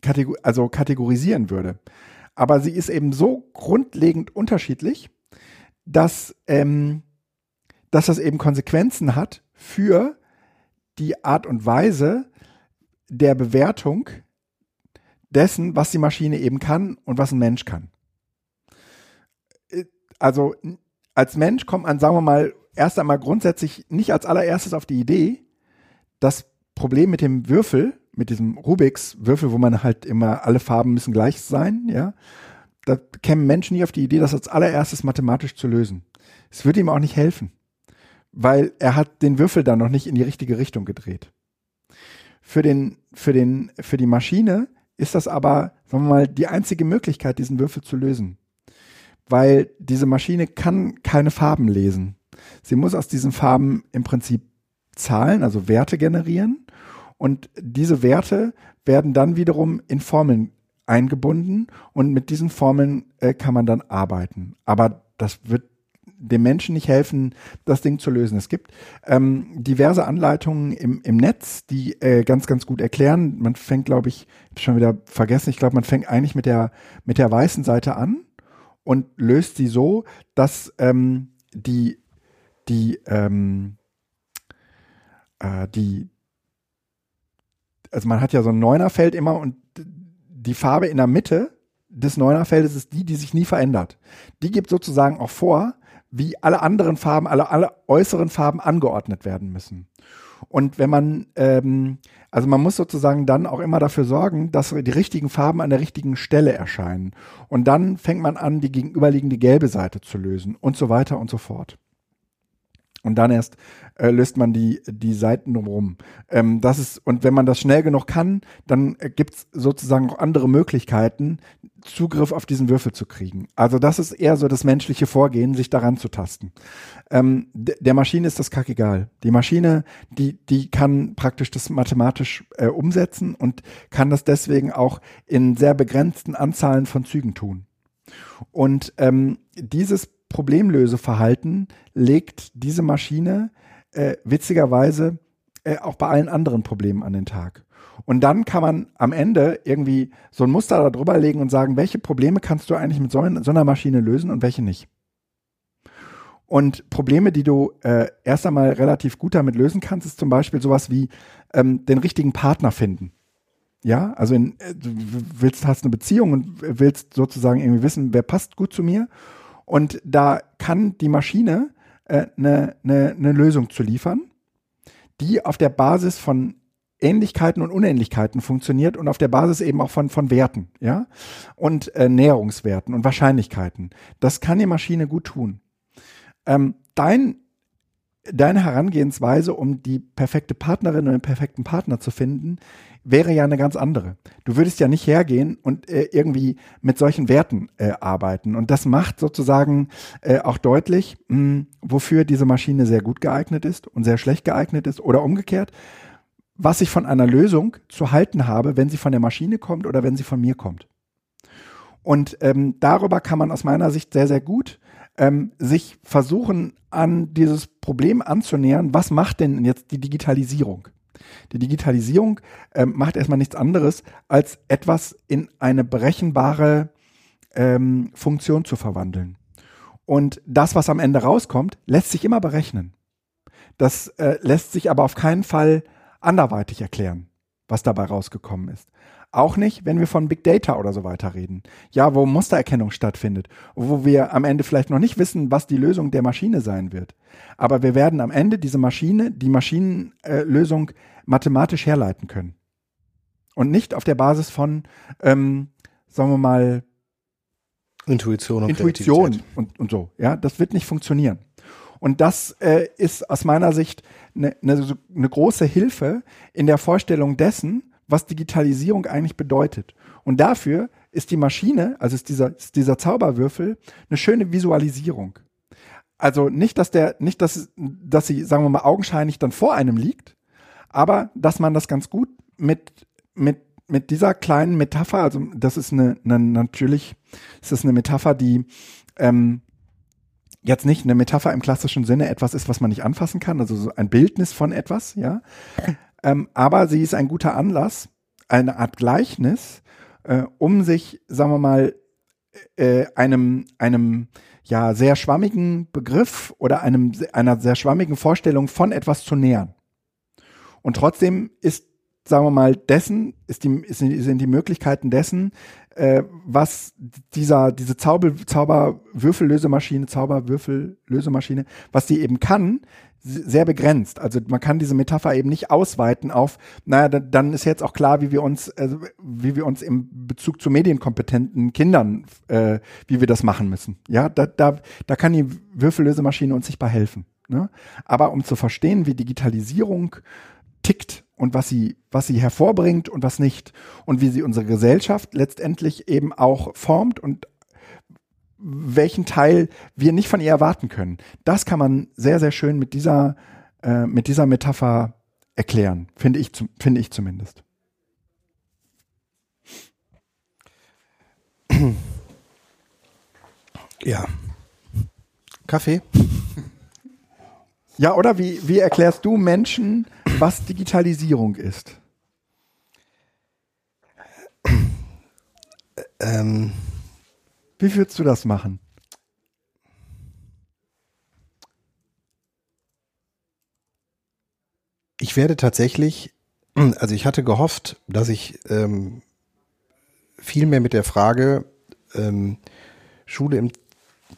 kategor also kategorisieren würde. Aber sie ist eben so grundlegend unterschiedlich, dass, ähm, dass das eben Konsequenzen hat für die Art und Weise der Bewertung dessen, was die Maschine eben kann und was ein Mensch kann. Also als Mensch kommt man, sagen wir mal, erst einmal grundsätzlich nicht als allererstes auf die Idee, das Problem mit dem Würfel, mit diesem Rubiks Würfel, wo man halt immer alle Farben müssen gleich sein, ja, da kämen Menschen nie auf die Idee, das als allererstes mathematisch zu lösen. Es würde ihm auch nicht helfen, weil er hat den Würfel dann noch nicht in die richtige Richtung gedreht. Für den, für den, für die Maschine ist das aber, sagen wir mal, die einzige Möglichkeit, diesen Würfel zu lösen weil diese Maschine kann keine Farben lesen. Sie muss aus diesen Farben im Prinzip Zahlen, also Werte generieren und diese Werte werden dann wiederum in Formeln eingebunden und mit diesen Formeln äh, kann man dann arbeiten. Aber das wird dem Menschen nicht helfen, das Ding zu lösen. Es gibt ähm, diverse Anleitungen im, im Netz, die äh, ganz, ganz gut erklären. Man fängt, glaube ich, schon wieder vergessen, ich glaube, man fängt eigentlich mit der, mit der weißen Seite an und löst sie so, dass ähm, die, die, ähm, äh, die, also man hat ja so ein Neunerfeld immer und die Farbe in der Mitte des Neunerfeldes ist die, die sich nie verändert. Die gibt sozusagen auch vor, wie alle anderen Farben, alle, alle äußeren Farben angeordnet werden müssen. Und wenn man, ähm, also man muss sozusagen dann auch immer dafür sorgen, dass die richtigen Farben an der richtigen Stelle erscheinen. Und dann fängt man an, die gegenüberliegende gelbe Seite zu lösen und so weiter und so fort. Und dann erst äh, löst man die, die Seiten drumherum. Ähm, das ist, und wenn man das schnell genug kann, dann äh, gibt's sozusagen auch andere Möglichkeiten, Zugriff auf diesen Würfel zu kriegen. Also das ist eher so das menschliche Vorgehen, sich daran zu tasten. Ähm, der Maschine ist das kackegal. Die Maschine, die, die kann praktisch das mathematisch äh, umsetzen und kann das deswegen auch in sehr begrenzten Anzahlen von Zügen tun. Und ähm, dieses Problemlöseverhalten legt diese Maschine äh, witzigerweise äh, auch bei allen anderen Problemen an den Tag. Und dann kann man am Ende irgendwie so ein Muster da drüber legen und sagen, welche Probleme kannst du eigentlich mit so, so einer Maschine lösen und welche nicht. Und Probleme, die du äh, erst einmal relativ gut damit lösen kannst, ist zum Beispiel sowas wie ähm, den richtigen Partner finden. Ja, also in, äh, du willst, hast eine Beziehung und willst sozusagen irgendwie wissen, wer passt gut zu mir. Und da kann die Maschine eine äh, ne, ne, ne Lösung zu liefern, die auf der Basis von Ähnlichkeiten und Unähnlichkeiten funktioniert und auf der Basis eben auch von, von Werten, ja, und äh, Näherungswerten und Wahrscheinlichkeiten. Das kann die Maschine gut tun. Ähm, dein, deine Herangehensweise, um die perfekte Partnerin oder den perfekten Partner zu finden, wäre ja eine ganz andere. Du würdest ja nicht hergehen und äh, irgendwie mit solchen Werten äh, arbeiten. Und das macht sozusagen äh, auch deutlich, mh, hm, wofür diese Maschine sehr gut geeignet ist und sehr schlecht geeignet ist oder umgekehrt was ich von einer Lösung zu halten habe, wenn sie von der Maschine kommt oder wenn sie von mir kommt. Und ähm, darüber kann man aus meiner Sicht sehr, sehr gut ähm, sich versuchen, an dieses Problem anzunähern. Was macht denn jetzt die Digitalisierung? Die Digitalisierung ähm, macht erstmal nichts anderes, als etwas in eine berechenbare ähm, Funktion zu verwandeln. Und das, was am Ende rauskommt, lässt sich immer berechnen. Das äh, lässt sich aber auf keinen Fall anderweitig erklären, was dabei rausgekommen ist. Auch nicht, wenn wir von Big Data oder so weiter reden. Ja, wo Mustererkennung stattfindet, wo wir am Ende vielleicht noch nicht wissen, was die Lösung der Maschine sein wird. Aber wir werden am Ende diese Maschine, die Maschinenlösung mathematisch herleiten können. Und nicht auf der Basis von, ähm, sagen wir mal, Intuition und Intuition und, und so. Ja, das wird nicht funktionieren. Und das äh, ist aus meiner Sicht eine ne, ne große Hilfe in der Vorstellung dessen, was Digitalisierung eigentlich bedeutet. Und dafür ist die Maschine, also ist dieser, ist dieser Zauberwürfel, eine schöne Visualisierung. Also nicht, dass der, nicht, dass, dass sie, sagen wir mal, augenscheinlich dann vor einem liegt, Aber dass man das ganz gut mit, mit, mit dieser kleinen Metapher, also das ist eine, eine natürlich, ist eine Metapher, die ähm, jetzt nicht eine Metapher im klassischen Sinne etwas ist, was man nicht anfassen kann, also so ein Bildnis von etwas, ja. Ähm, aber sie ist ein guter Anlass, eine Art Gleichnis, äh, um sich, sagen wir mal, äh, einem, einem ja sehr schwammigen Begriff oder einem, einer sehr schwammigen Vorstellung von etwas zu nähern. Und trotzdem ist, sagen wir mal, dessen, ist die, ist, sind die Möglichkeiten dessen, äh, was dieser, diese Zauber, Zauberwürfellösemaschine, Zauberwürfellösemaschine, was die eben kann, sehr begrenzt. Also man kann diese Metapher eben nicht ausweiten auf, naja, dann ist jetzt auch klar, wie wir uns, also wie wir uns im Bezug zu medienkompetenten Kindern, äh, wie wir das machen müssen. Ja, da, da, da kann die Würfellösemaschine uns sichtbar helfen. Ne? Aber um zu verstehen, wie Digitalisierung tickt und was sie, was sie hervorbringt und was nicht und wie sie unsere Gesellschaft letztendlich eben auch formt und welchen Teil wir nicht von ihr erwarten können. Das kann man sehr, sehr schön mit dieser, äh, mit dieser Metapher erklären, finde ich, finde ich zumindest. Ja. Kaffee? Ja, oder wie, wie erklärst du Menschen, was Digitalisierung ist? Ähm wie würdest du das machen? Ich werde tatsächlich, also ich hatte gehofft, dass ich ähm, viel mehr mit der Frage ähm, Schule im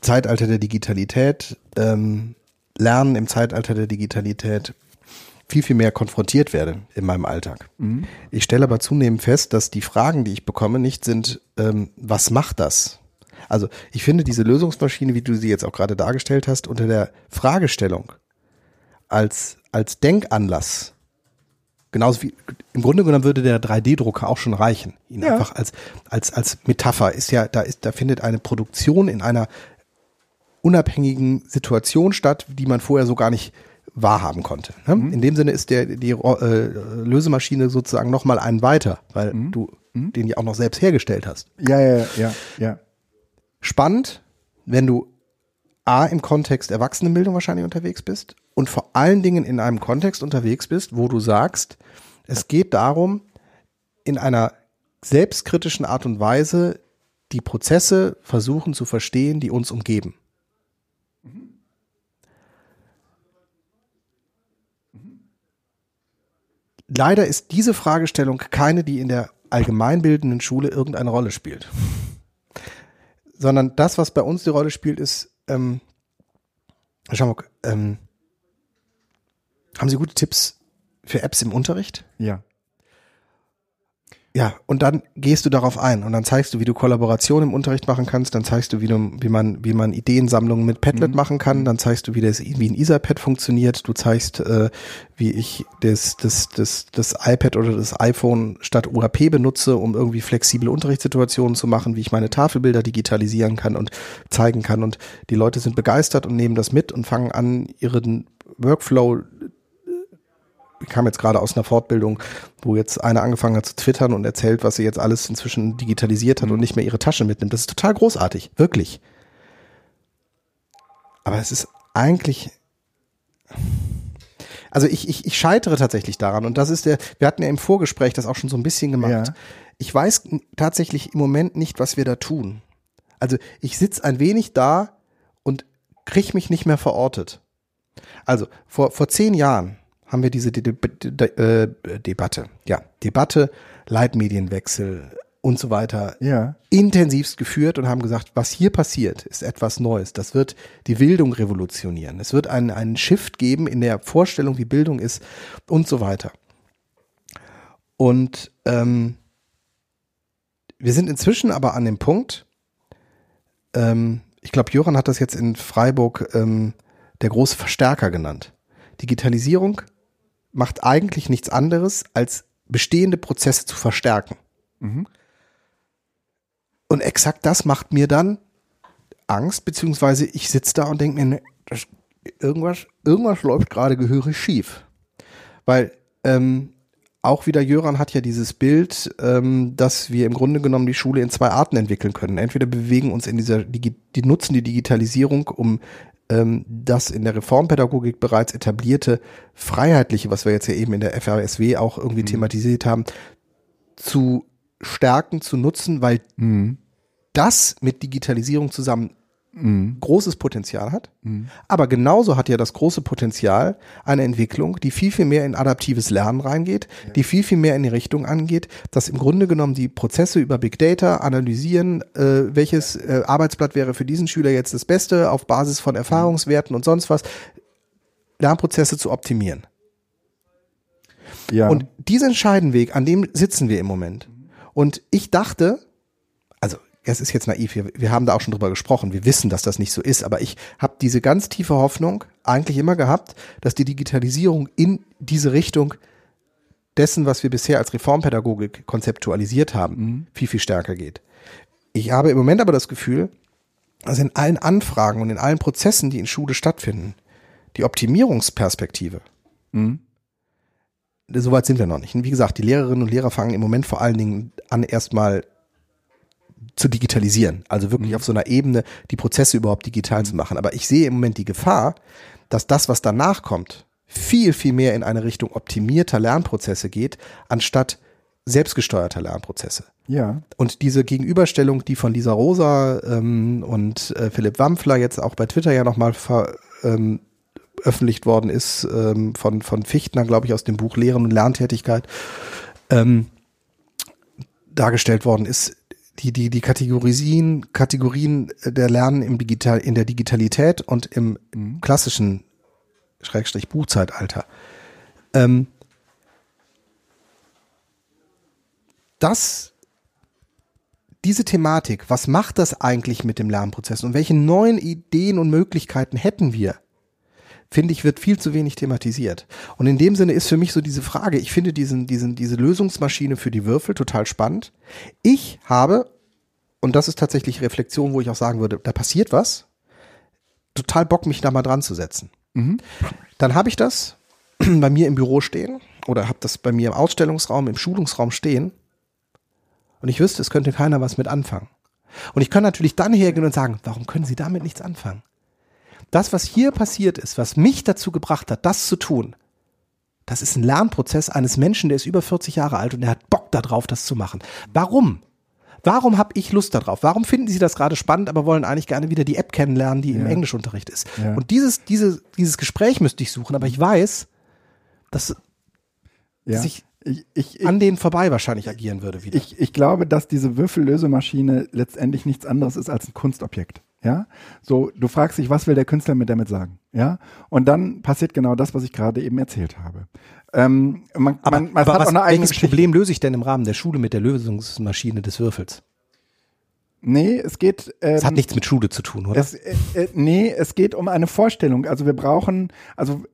Zeitalter der Digitalität, ähm, Lernen im Zeitalter der Digitalität viel, viel mehr konfrontiert werde in meinem Alltag. Mhm. Ich stelle aber zunehmend fest, dass die Fragen, die ich bekomme, nicht sind, ähm, was macht das? Also ich finde diese Lösungsmaschine, wie du sie jetzt auch gerade dargestellt hast, unter der Fragestellung als, als Denkanlass, genauso wie, im Grunde genommen würde der 3D-Drucker auch schon reichen. Ihn ja. einfach als, als, als Metapher ist ja, da ist, da findet eine Produktion in einer unabhängigen Situation statt, die man vorher so gar nicht wahrhaben konnte. Ne? Mhm. In dem Sinne ist der, die äh, Lösemaschine sozusagen nochmal einen weiter, weil mhm. du mhm. den ja auch noch selbst hergestellt hast. Ja, ja, ja, ja spannend, wenn du A im Kontext Erwachsenenbildung wahrscheinlich unterwegs bist und vor allen Dingen in einem Kontext unterwegs bist, wo du sagst, es geht darum, in einer selbstkritischen Art und Weise die Prozesse versuchen zu verstehen, die uns umgeben. Leider ist diese Fragestellung keine, die in der allgemeinbildenden Schule irgendeine Rolle spielt sondern das, was bei uns die Rolle spielt, ist, ähm, schau mal, ähm, haben Sie gute Tipps für Apps im Unterricht? Ja. Ja, und dann gehst du darauf ein und dann zeigst du, wie du Kollaboration im Unterricht machen kannst, dann zeigst du, wie, du, wie man, wie man Ideensammlungen mit Padlet mhm. machen kann, dann zeigst du, wie das, wie ein Etherpad funktioniert, du zeigst, äh, wie ich das, das, das, das iPad oder das iPhone statt UHP benutze, um irgendwie flexible Unterrichtssituationen zu machen, wie ich meine Tafelbilder digitalisieren kann und zeigen kann und die Leute sind begeistert und nehmen das mit und fangen an, ihren Workflow kam jetzt gerade aus einer Fortbildung, wo jetzt einer angefangen hat zu twittern und erzählt, was sie jetzt alles inzwischen digitalisiert hat und nicht mehr ihre Tasche mitnimmt. Das ist total großartig, wirklich. Aber es ist eigentlich, also ich, ich, ich scheitere tatsächlich daran und das ist der, wir hatten ja im Vorgespräch das auch schon so ein bisschen gemacht. Ja. Ich weiß tatsächlich im Moment nicht, was wir da tun. Also ich sitze ein wenig da und kriege mich nicht mehr verortet. Also vor, vor zehn Jahren haben wir diese De De De Debatte, ja, Debatte, Leitmedienwechsel und so weiter ja. intensivst geführt und haben gesagt, was hier passiert, ist etwas Neues. Das wird die Bildung revolutionieren. Es wird einen, einen Shift geben in der Vorstellung, wie Bildung ist und so weiter. Und ähm, wir sind inzwischen aber an dem Punkt, ähm, ich glaube, Joran hat das jetzt in Freiburg ähm, der große Verstärker genannt. Digitalisierung macht eigentlich nichts anderes, als bestehende Prozesse zu verstärken. Mhm. Und exakt das macht mir dann Angst, beziehungsweise ich sitze da und denke mir, ne, das, irgendwas, irgendwas läuft gerade gehörig schief. Weil ähm, auch wieder Jöran hat ja dieses Bild, ähm, dass wir im Grunde genommen die Schule in zwei Arten entwickeln können. Entweder bewegen uns in dieser, die, die nutzen die Digitalisierung, um ähm, das in der Reformpädagogik bereits etablierte Freiheitliche, was wir jetzt ja eben in der FRSW auch irgendwie mhm. thematisiert haben, zu stärken, zu nutzen, weil mhm. das mit Digitalisierung zusammen mhm. großes Potenzial hat. Mhm. Aber genauso hat ja das große Potenzial eine Entwicklung, die viel, viel mehr in adaptives Lernen reingeht, ja. die viel, viel mehr in die Richtung angeht, dass im Grunde genommen die Prozesse über Big Data analysieren, äh, welches äh, Arbeitsblatt wäre für diesen Schüler jetzt das Beste auf Basis von Erfahrungswerten und sonst was, Lernprozesse zu optimieren. Ja. Und diesen Scheidenweg, an dem sitzen wir im Moment. Und ich dachte, es ist jetzt naiv, wir, wir haben da auch schon drüber gesprochen, wir wissen, dass das nicht so ist, aber ich habe diese ganz tiefe Hoffnung eigentlich immer gehabt, dass die Digitalisierung in diese Richtung dessen, was wir bisher als Reformpädagogik konzeptualisiert haben, mhm. viel, viel stärker geht. Ich habe im Moment aber das Gefühl, dass in allen Anfragen und in allen Prozessen, die in Schule stattfinden, die Optimierungsperspektive, mhm. soweit sind wir noch nicht. Und wie gesagt, die Lehrerinnen und Lehrer fangen im Moment vor allen Dingen an, erstmal zu digitalisieren. Also wirklich mhm. auf so einer Ebene die Prozesse überhaupt digital zu machen. Aber ich sehe im Moment die Gefahr, dass das, was danach kommt, viel, viel mehr in eine Richtung optimierter Lernprozesse geht, anstatt selbstgesteuerter Lernprozesse. Ja. Und diese Gegenüberstellung, die von Lisa Rosa ähm, und äh, Philipp Wampfler jetzt auch bei Twitter ja nochmal ähm, veröffentlicht worden ist, ähm, von, von Fichtner, glaube ich, aus dem Buch Lehren und Lerntätigkeit, ähm, dargestellt worden ist, die, die, die Kategorien, Kategorien der Lernen im Digital, in der Digitalität und im mhm. klassischen Schrägstrich Buchzeitalter. Ähm, das, diese Thematik, was macht das eigentlich mit dem Lernprozess und welche neuen Ideen und Möglichkeiten hätten wir, finde ich, wird viel zu wenig thematisiert. Und in dem Sinne ist für mich so diese Frage, ich finde diesen, diesen, diese Lösungsmaschine für die Würfel total spannend. Ich habe, und das ist tatsächlich Reflexion, wo ich auch sagen würde, da passiert was, total Bock, mich da mal dran zu setzen. Mhm. Dann habe ich das bei mir im Büro stehen oder habe das bei mir im Ausstellungsraum, im Schulungsraum stehen und ich wüsste, es könnte keiner was mit anfangen. Und ich kann natürlich dann hergehen und sagen, warum können Sie damit nichts anfangen? Das, was hier passiert ist, was mich dazu gebracht hat, das zu tun, das ist ein Lernprozess eines Menschen, der ist über 40 Jahre alt und der hat Bock darauf, das zu machen. Warum? Warum habe ich Lust darauf? Warum finden Sie das gerade spannend, aber wollen eigentlich gerne wieder die App kennenlernen, die ja. im Englischunterricht ist? Ja. Und dieses, diese, dieses Gespräch müsste ich suchen, aber ich weiß, dass, ja. dass ich, ich, ich, an denen vorbei wahrscheinlich agieren würde wieder. Ich, ich glaube, dass diese Würfellösemaschine letztendlich nichts anderes ist als ein Kunstobjekt. Ja, so du fragst dich, was will der Künstler mir damit sagen? Ja, und dann passiert genau das, was ich gerade eben erzählt habe. Ähm, man, aber, man, man aber was, welches Problem löse ich denn im Rahmen der Schule mit der Lösungsmaschine des Würfels? Nee, es geht. Ähm, es hat nichts mit Schule zu tun, oder? Es, äh, äh, nee, es geht um eine Vorstellung. Also wir brauchen, also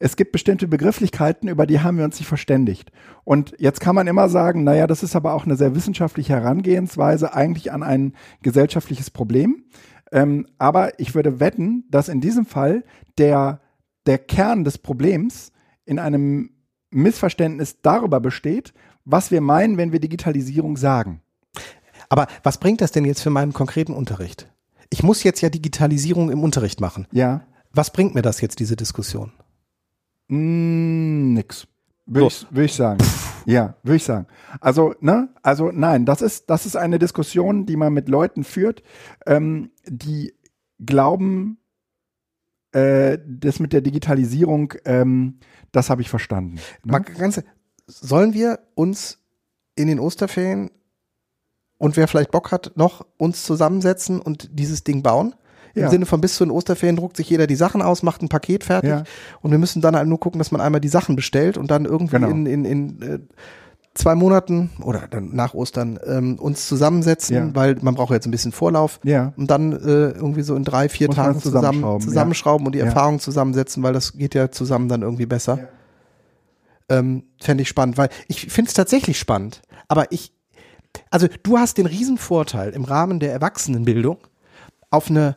es gibt bestimmte Begrifflichkeiten, über die haben wir uns nicht verständigt. Und jetzt kann man immer sagen, naja, das ist aber auch eine sehr wissenschaftliche Herangehensweise eigentlich an ein gesellschaftliches Problem. Ähm, aber ich würde wetten, dass in diesem Fall der, der Kern des Problems in einem Missverständnis darüber besteht, was wir meinen, wenn wir Digitalisierung sagen. Aber was bringt das denn jetzt für meinen konkreten Unterricht? Ich muss jetzt ja Digitalisierung im Unterricht machen. Ja. Was bringt mir das jetzt, diese Diskussion? Mm, nix. Würde ich, würd ich sagen. Ja, würde ich sagen. Also, ne, also nein, das ist, das ist eine Diskussion, die man mit Leuten führt, ähm, die glauben, äh, das mit der Digitalisierung, ähm, das habe ich verstanden. Ne? Mal ganz, sollen wir uns in den Osterferien und wer vielleicht Bock hat, noch uns zusammensetzen und dieses Ding bauen? Im ja. Sinne von bis zu den Osterferien druckt sich jeder die Sachen aus, macht ein Paket fertig ja. und wir müssen dann halt nur gucken, dass man einmal die Sachen bestellt und dann irgendwie genau. in, in, in äh, zwei Monaten oder dann nach Ostern ähm, uns zusammensetzen, ja. weil man braucht jetzt ein bisschen Vorlauf ja. und dann äh, irgendwie so in drei, vier Muss Tagen zusammen, zusammenschrauben ja. und die Erfahrung zusammensetzen, weil das geht ja zusammen dann irgendwie besser. Ähm, Fände ich spannend, weil ich finde es tatsächlich spannend, aber ich, also du hast den Riesenvorteil im Rahmen der Erwachsenenbildung auf eine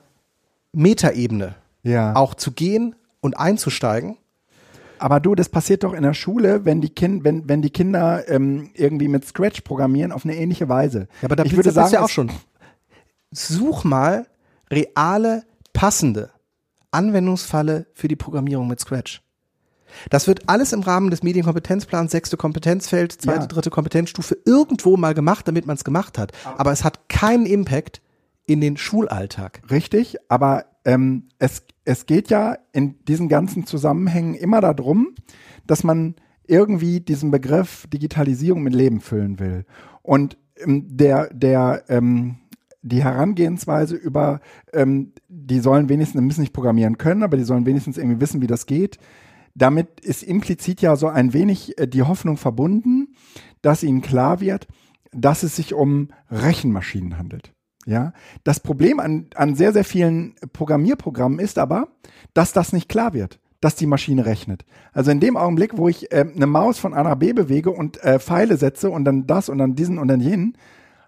Metaebene ja. auch zu gehen und einzusteigen Aber du, das passiert doch in der Schule, wenn die, kind, wenn, wenn die Kinder ähm, irgendwie mit Scratch programmieren auf eine ähnliche Weise. Ja, aber da ich würde sagen, ja auch schon. Such mal reale, passende Anwendungsfalle für die Programmierung mit Scratch. Das wird alles im Rahmen des Medienkompetenzplans, sechste Kompetenzfeld, zweite, Ja. dritte Kompetenzstufe irgendwo mal gemacht, damit man es gemacht hat. Aber es hat keinen Impact in den Schulalltag. Richtig, aber ähm, es, es geht ja in diesen ganzen Zusammenhängen immer darum, dass man irgendwie diesen Begriff Digitalisierung mit Leben füllen will. Und ähm, der, der, ähm, die Herangehensweise über, ähm, die sollen wenigstens, müssen nicht programmieren können, aber die sollen wenigstens irgendwie wissen, wie das geht. Damit ist implizit ja so ein wenig äh, die Hoffnung verbunden, dass ihnen klar wird, dass es sich um Rechenmaschinen handelt. Ja, das Problem an, an sehr, sehr vielen Programmierprogrammen ist aber, dass das nicht klar wird, dass die Maschine rechnet. Also in dem Augenblick, wo ich äh, eine Maus von A nach B bewege und äh, Pfeile setze und dann das und dann diesen und dann jenen,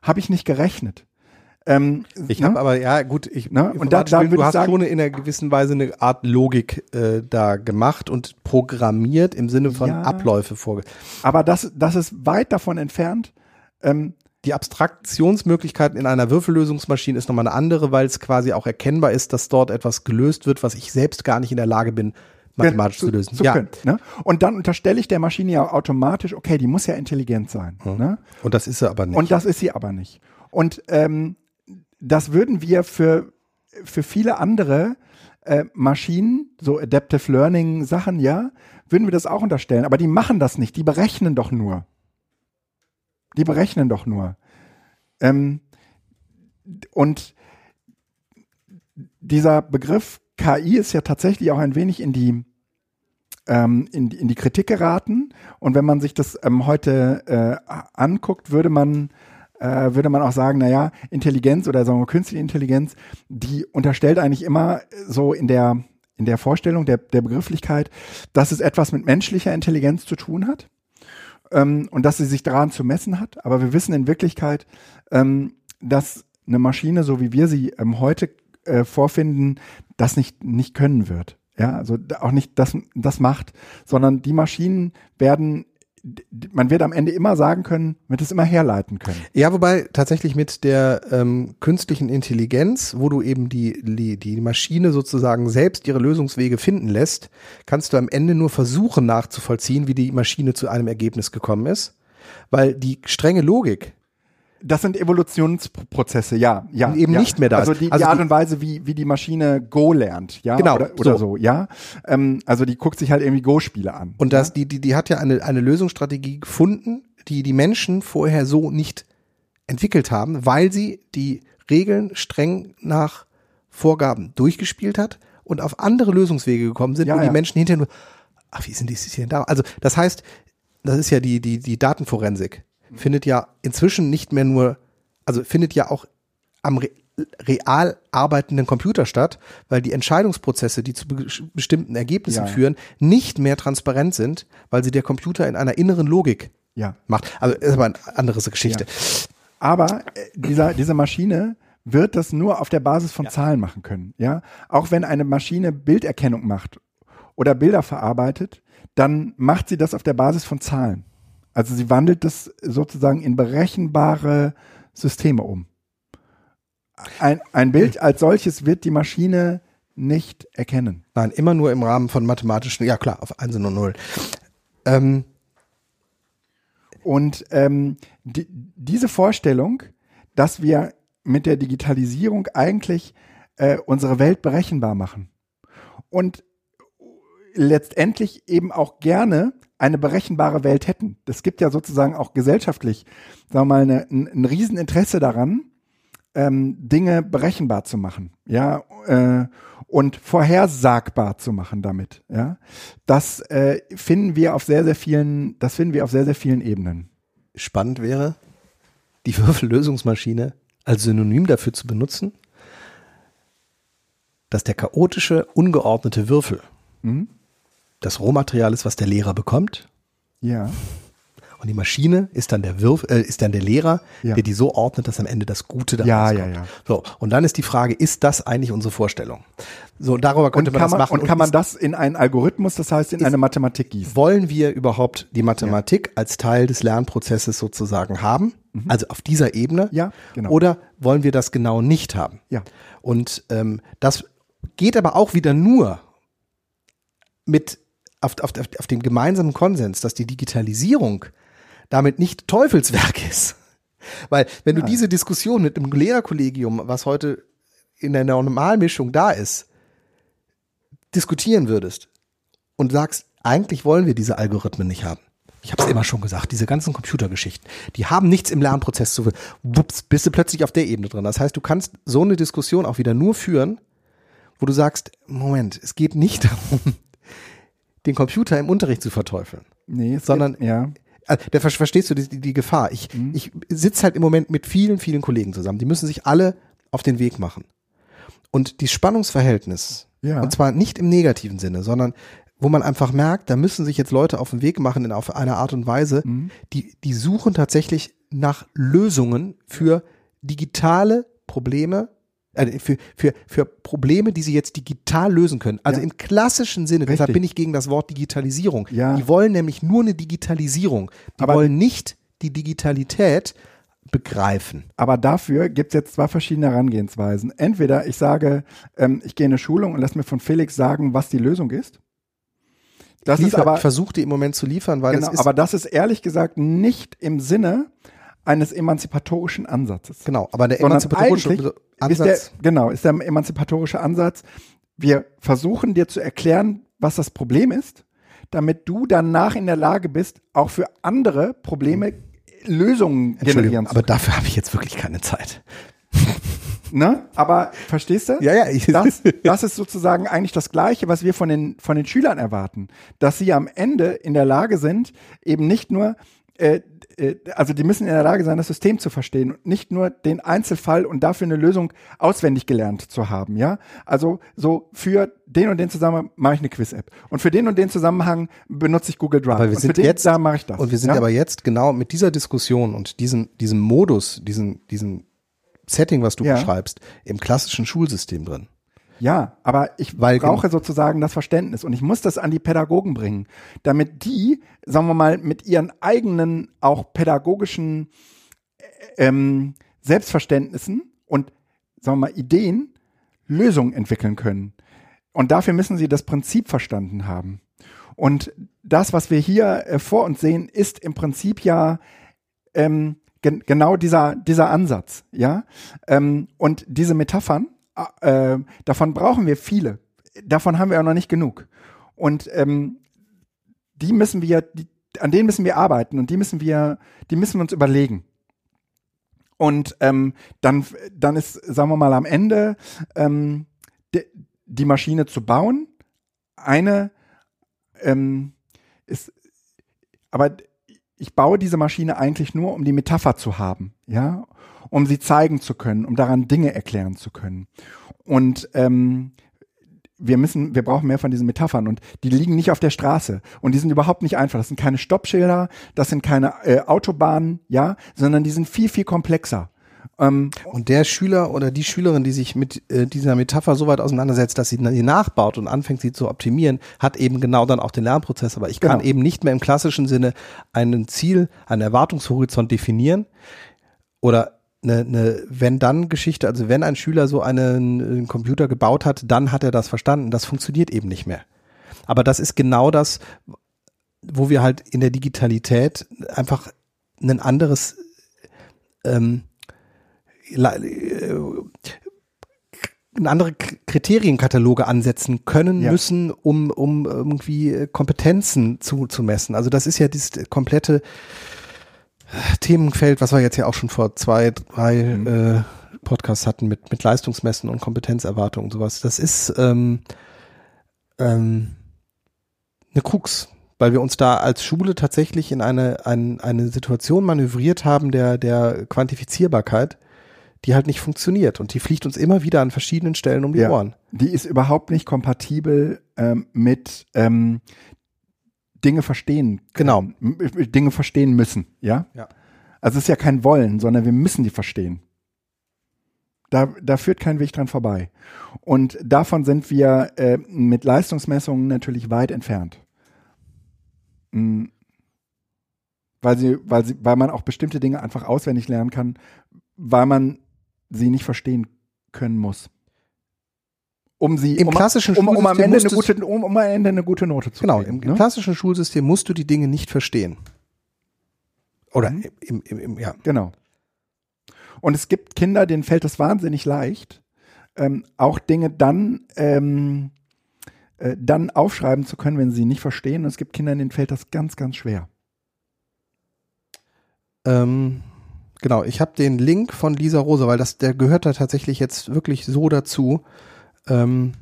habe ich nicht gerechnet. Ähm, Ich ne? habe aber, ja gut, ich, Ne? Und da- da du hast sagen- schon in einer gewissen Weise eine Art Logik äh, da gemacht und programmiert im Sinne von Ja. Abläufe vorge. aber das, das ist weit davon entfernt. Ähm, Die Abstraktionsmöglichkeiten in einer Würfellösungsmaschine ist nochmal eine andere, weil es quasi auch erkennbar ist, dass dort etwas gelöst wird, was ich selbst gar nicht in der Lage bin, mathematisch zu, lösen. Zu ja. können, ne? Und dann unterstelle ich der Maschine ja automatisch, okay, die muss ja intelligent sein. Ne? Und das ist sie aber nicht. Und das ist sie aber nicht. Und ähm, das würden wir für, für viele andere äh, Maschinen, so Adaptive Learning Sachen, ja, würden wir das auch unterstellen. Aber die machen das nicht. Die berechnen doch nur. Die berechnen doch nur. Ähm, und dieser Begriff KI ist ja tatsächlich auch ein wenig in die ähm, in, in die Kritik geraten. Und wenn man sich das ähm, heute äh, anguckt, würde man äh, würde man auch sagen, naja, Intelligenz oder sagen wir künstliche Intelligenz, die unterstellt eigentlich immer so in der in der Vorstellung der, der Begrifflichkeit, dass es etwas mit menschlicher Intelligenz zu tun hat ähm, und dass sie sich daran zu messen hat. Aber wir wissen in Wirklichkeit, ähm, dass eine Maschine, so wie wir sie ähm, heute äh, vorfinden, das nicht, nicht können wird. Ja, also auch nicht das, das macht, sondern die Maschinen werden, man wird am Ende immer sagen können, wird es immer herleiten können. Ja, wobei tatsächlich mit der ähm, künstlichen Intelligenz, wo du eben die, die, die Maschine sozusagen selbst ihre Lösungswege finden lässt, kannst du am Ende nur versuchen nachzuvollziehen, wie die Maschine zu einem Ergebnis gekommen ist. Weil die strenge Logik, Das sind Evolutionsprozesse, ja, ja. Eben ja. nicht mehr da Also die, Also die Art und Weise, wie, wie die Maschine Go lernt, ja. Genau, Oder, oder so. so. ja. Ähm, also die guckt sich halt irgendwie Go-Spiele an. Und das, die, die, die hat ja eine, eine Lösungsstrategie gefunden, die die Menschen vorher so nicht entwickelt haben, weil sie die Regeln streng nach Vorgaben durchgespielt hat und auf andere Lösungswege gekommen sind, Ja, wo die ja. Menschen hinterher nur, ach, wie sind die hier da? Also, das heißt, das ist ja die, die, die Datenforensik, findet ja inzwischen nicht mehr nur, also findet ja auch am re real arbeitenden Computer statt, weil die Entscheidungsprozesse, die zu be bestimmten Ergebnissen Ja. führen, nicht mehr transparent sind, weil sie der Computer in einer inneren Logik Ja. macht. Also ist aber eine andere Geschichte. Aber äh, dieser, diese Maschine wird das nur auf der Basis von Zahlen machen können. Ja, auch wenn eine Maschine Bilderkennung macht oder Bilder verarbeitet, dann macht sie das auf der Basis von Zahlen. Also sie wandelt das sozusagen in berechenbare Systeme um. Ein, ein Bild als solches wird die Maschine nicht erkennen. Nein, immer nur im Rahmen von mathematischen, ja klar, auf 1 und 0. Ähm, Und ähm, die, diese Vorstellung, dass wir mit der Digitalisierung eigentlich äh, unsere Welt berechenbar machen und letztendlich eben auch gerne eine berechenbare Welt hätten. Es gibt ja sozusagen auch gesellschaftlich, sagen wir mal, eine, ein, ein Rieseninteresse daran, ähm, Dinge berechenbar zu machen, ja, äh, und vorhersagbar zu machen damit, ja. Das äh, finden wir auf sehr, sehr vielen, das finden wir auf sehr, sehr vielen Ebenen. spannend wäre, die Würfellösungsmaschine als Synonym dafür zu benutzen, dass der chaotische, ungeordnete Würfel Mhm. Das Rohmaterial ist, was der Lehrer bekommt Ja. Und die Maschine ist dann der Wirf, äh, ist dann der Lehrer, Ja. der die so ordnet, dass am Ende das Gute da Ja, rauskommt. ja, ja. So, und dann ist die Frage, ist das eigentlich unsere Vorstellung? So, darüber könnte Und man kann das man, machen. und kann man das in einen Algorithmus, das heißt in ist- eine Mathematik gießen? wollen wir überhaupt die Mathematik als Teil des Lernprozesses sozusagen haben? Also auf dieser Ebene? Mhm. Ja, genau. Oder wollen wir das genau nicht haben? Ja. Und ähm, das geht aber auch wieder nur mit auf, auf, auf, auf dem gemeinsamen Konsens, dass die Digitalisierung damit nicht Teufelswerk ist. Weil wenn du Ja. diese Diskussion mit einem Lehrerkollegium, was heute in der Normalmischung da ist, diskutieren würdest und sagst, eigentlich wollen wir diese Algorithmen nicht haben. Ich habe es immer schon gesagt, diese ganzen Computergeschichten, die haben nichts im Lernprozess zu wups, bist du plötzlich auf der Ebene drin. Das heißt, du kannst so eine Diskussion auch wieder nur führen, wo du sagst, Moment, es geht nicht darum, den Computer im Unterricht zu verteufeln. Nee, Sondern- geht, ja. Also, da ver- verstehst du die, die, Gefahr. Ich, ich sitze halt im Moment mit vielen, vielen Kollegen zusammen. Die müssen sich alle auf den Weg machen. Und die Spannungsverhältnis, Ja. und zwar nicht im negativen Sinne, sondern wo man einfach merkt, da müssen sich jetzt Leute auf den Weg machen in auf eine Art und Weise, die, die suchen tatsächlich nach Lösungen für digitale Probleme, äh, für, für, für Probleme, die sie jetzt digital lösen können. Also Ja. im klassischen Sinne, deshalb Richtig. bin ich gegen das Wort Digitalisierung. Ja. Die wollen nämlich nur eine Digitalisierung. Die Aber- wollen nicht die Digitalität begreifen. Aber dafür gibt es jetzt zwei verschiedene Herangehensweisen. Entweder ich sage, ähm, ich gehe in eine Schulung und lass mir von Felix sagen, was die Lösung ist. Das Liefer, ist aber, ich versuche die im Moment zu liefern, weil genau, es ist, aber das ist ehrlich gesagt nicht im Sinne eines emanzipatorischen Ansatzes. genau, aber der emanzipatorische Ansatz, Ist der, genau, ist der emanzipatorische Ansatz. Wir versuchen dir zu erklären, was das Problem ist, damit du danach in der Lage bist, auch für andere Probleme Lösungen generieren zu aber können. dafür habe ich jetzt wirklich keine Zeit. Ne? Aber verstehst du? Ja, ja, ich- Das, das ist sozusagen eigentlich das Gleiche, was wir von den, von den Schülern erwarten. Dass sie am Ende in der Lage sind, eben nicht nur, äh, äh, also die müssen in der Lage sein, das System zu verstehen und nicht nur den Einzelfall und dafür eine Lösung auswendig gelernt zu haben, ja? Also so für den und den Zusammenhang mache ich eine Quiz-App und für den und den Zusammenhang benutze ich Google Drive. Aber wir und sind jetzt- da mache ich das. Und wir sind ja? aber jetzt genau mit dieser Diskussion und diesem, diesem Modus, diesem, diesem Setting, was du Ja. beschreibst, im klassischen Schulsystem drin. Ja, aber ich Weil brauche sozusagen das Verständnis und ich muss das an die Pädagogen bringen, damit die, sagen wir mal, mit ihren eigenen auch pädagogischen äh, ähm, Selbstverständnissen und sagen wir mal Ideen Lösungen entwickeln können. Und dafür müssen sie das Prinzip verstanden haben. Und das, was wir hier äh, vor uns sehen, ist im Prinzip ja ähm, gen genau dieser, dieser Ansatz, ja. Ähm, und diese Metaphern, äh, davon brauchen wir viele. Davon haben wir auch noch nicht genug. Und ähm, die müssen wir, die, an denen müssen wir arbeiten und die müssen wir, die müssen wir uns überlegen. Und ähm, dann, dann ist, sagen wir mal, am Ende ähm, de, die Maschine zu bauen, eine ähm, ist, aber ich baue diese Maschine eigentlich nur, um die Metapher zu haben, ja, um sie zeigen zu können, um daran Dinge erklären zu können. Und ähm, wir müssen, wir brauchen mehr von diesen Metaphern und die liegen nicht auf der Straße und die sind überhaupt nicht einfach. Das sind keine Stoppschilder, das sind keine äh, Autobahnen, ja, sondern die sind viel, viel komplexer. Ähm, Und der Schüler oder die Schülerin, die sich mit äh, dieser Metapher so weit auseinandersetzt, dass sie sie nachbaut und anfängt, sie zu optimieren, hat eben genau dann auch den Lernprozess. Aber ich kann Genau. eben nicht mehr im klassischen Sinne einen Ziel, einen Erwartungshorizont definieren oder eine, eine Wenn-Dann-Geschichte. Also wenn ein Schüler so einen, einen Computer gebaut hat, dann hat er das verstanden. Das funktioniert eben nicht mehr. Aber das ist genau das, wo wir halt in der Digitalität einfach ein anderes ähm, äh, andere Kriterienkataloge ansetzen können Ja. müssen, um, um irgendwie Kompetenzen zu, zu messen. Also das ist ja dieses komplette Themenfeld, was wir jetzt ja auch schon vor zwei, drei äh, Podcasts hatten mit, mit Leistungsmessen und Kompetenzerwartungen und sowas. Das ist ähm, ähm, eine Krux, weil wir uns da als Schule tatsächlich in eine, ein, eine Situation manövriert haben der, der Quantifizierbarkeit, die halt nicht funktioniert und die fliegt uns immer wieder an verschiedenen Stellen um die Ja. Ohren. die ist überhaupt nicht kompatibel ähm, mit ähm, Dinge verstehen. Genau. m- Dinge verstehen müssen, ja? Ja. Also es ist ja kein Wollen, sondern wir müssen die verstehen. Da, da führt kein Weg dran vorbei. Und davon sind wir äh, mit Leistungsmessungen natürlich weit entfernt. Mm. Weil sie, weil sie, weil man auch bestimmte Dinge einfach auswendig lernen kann, weil man sie nicht verstehen können muss. Um sie, Im um, klassischen um, um am Ende eine gute, um, um am Ende eine gute Note zu Genau, kriegen, im ne? klassischen Schulsystem musst du die Dinge nicht verstehen. Oder Mhm. im, im, im, ja. Genau. Und es gibt Kinder, denen fällt es wahnsinnig leicht, ähm, auch Dinge dann, ähm, äh, dann aufschreiben zu können, wenn sie sie nicht verstehen. Und es gibt Kinder, denen fällt das ganz, ganz schwer. Ähm, genau, ich habe den Link von Lisa Rose, weil das, der gehört da tatsächlich jetzt wirklich so dazu. Ähm,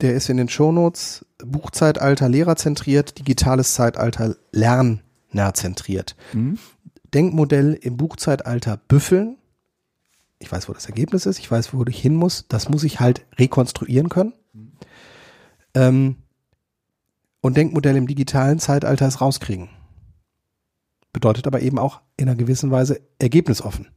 der ist in den Shownotes Buchzeitalter lehrerzentriert, digitales Zeitalter lernerzentriert. Mhm. Denkmodell im Buchzeitalter büffeln. Ich weiß, wo das Ergebnis ist, ich weiß, wo ich hin muss. Das muss ich halt rekonstruieren können. Ähm, und Denkmodell im digitalen Zeitalter ist rauskriegen. Bedeutet aber eben auch in einer gewissen Weise ergebnisoffen.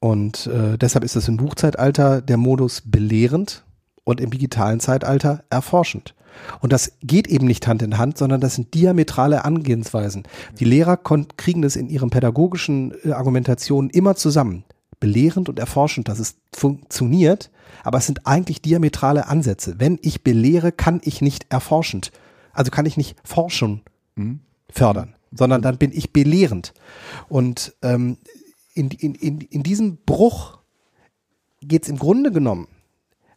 Und äh, deshalb ist es im Buchzeitalter der Modus belehrend und im digitalen Zeitalter erforschend. Und das geht eben nicht Hand in Hand, sondern das sind diametrale Angehensweisen. Die Lehrer kriegen das in ihren pädagogischen äh, Argumentationen immer zusammen. Belehrend und erforschend, dass es funktioniert, aber es sind eigentlich diametrale Ansätze. Wenn ich belehre, kann ich nicht erforschend. Also kann ich nicht forschen Mhm. fördern, sondern dann bin ich belehrend. Und ähm, in, in, in, in diesem Bruch geht es im Grunde genommen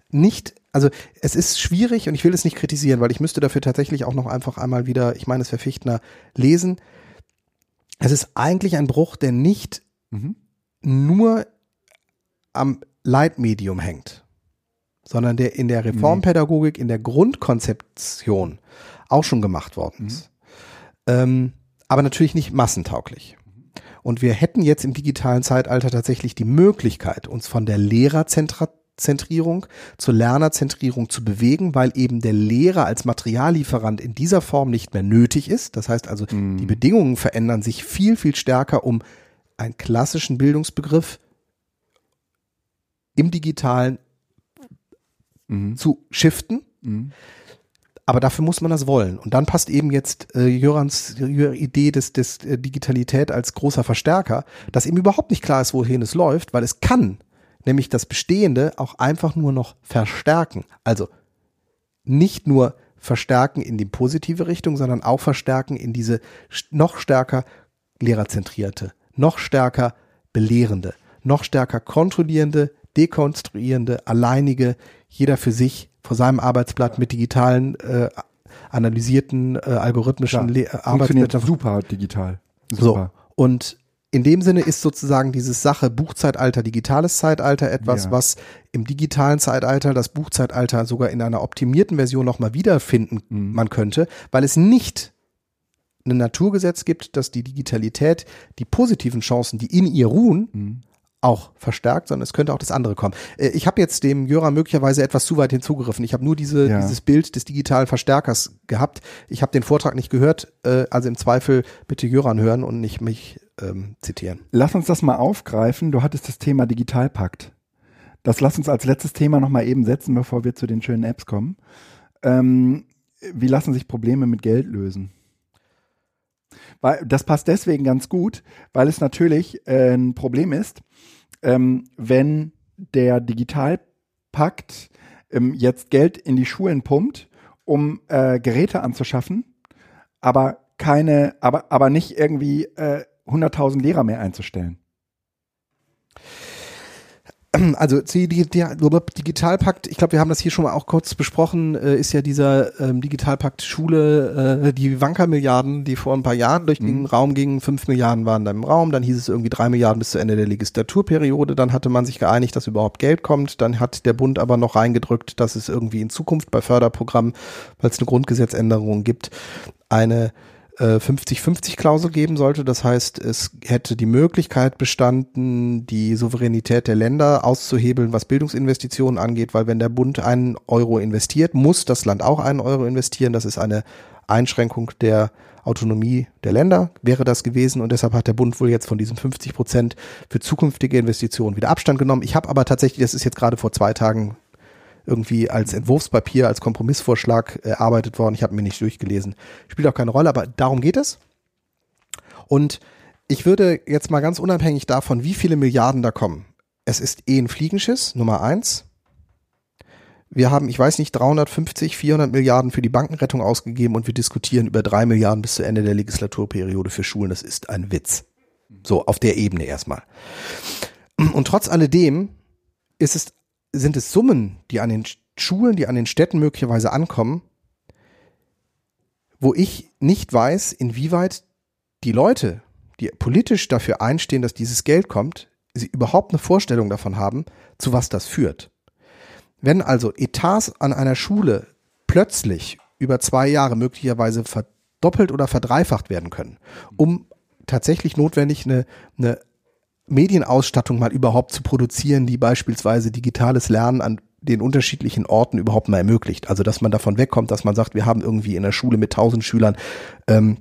nicht, also es ist schwierig und ich will es nicht kritisieren, weil ich müsste dafür tatsächlich auch noch einfach einmal wieder, ich meine es wäre Fichtner, lesen. Es ist eigentlich ein Bruch, der nicht Mhm. nur am Leitmedium hängt, sondern der in der Reformpädagogik, in der Grundkonzeption auch schon gemacht worden ist. Ähm, aber natürlich nicht massentauglich. Und wir hätten jetzt im digitalen Zeitalter tatsächlich die Möglichkeit, uns von der Lehrerzentrierung zur Lernerzentrierung zu bewegen, weil eben der Lehrer als Materiallieferant in dieser Form nicht mehr nötig ist. Das heißt also, die Bedingungen verändern sich viel, viel stärker, um einen klassischen Bildungsbegriff im digitalen Mhm. zu shiften. Mhm. Aber dafür muss man das wollen. Und dann passt eben jetzt äh, Jörans Jör- Idee des, des äh, Digitalität als großer Verstärker, dass eben überhaupt nicht klar ist, wohin es läuft, weil es kann nämlich das Bestehende auch einfach nur noch verstärken. Also nicht nur verstärken in die positive Richtung, sondern auch verstärken in diese noch stärker lehrerzentrierte, noch stärker belehrende, noch stärker kontrollierende, dekonstruierende, alleinige, jeder für sich vor seinem Arbeitsblatt mit digitalen, äh, analysierten, äh, algorithmischen Le- äh, Arbeitsblättern. super digital. So. Super. Und in dem Sinne ist sozusagen dieses Sache Buchzeitalter, digitales Zeitalter etwas, Ja. was im digitalen Zeitalter das Buchzeitalter sogar in einer optimierten Version nochmal wiederfinden Mhm. man könnte, weil es nicht ein Naturgesetz gibt, dass die Digitalität die positiven Chancen, die in ihr ruhen, Mhm. Auch verstärkt, sondern es könnte auch das andere kommen. Äh, Ich habe jetzt dem Jöra möglicherweise etwas zu weit hinzugegriffen. Ich habe nur diese, Ja. dieses Bild des digitalen Verstärkers gehabt. Ich habe den Vortrag nicht gehört, äh, also im Zweifel bitte Jöran hören und nicht mich ähm, zitieren. Lass uns das mal aufgreifen. Du hattest das Thema Digitalpakt. Das lass uns als letztes Thema nochmal eben setzen, bevor wir zu den schönen Apps kommen. Ähm, wie lassen sich Probleme mit Geld lösen? Weil, das passt deswegen ganz gut, weil es natürlich äh, ein Problem ist, ähm, wenn der Digitalpakt ähm, jetzt Geld in die Schulen pumpt, um äh, Geräte anzuschaffen, aber keine, aber, aber nicht irgendwie äh, 100.000 Lehrer mehr einzustellen. Also Digitalpakt, ich glaube, wir haben das hier schon mal auch kurz besprochen, äh, ist ja dieser ähm, Digitalpakt Schule, äh, die Wanker-Milliarden, die vor ein paar Jahren durch den Mhm. Raum gingen, fünf Milliarden waren da im Raum, dann hieß es irgendwie drei Milliarden bis zu Ende der Legislaturperiode, dann hatte man sich geeinigt, dass überhaupt Geld kommt, dann hat der Bund aber noch reingedrückt, dass es irgendwie in Zukunft bei Förderprogrammen, weil es eine Grundgesetzänderung gibt, eine 50-50-Klausel geben sollte. Das heißt, es hätte die Möglichkeit bestanden, die Souveränität der Länder auszuhebeln, was Bildungsinvestitionen angeht, weil wenn der Bund einen Euro investiert, muss das Land auch einen Euro investieren. Das ist eine Einschränkung der Autonomie der Länder wäre das gewesen und deshalb hat der Bund wohl jetzt von diesen 50 Prozent für zukünftige Investitionen wieder Abstand genommen. Ich habe aber tatsächlich, das ist jetzt gerade vor zwei Tagen irgendwie als Entwurfspapier, als Kompromissvorschlag erarbeitet worden. Ich habe mir nicht durchgelesen. Spielt auch keine Rolle, aber darum geht es. Und ich würde jetzt mal ganz unabhängig davon, wie viele Milliarden da kommen. Es ist eh ein Fliegenschiss, Nummer eins. Wir haben, ich weiß nicht, 350, 400 Milliarden für die Bankenrettung ausgegeben und wir diskutieren über drei Milliarden bis zu Ende der Legislaturperiode für Schulen. Das ist ein Witz. So, auf der Ebene erstmal. Und trotz alledem ist es sind es Summen, die an den Schulen, die an den Städten möglicherweise ankommen, wo ich nicht weiß, inwieweit die Leute, die politisch dafür einstehen, dass dieses Geld kommt, sie überhaupt eine Vorstellung davon haben, zu was das führt. Wenn also Etats an einer Schule plötzlich über zwei Jahre möglicherweise verdoppelt oder verdreifacht werden können, um tatsächlich notwendig eine, eine Medienausstattung mal überhaupt zu produzieren, die beispielsweise digitales Lernen an den unterschiedlichen Orten überhaupt mal ermöglicht. Also dass man davon wegkommt, dass man sagt, wir haben irgendwie in der Schule mit 1000 Schülern ähm,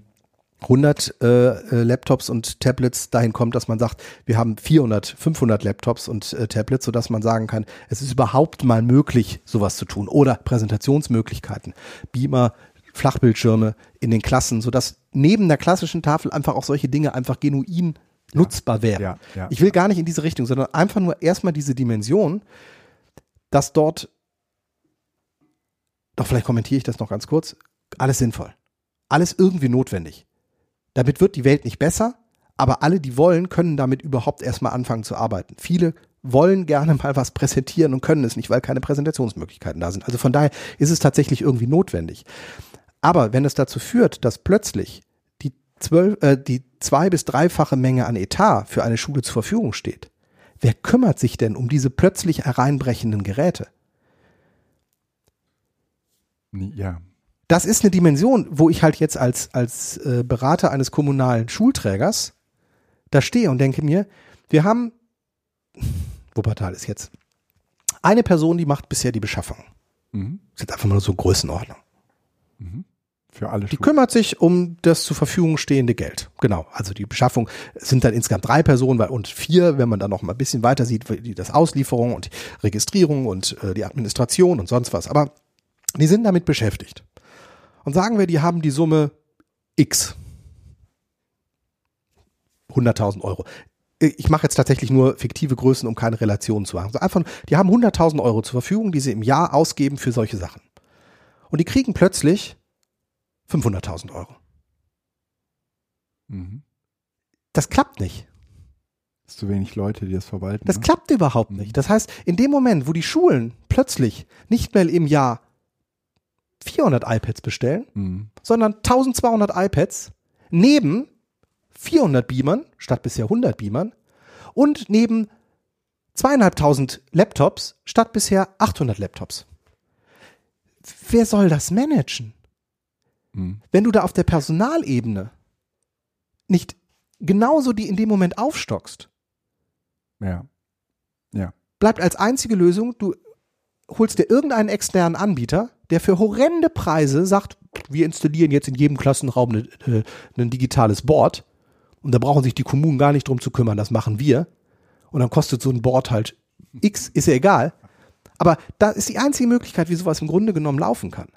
100 äh, äh, Laptops und Tablets dahin kommt, dass man sagt, wir haben 400, 500 Laptops und äh, Tablets, sodass man sagen kann, es ist überhaupt mal möglich, sowas zu tun. Oder Präsentationsmöglichkeiten, Beamer, Flachbildschirme in den Klassen, sodass neben der klassischen Tafel einfach auch solche Dinge einfach genuin nutzbar wäre. Ja, ja. Ich will gar nicht in diese Richtung, sondern einfach nur erstmal diese Dimension, dass dort, doch vielleicht kommentiere ich das noch ganz kurz, alles sinnvoll. Alles irgendwie notwendig. Damit wird die Welt nicht besser, aber alle, die wollen, können damit überhaupt erstmal anfangen zu arbeiten. Viele wollen gerne mal was präsentieren und können es nicht, weil keine Präsentationsmöglichkeiten da sind. Also von daher ist es tatsächlich irgendwie notwendig. Aber wenn es dazu führt, dass plötzlich zwölf, äh, die zwei- bis dreifache Menge an Etat für eine Schule zur Verfügung steht, wer kümmert sich denn um diese plötzlich hereinbrechenden Geräte? Ja. Das ist eine Dimension, wo ich halt jetzt als, als äh, Berater eines kommunalen Schulträgers da stehe und denke mir, wir haben, Wuppertal ist jetzt, eine Person, die macht bisher die Beschaffung. Mhm. Das ist jetzt einfach mal so Größenordnung. Mhm. Für alle Die Schulen. kümmert sich um das zur Verfügung stehende Geld. Genau. Also die Beschaffung sind dann insgesamt drei Personen weil, und vier, wenn man dann noch mal ein bisschen weiter sieht, wie das Auslieferung und Registrierung und äh, die Administration und sonst was. Aber die sind damit beschäftigt. Und sagen wir, die haben die Summe X. 100.000 Euro. Ich mache jetzt tatsächlich nur fiktive Größen, um keine Relation zu haben. Also einfach, die haben 100.000 Euro zur Verfügung, die sie im Jahr ausgeben für solche Sachen. Und die kriegen plötzlich 500.000 Euro. Mhm. Das klappt nicht. Ist zu wenig Leute, die das verwalten. Das ne? klappt überhaupt nicht. Das heißt, in dem Moment, wo die Schulen plötzlich nicht mehr im Jahr 400 iPads bestellen, Mhm. sondern 1200 iPads neben 400 Beamern statt bisher 100 Beamern und neben zweieinhalbtausend Laptops statt bisher 800 Laptops. Wer soll das managen? Mhm. wenn du da auf der Personalebene nicht genauso die in dem Moment aufstockst, Ja. Ja. bleibt als einzige Lösung, du holst dir irgendeinen externen Anbieter, der für horrende Preise sagt, wir installieren jetzt in jedem Klassenraum ne, äh, ein digitales Board und da brauchen sich die Kommunen gar nicht drum zu kümmern, das machen wir. Und dann kostet so ein Board halt X, ist ja egal. Aber da ist die einzige Möglichkeit, wie sowas im Grunde genommen laufen kann.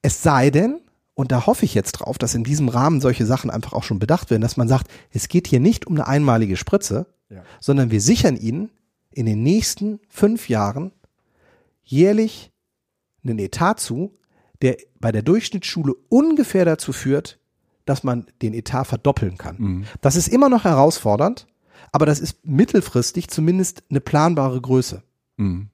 Es sei denn, und da hoffe ich jetzt drauf, dass in diesem Rahmen solche Sachen einfach auch schon bedacht werden, dass man sagt, es geht hier nicht um eine einmalige Spritze, Ja. sondern wir sichern ihnen in den nächsten fünf Jahren jährlich einen Etat zu, der bei der Durchschnittsschule ungefähr dazu führt, dass man den Etat verdoppeln kann. Mhm. Das ist immer noch herausfordernd, aber das ist mittelfristig zumindest eine planbare Größe. Mhm.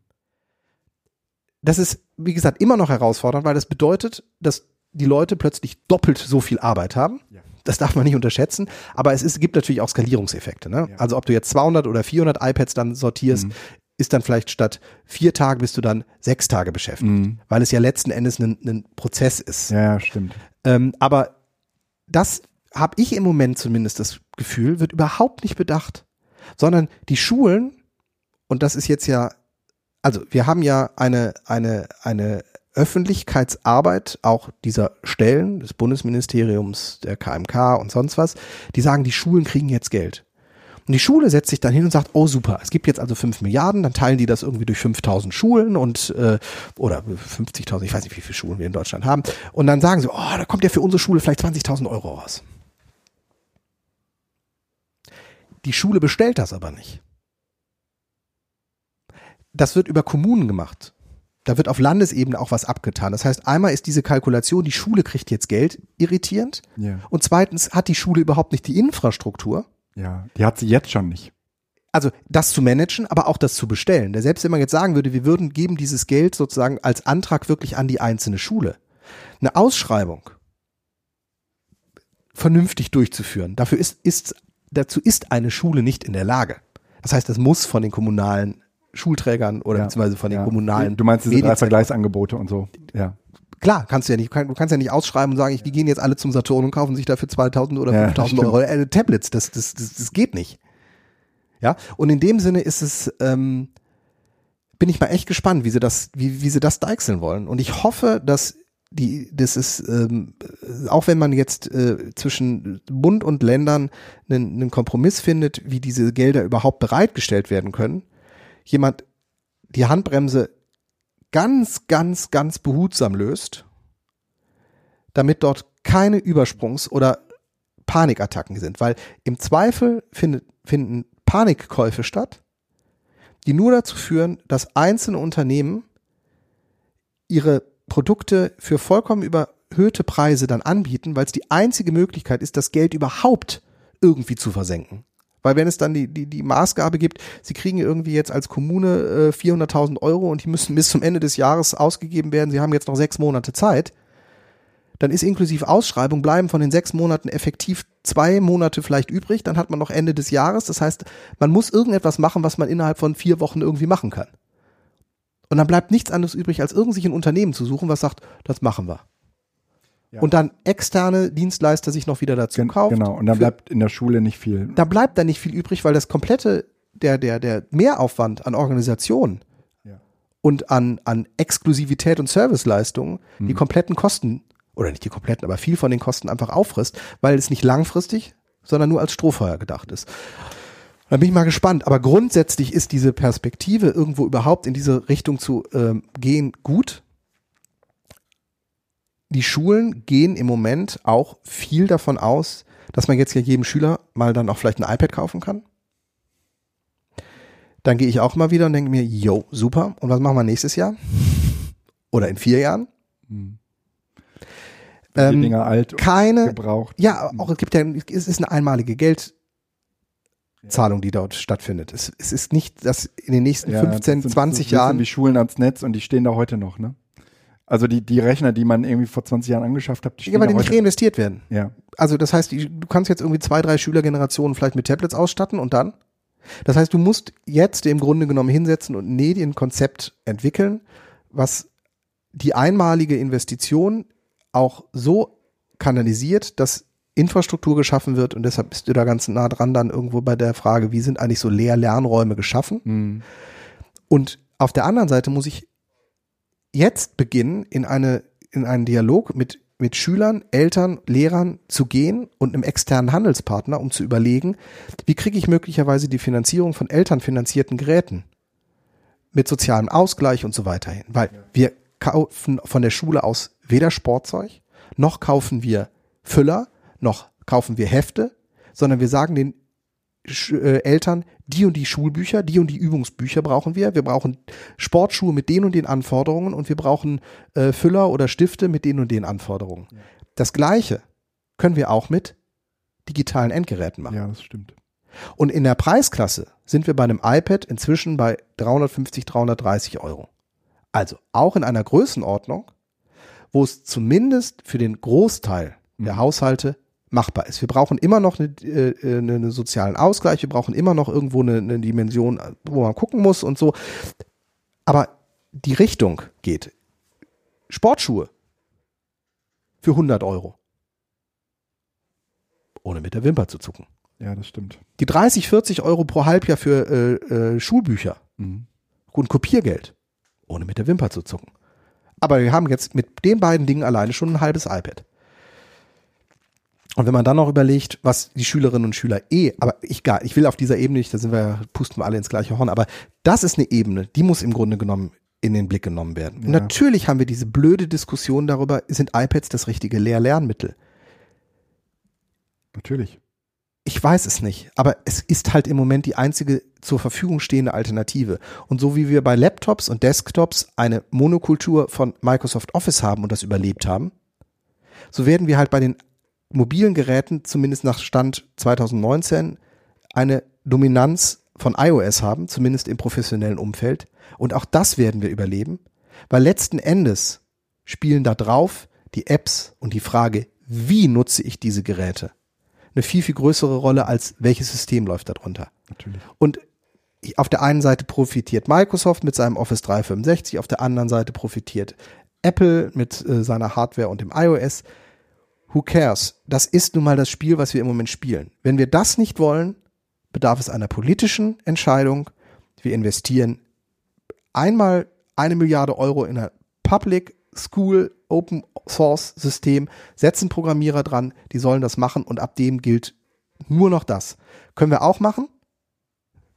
Das ist, wie gesagt, immer noch herausfordernd, weil das bedeutet, dass die Leute plötzlich doppelt so viel Arbeit haben. Ja. Das darf man nicht unterschätzen, aber es ist, gibt natürlich auch Skalierungseffekte. Ne? Ja. Also ob du jetzt 200 oder 400 iPads dann sortierst, Mhm. ist dann vielleicht statt vier Tage bist du dann sechs Tage beschäftigt, Mhm. weil es ja letzten Endes ein, ein Prozess ist. Ja, stimmt. Ähm, aber das habe ich im Moment zumindest das Gefühl, wird überhaupt nicht bedacht, sondern die Schulen, und das ist jetzt ja, also wir haben ja eine, eine, eine Öffentlichkeitsarbeit auch dieser Stellen des Bundesministeriums, der KMK und sonst was, die sagen, die Schulen kriegen jetzt Geld. Und die Schule setzt sich dann hin und sagt, oh super, es gibt jetzt also 5 Milliarden, dann teilen die das irgendwie durch 5000 Schulen und äh, oder 50.000, ich weiß nicht, wie viele Schulen wir in Deutschland haben. Und dann sagen sie, oh, da kommt ja für unsere Schule vielleicht 20.000 Euro raus. Die Schule bestellt das aber nicht. Das wird über Kommunen gemacht. Da wird auf Landesebene auch was abgetan. Das heißt, einmal ist diese Kalkulation, die Schule kriegt jetzt Geld, irritierend. Ja. Und zweitens hat die Schule überhaupt nicht die Infrastruktur, Ja, die hat sie jetzt schon nicht. also das zu managen, aber auch das zu bestellen. Der selbst wenn man jetzt sagen würde, wir würden geben dieses Geld sozusagen als Antrag wirklich an die einzelne Schule. Eine Ausschreibung vernünftig durchzuführen. Dafür ist, ist, dazu ist eine Schule nicht in der Lage. Das heißt, das muss von den kommunalen Schulträgern oder Ja, beziehungsweise von den ja. kommunalen Du meinst diese drei. Vergleichsangebote und so. Ja. Klar, kannst du ja nicht, du kann- du kannst ja nicht ausschreiben und sagen, ich, die gehen jetzt alle zum Saturn und kaufen sich dafür 2000 oder Ja, 5000 stimmt. Euro äh, Tablets. Das, das, das, das geht nicht. Ja, und in dem Sinne ist es, ähm, bin ich mal echt gespannt, wie sie das, wie, wie sie das deichseln wollen. Und ich hoffe, dass die, das ist, ähm, äh, auch wenn man jetzt äh, zwischen Bund und Ländern einen, einen Kompromiss findet, wie diese Gelder überhaupt bereitgestellt werden können, jemand die Handbremse ganz, ganz, ganz behutsam löst, damit dort keine Übersprungs- oder Panikattacken sind. Weil im Zweifel findet, finden Panikkäufe statt, die nur dazu führen, dass einzelne Unternehmen ihre Produkte für vollkommen überhöhte Preise dann anbieten, weil es die einzige Möglichkeit ist, das Geld überhaupt irgendwie zu versenken. Weil wenn es dann die, die, die Maßgabe gibt, sie kriegen irgendwie jetzt als Kommune äh, 400.000 Euro und die müssen bis zum Ende des Jahres ausgegeben werden, sie haben jetzt noch sechs Monate Zeit, dann ist inklusive Ausschreibung bleiben von den sechs Monaten effektiv zwei Monate vielleicht übrig, dann hat man noch Ende des Jahres. Das heißt, man muss irgendetwas machen, was man innerhalb von vier Wochen irgendwie machen kann. Und dann bleibt nichts anderes übrig, als irgendwie ein Unternehmen zu suchen, was sagt, das machen wir. Ja. Und dann externe Dienstleister sich noch wieder dazu Gen kauft. genau. Und dann bleibt in der Schule nicht viel. da bleibt dann nicht viel übrig, weil das komplette, der, der, der Mehraufwand an Organisation Ja. und an, an Exklusivität und Serviceleistungen Mhm. die kompletten Kosten, oder nicht die kompletten, aber viel von den Kosten einfach auffrisst, weil es nicht langfristig, sondern nur als Strohfeuer gedacht ist. Da bin ich mal gespannt. Aber grundsätzlich ist diese Perspektive, irgendwo überhaupt in diese Richtung zu ähm, gehen, gut. Die Schulen gehen im Moment auch viel davon aus, dass man jetzt ja jedem Schüler mal dann auch vielleicht ein iPad kaufen kann. Dann gehe ich auch mal wieder und denke mir, yo, super. Und was machen wir nächstes Jahr? Oder in vier Jahren? Hm. die Ähm, Dinger alt keine, gebraucht. ja, auch es gibt ja, es ist eine einmalige Geldzahlung, die dort stattfindet. Es, es ist nicht, dass in den nächsten Ja, 15, das sind 20 so ein bisschen Jahren wie Schulen ans Netz und die stehen da heute noch, ne? Also die, die Rechner, die man irgendwie vor 20 Jahren angeschafft hat, die stehen ja, weil die nicht reinvestiert werden. Ja. Also das heißt, du kannst jetzt irgendwie zwei, drei Schülergenerationen vielleicht mit Tablets ausstatten und dann? Das heißt, du musst jetzt im Grunde genommen hinsetzen und ein Medienkonzept entwickeln, was die einmalige Investition auch so kanalisiert, dass Infrastruktur geschaffen wird und deshalb bist du da ganz nah dran dann irgendwo bei der Frage, wie sind eigentlich so Lehr-Lernräume geschaffen? Hm. Und auf der anderen Seite muss ich jetzt beginnen, in, eine, in einen Dialog mit, mit Schülern, Eltern, Lehrern zu gehen und einem externen Handelspartner, um zu überlegen, wie kriege ich möglicherweise die Finanzierung von elternfinanzierten Geräten mit sozialem Ausgleich und so weiter hin. Weil wir kaufen von der Schule aus weder Sportzeug, noch kaufen wir Füller, noch kaufen wir Hefte, sondern wir sagen den äh, Eltern, die und die Schulbücher, die und die Übungsbücher brauchen wir. Wir brauchen Sportschuhe mit den und den Anforderungen und wir brauchen äh, Füller oder Stifte mit den und den Anforderungen. Das Gleiche können wir auch mit digitalen Endgeräten machen. ja, das stimmt. Und in der Preisklasse sind wir bei einem iPad inzwischen bei 350, 330 Euro. Also auch in einer Größenordnung, wo es zumindest für den Großteil der Mhm. Haushalte machbar ist. Wir brauchen immer noch eine, äh, eine, einen sozialen Ausgleich, wir brauchen immer noch irgendwo eine, eine Dimension, wo man gucken muss und so. Aber die Richtung geht. Sportschuhe für 100 Euro. ohne mit der Wimper zu zucken. Ja, das stimmt. Die 30, 40 Euro pro Halbjahr für äh, äh, Schulbücher Mhm. und Kopiergeld, ohne mit der Wimper zu zucken. Aber wir haben jetzt mit den beiden Dingen alleine schon ein halbes iPad. Und wenn man dann noch überlegt, was die Schülerinnen und Schüler eh, aber ich, gar, ich will auf dieser Ebene nicht, da sind wir, pusten wir alle ins gleiche Horn, aber das ist eine Ebene, die muss im Grunde genommen in den Blick genommen werden. Ja. natürlich haben wir diese blöde Diskussion darüber, sind iPads das richtige Lehr-Lernmittel? Natürlich. Ich weiß es nicht, aber es ist halt im Moment die einzige zur Verfügung stehende Alternative. Und so wie wir bei Laptops und Desktops eine Monokultur von Microsoft Office haben und das überlebt haben, so werden wir halt bei den mobilen Geräten, zumindest nach Stand 2019, eine Dominanz von iOS haben, zumindest im professionellen Umfeld. Und auch das werden wir überleben, weil letzten Endes spielen da drauf die Apps und die Frage, wie nutze ich diese Geräte, eine viel, viel größere Rolle als welches System läuft darunter. Natürlich. Und auf der einen Seite profitiert Microsoft mit seinem Office 365, auf der anderen Seite profitiert Apple mit äh, seiner Hardware und dem iOS. Who cares? Das ist nun mal das Spiel, was wir im Moment spielen. Wenn wir das nicht wollen, bedarf es einer politischen Entscheidung. Wir investieren einmal eine Milliarde Euro in ein Public School Open Source System, setzen Programmierer dran, die sollen das machen und ab dem gilt nur noch das. Können wir auch machen?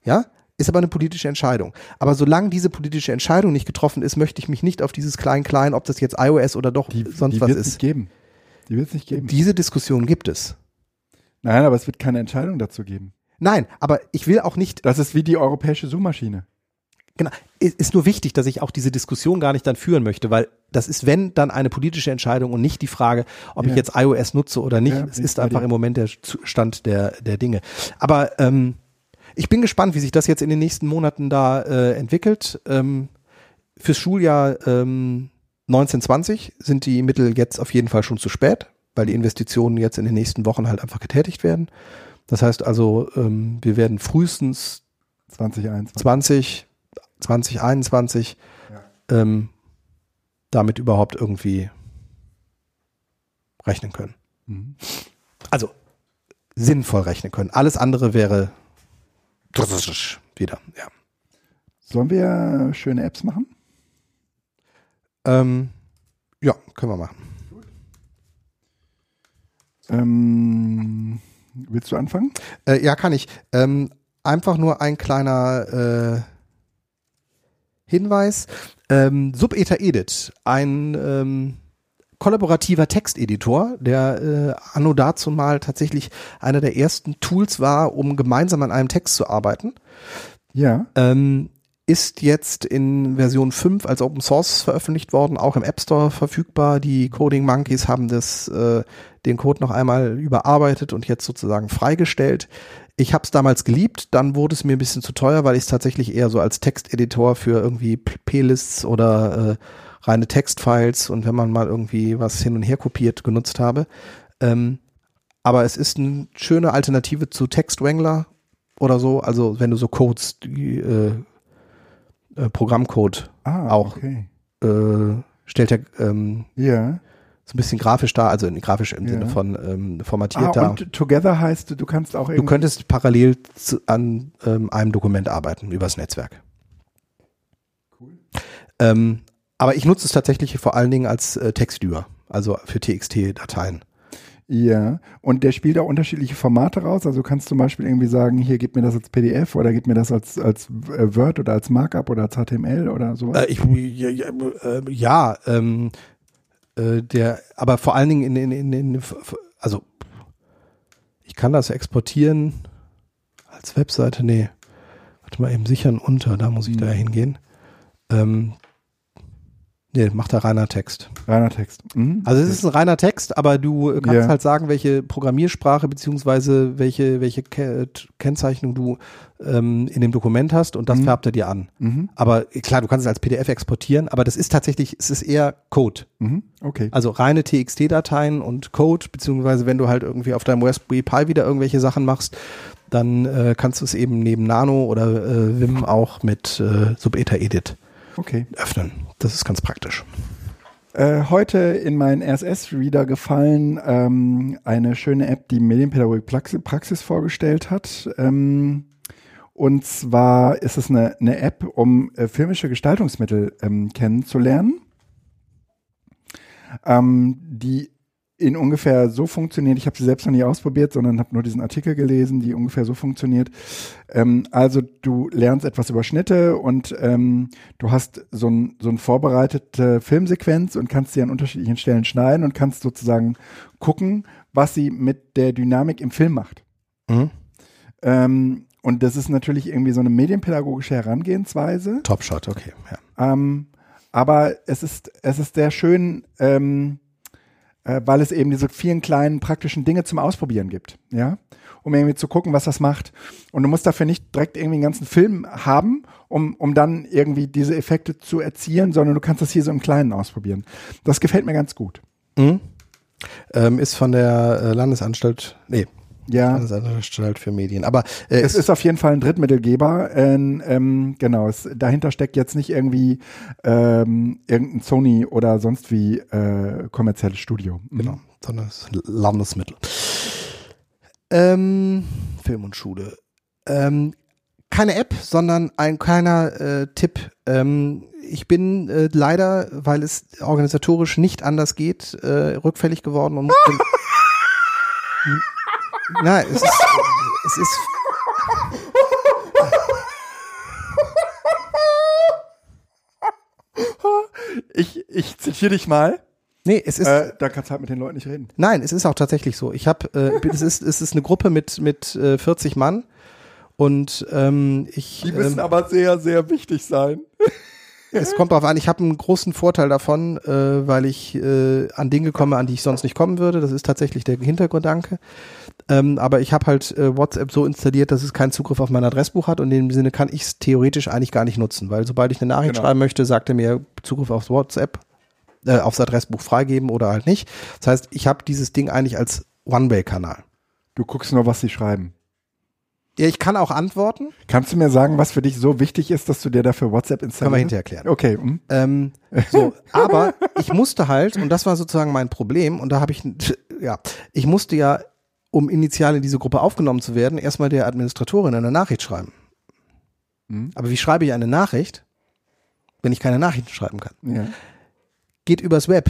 Ja, ist aber eine politische Entscheidung. Aber solange diese politische Entscheidung nicht getroffen ist, möchte ich mich nicht auf dieses Klein-Klein, ob das jetzt iOS oder doch Die, sonst die was wird es nicht ist. geben. Die wird es nicht geben. Diese Diskussion gibt es. Nein, aber es wird keine Entscheidung dazu geben. Nein, aber ich will auch nicht, Das ist wie die europäische Suchmaschine. genau, ist, nur wichtig, dass ich auch diese Diskussion gar nicht dann führen möchte, weil das ist, wenn, dann eine politische Entscheidung und nicht die Frage, ob Ja. ich jetzt iOS nutze oder nicht. Ja, es ist einfach im Moment der Stand der, der Dinge. Aber ähm, ich bin gespannt, wie sich das jetzt in den nächsten Monaten da äh, entwickelt. Ähm, fürs Schuljahr ähm, 1920 sind die Mittel jetzt auf jeden Fall schon zu spät, weil die Investitionen jetzt in den nächsten Wochen halt einfach getätigt werden. Das heißt also, ähm, wir werden frühestens 2021. 20, 2021 ähm, damit überhaupt irgendwie rechnen können. Mhm. Also sinnvoll rechnen können. Alles andere wäre wieder, ja. Sollen wir schöne Apps machen? Ähm, ja, können wir machen. Ähm, willst du anfangen? Äh, ja, kann ich. Ähm, einfach nur ein kleiner äh, Hinweis. Ähm, Subeta Edit, ein ähm, kollaborativer Texteditor, der äh, anno dazu mal tatsächlich einer der ersten Tools war, um gemeinsam an einem Text zu arbeiten. Ja. Ähm, ist jetzt in Version 5 als Open Source veröffentlicht worden, auch im App Store verfügbar. Die Coding Monkeys haben das, äh, den Code noch einmal überarbeitet und jetzt sozusagen freigestellt. Ich habe es damals geliebt, dann wurde es mir ein bisschen zu teuer, weil ich es tatsächlich eher so als Texteditor für irgendwie P- Playlists oder äh, reine Textfiles und wenn man mal irgendwie was hin und her kopiert genutzt habe. Ähm, aber es ist eine schöne Alternative zu Textwrangler oder so. Also wenn du so Codes, die, äh, äh, Programmcode Ah, Auch. Okay. äh, stellt er ähm, Ja. so ein bisschen grafisch dar, also grafisch im Ja. Sinne von ähm, formatiert Ah, dar. und Together heißt, du kannst auch Du könntest parallel zu, an ähm, einem Dokument arbeiten übers Netzwerk. Ähm, aber ich nutze es tatsächlich vor allen Dingen als äh, Textviewer, also für TXT-Dateien. Ja. Und der spielt auch unterschiedliche Formate raus. Also du kannst zum Beispiel irgendwie sagen, hier gib mir das als PDF oder gib mir das als, als äh, Word oder als Markup oder als HTML oder sowas. Äh, ich, ja, ja, äh, ja ähm, äh, der, aber vor allen Dingen in, in, in, in, also ich kann das exportieren als Webseite, nee, warte mal eben sichern unter, da muss ich da Mhm. hingehen. Ähm, nee, macht da reiner Text. Reiner Text. Mhm. Also es ist ein reiner Text, aber du äh, kannst Ja. halt sagen, welche Programmiersprache beziehungsweise welche, welche Ke Kennzeichnung du ähm, in dem Dokument hast und das Mhm. färbt er dir an. Mhm. Aber äh, klar, du kannst es als PDF exportieren, aber das ist tatsächlich, es ist eher Code. Mhm. Okay. Also reine TXT-Dateien und Code, beziehungsweise wenn du halt irgendwie auf deinem Raspberry Pi wieder irgendwelche Sachen machst, dann äh, kannst du es eben neben Nano oder äh, Vim auch mit äh, Subeta Edit Okay. öffnen. Das ist ganz praktisch. Äh, heute in meinen RSS-Reader gefallen ähm, eine schöne App, die Medienpädagogik Praxis vorgestellt hat. Ähm, und zwar ist es eine, eine App, um äh, filmische Gestaltungsmittel ähm, kennenzulernen, ähm, die in ungefähr so funktioniert. Ich habe sie selbst noch nie ausprobiert, sondern habe nur diesen Artikel gelesen, die ungefähr so funktioniert. Ähm, also du lernst etwas über Schnitte und ähm, du hast so ein so ein vorbereitete Filmsequenz und kannst sie an unterschiedlichen Stellen schneiden und kannst sozusagen gucken, was sie mit der Dynamik im Film macht. Mhm. Ähm, und das ist natürlich irgendwie so eine medienpädagogische Herangehensweise. Top Shot, okay. Ja. Ähm, aber es ist, es ist sehr schön, ähm, äh, weil es eben diese vielen kleinen praktischen Dinge zum Ausprobieren gibt, ja, um irgendwie zu gucken, was das macht. Und du musst dafür nicht direkt irgendwie einen ganzen Film haben, um, um dann irgendwie diese Effekte zu erzielen, sondern du kannst das hier so im Kleinen ausprobieren. Das gefällt mir ganz gut. Mhm. Ähm, ist von der äh, Landesanstalt, nee, ja. Landesanstalt für Medien. Aber äh, es ist auf jeden Fall ein Drittmittelgeber. Äh, ähm, genau, es, dahinter steckt jetzt nicht irgendwie ähm, irgendein Sony oder sonst wie äh, kommerzielles Studio. Mhm. Genau, sondern es ist Landesmittel. Ähm, Film und Schule. Ähm, keine App, sondern ein kleiner äh, Tipp. Ähm, ich bin äh, leider, weil es organisatorisch nicht anders geht, äh, rückfällig geworden und musste Nein, es ist, es ist ich, ich zitiere dich mal. Nee, es ist. Äh, da kannst du halt mit den Leuten nicht reden. Nein, es ist auch tatsächlich so. Ich habe, äh, es ist, es ist eine Gruppe mit mit äh, 40 Mann und ähm, ich. Die müssen ähm, aber sehr, sehr wichtig sein. Es kommt darauf an, ich habe einen großen Vorteil davon, äh, weil ich äh, an Dinge komme, an die ich sonst nicht kommen würde. Das ist tatsächlich der Hintergrunddanke. Ähm, aber ich habe halt äh, WhatsApp so installiert, dass es keinen Zugriff auf mein Adressbuch hat und in dem Sinne kann ich es theoretisch eigentlich gar nicht nutzen, weil sobald ich eine Nachricht genau. schreiben möchte, sagt er mir Zugriff auf WhatsApp, äh, aufs Adressbuch freigeben oder halt nicht. Das heißt, ich habe dieses Ding eigentlich als One-Way-Kanal. Du guckst nur, was sie schreiben. Ja, ich kann auch antworten. Kannst du mir sagen, was für dich so wichtig ist, dass du dir dafür WhatsApp installierst? Kann man hinterher erklären. Okay. Hm. Ähm, so, aber ich musste halt, und das war sozusagen mein Problem, und da habe ich, ja, ich musste ja, um initial in diese Gruppe aufgenommen zu werden, erstmal der Administratorin eine Nachricht schreiben. Hm. Aber wie schreibe ich eine Nachricht, wenn ich keine Nachrichten schreiben kann? Ja. Geht übers Web.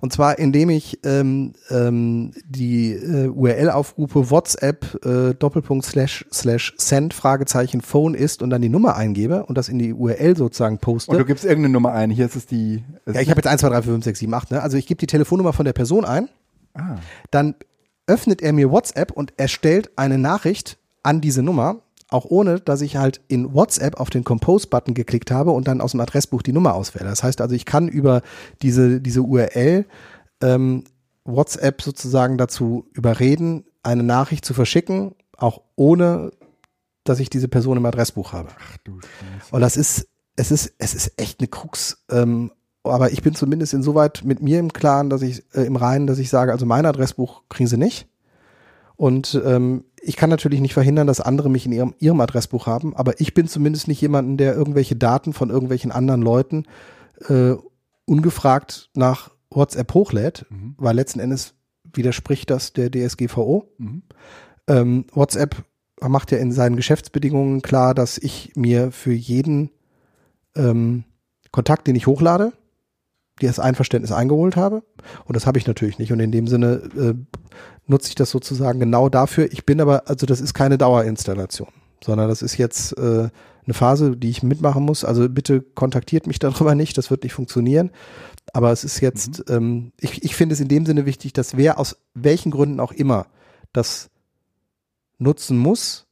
Und zwar, indem ich ähm, ähm, die äh, URL aufrufe, WhatsApp äh, Doppelpunkt slash slash send Fragezeichen Phone ist und dann die Nummer eingebe und das in die URL sozusagen poste. Und du gibst irgendeine Nummer ein. Hier ist es die. Es ja, ich habe jetzt 1, 2, 3, 4, 5, 6, 7, 8. Ne? Also ich gebe die Telefonnummer von der Person ein. Ah. Dann öffnet er mir WhatsApp und erstellt eine Nachricht an diese Nummer auch ohne, dass ich halt in WhatsApp auf den Compose-Button geklickt habe und dann aus dem Adressbuch die Nummer auswähle. Das heißt also, ich kann über diese, diese URL ähm, WhatsApp sozusagen dazu überreden, eine Nachricht zu verschicken, auch ohne, dass ich diese Person im Adressbuch habe. Ach du Scheiße. Und das ist, es ist, es ist echt eine Krux. Ähm, aber ich bin zumindest insoweit mit mir im Klaren, dass ich äh, im Reinen, dass ich sage, also mein Adressbuch kriegen sie nicht. Und ähm, ich kann natürlich nicht verhindern, dass andere mich in ihrem, ihrem Adressbuch haben, aber ich bin zumindest nicht jemanden, der irgendwelche Daten von irgendwelchen anderen Leuten äh, ungefragt nach WhatsApp hochlädt, mhm. weil letzten Endes widerspricht das der DSGVO. Mhm. Ähm, WhatsApp macht ja in seinen Geschäftsbedingungen klar, dass ich mir für jeden ähm, Kontakt, den ich hochlade, das Einverständnis eingeholt habe. Und das habe ich natürlich nicht. Und in dem Sinne äh, nutze ich das sozusagen genau dafür. Ich bin aber, also das ist keine Dauerinstallation, sondern das ist jetzt äh, eine Phase, die ich mitmachen muss. Also bitte kontaktiert mich darüber nicht, das wird nicht funktionieren. Aber es ist jetzt, mhm. ähm, ich, ich finde es in dem Sinne wichtig, dass wer aus welchen Gründen auch immer das nutzen muss,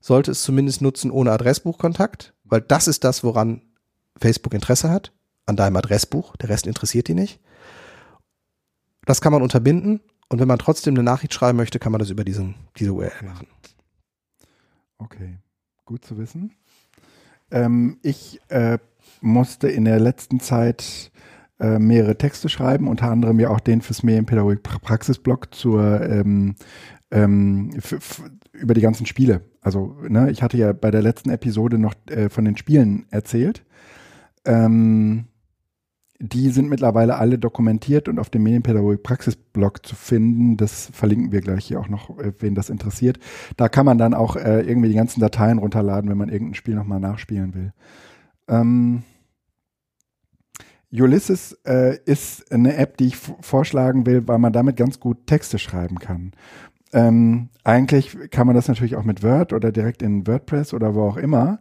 sollte es zumindest nutzen ohne Adressbuchkontakt, weil das ist das, woran Facebook Interesse hat an deinem Adressbuch, der Rest interessiert die nicht. Das kann man unterbinden und wenn man trotzdem eine Nachricht schreiben möchte, kann man das über diesen, diese URL machen. Okay, gut zu wissen. Ähm, ich äh, musste in der letzten Zeit äh, mehrere Texte schreiben, unter anderem ja auch den fürs Medienpädagogik-Praxisblog zur ähm, ähm, über die ganzen Spiele. Also, ne, ich hatte ja bei der letzten Episode noch äh, von den Spielen erzählt. Ähm, die sind mittlerweile alle dokumentiert und auf dem Medienpädagogik-Praxis-Blog zu finden. Das verlinken wir gleich hier auch noch, äh, wen das interessiert. Da kann man dann auch äh, irgendwie die ganzen Dateien runterladen, wenn man irgendein Spiel nochmal nachspielen will. Ähm, Ulysses äh, ist eine App, die ich vorschlagen will, weil man damit ganz gut Texte schreiben kann. Ähm, eigentlich kann man das natürlich auch mit Word oder direkt in WordPress oder wo auch immer.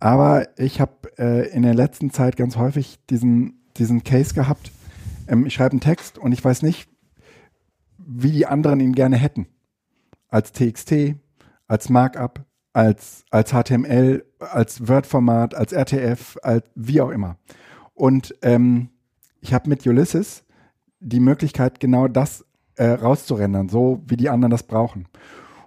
Aber ich habe äh, in der letzten Zeit ganz häufig diesen, diesen Case gehabt. Ähm, ich schreibe einen Text und ich weiß nicht, wie die anderen ihn gerne hätten. Als TXT, als Markup, als, als HTML, als Word-Format, als RTF, als wie auch immer. Und ähm, ich habe mit Ulysses die Möglichkeit, genau das äh, rauszurendern, so wie die anderen das brauchen.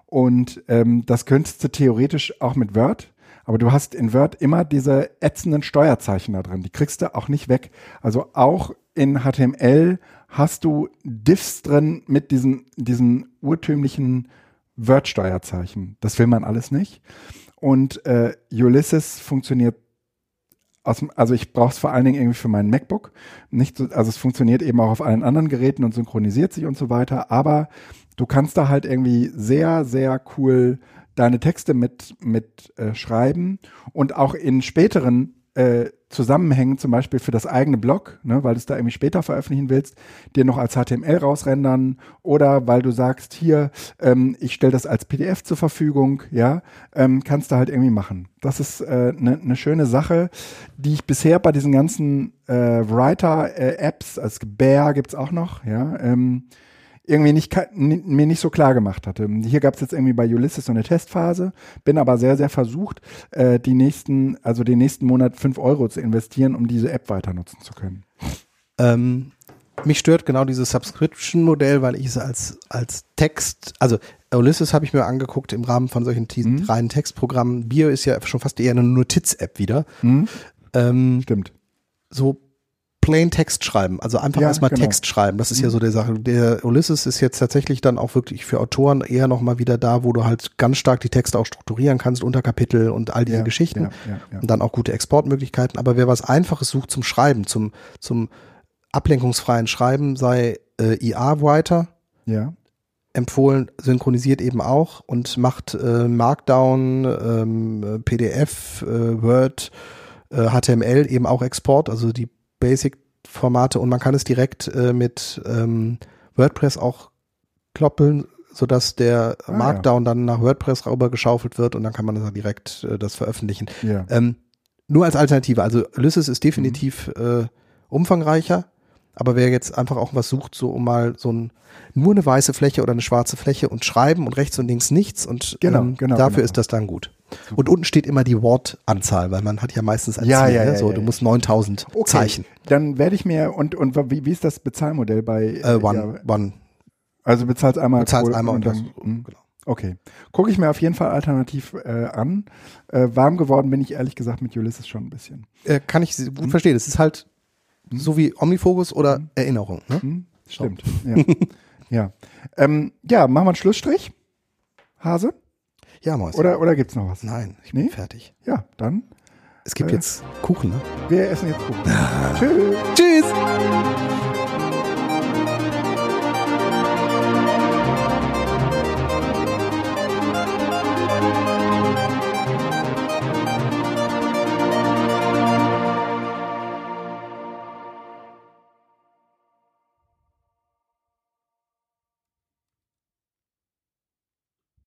Und ähm, das könntest du theoretisch auch mit Word, aber du hast in Word immer diese ätzenden Steuerzeichen da drin. Die kriegst du auch nicht weg. Also auch in HTML hast du Diffs drin mit diesen, diesen urtümlichen Word-Steuerzeichen. Das will man alles nicht. Und äh, Ulysses funktioniert aus, also ich brauche es vor allen Dingen irgendwie für meinen MacBook. Nicht so, also es funktioniert eben auch auf allen anderen Geräten und synchronisiert sich und so weiter, aber du kannst da halt irgendwie sehr, sehr cool deine Texte mit, mit äh, schreiben und auch in späteren äh, Zusammenhängen, zum Beispiel für das eigene Blog, ne, weil du es da irgendwie später veröffentlichen willst, dir noch als HTML rausrendern oder weil du sagst, hier, ähm, ich stelle das als PDF zur Verfügung, ja, ähm, kannst du halt irgendwie machen. Das ist eine äh, ne, ne schöne Sache, die ich bisher bei diesen ganzen äh, Writer-Apps, als Bear gibt's auch noch, ja, ähm, irgendwie nicht, mir nicht so klar gemacht hatte. Hier gab es jetzt irgendwie bei Ulysses so eine Testphase, bin aber sehr, sehr versucht, äh, die nächsten, also den nächsten Monat fünf Euro zu investieren, um diese App weiter nutzen zu können. Ähm, mich stört genau dieses Subscription-Modell, weil ich es als, als Text, also Ulysses habe ich mir angeguckt im Rahmen von solchen mhm. reinen Textprogrammen. Bio ist ja schon fast eher eine Notiz-App wieder. Mhm. Ähm, Stimmt. So plain Text schreiben, also einfach ja, erstmal genau. Text schreiben. Das ist mhm. ja so der Sache. Der Ulysses ist jetzt tatsächlich dann auch wirklich für Autoren eher nochmal wieder da, wo du halt ganz stark die Texte auch strukturieren kannst, Unterkapitel und all diese ja, Geschichten. Ja, und dann auch gute Exportmöglichkeiten. Aber wer was Einfaches sucht zum Schreiben, zum, zum ablenkungsfreien Schreiben, sei äh, IA-Writer. Ja empfohlen, synchronisiert eben auch und macht äh, Markdown, ähm, PDF, äh, Word, äh, HTML eben auch Export, also die Basic-Formate und man kann es direkt äh, mit ähm, WordPress auch kloppeln, sodass der ah, Markdown ja. dann nach WordPress rüber geschaufelt wird und dann kann man dann direkt äh, das veröffentlichen. Ja. Ähm, nur als Alternative. Also Ulysses ist definitiv mhm. äh, umfangreicher, aber wer jetzt einfach auch was sucht, so um mal so ein nur eine weiße Fläche oder eine schwarze Fläche und schreiben und rechts und links nichts und genau, ähm, genau, dafür genau. ist das dann gut. Und unten steht immer die Wortanzahl, weil man hat ja meistens ein ja, Ziel, ja, ne? ja, so, du musst 9000 okay. Zeichen. Dann werde ich mir, und, und wie, wie ist das Bezahlmodell bei? Äh, one, one. Also bezahlst einmal. Bezahlst einmal und, und dann, das, hm. genau. Okay. Gucke ich mir auf jeden Fall alternativ äh, an. Äh, warm geworden bin ich ehrlich gesagt mit Ulysses schon ein bisschen. Äh, kann ich gut hm. verstehen. Es ist halt hm. so wie Omnifocus oder hm. Erinnerung. Ne? Hm. Stimmt. Ja. ja. Ähm, ja, machen wir einen Schlussstrich. Hase? Ja, Mäuschen. Oder, oder gibt's noch was? Nein, ich bin nee? fertig. Ja, dann. Es gibt äh, jetzt Kuchen, ne? Wir essen jetzt Kuchen. Ah. Tschüss. Tschüss.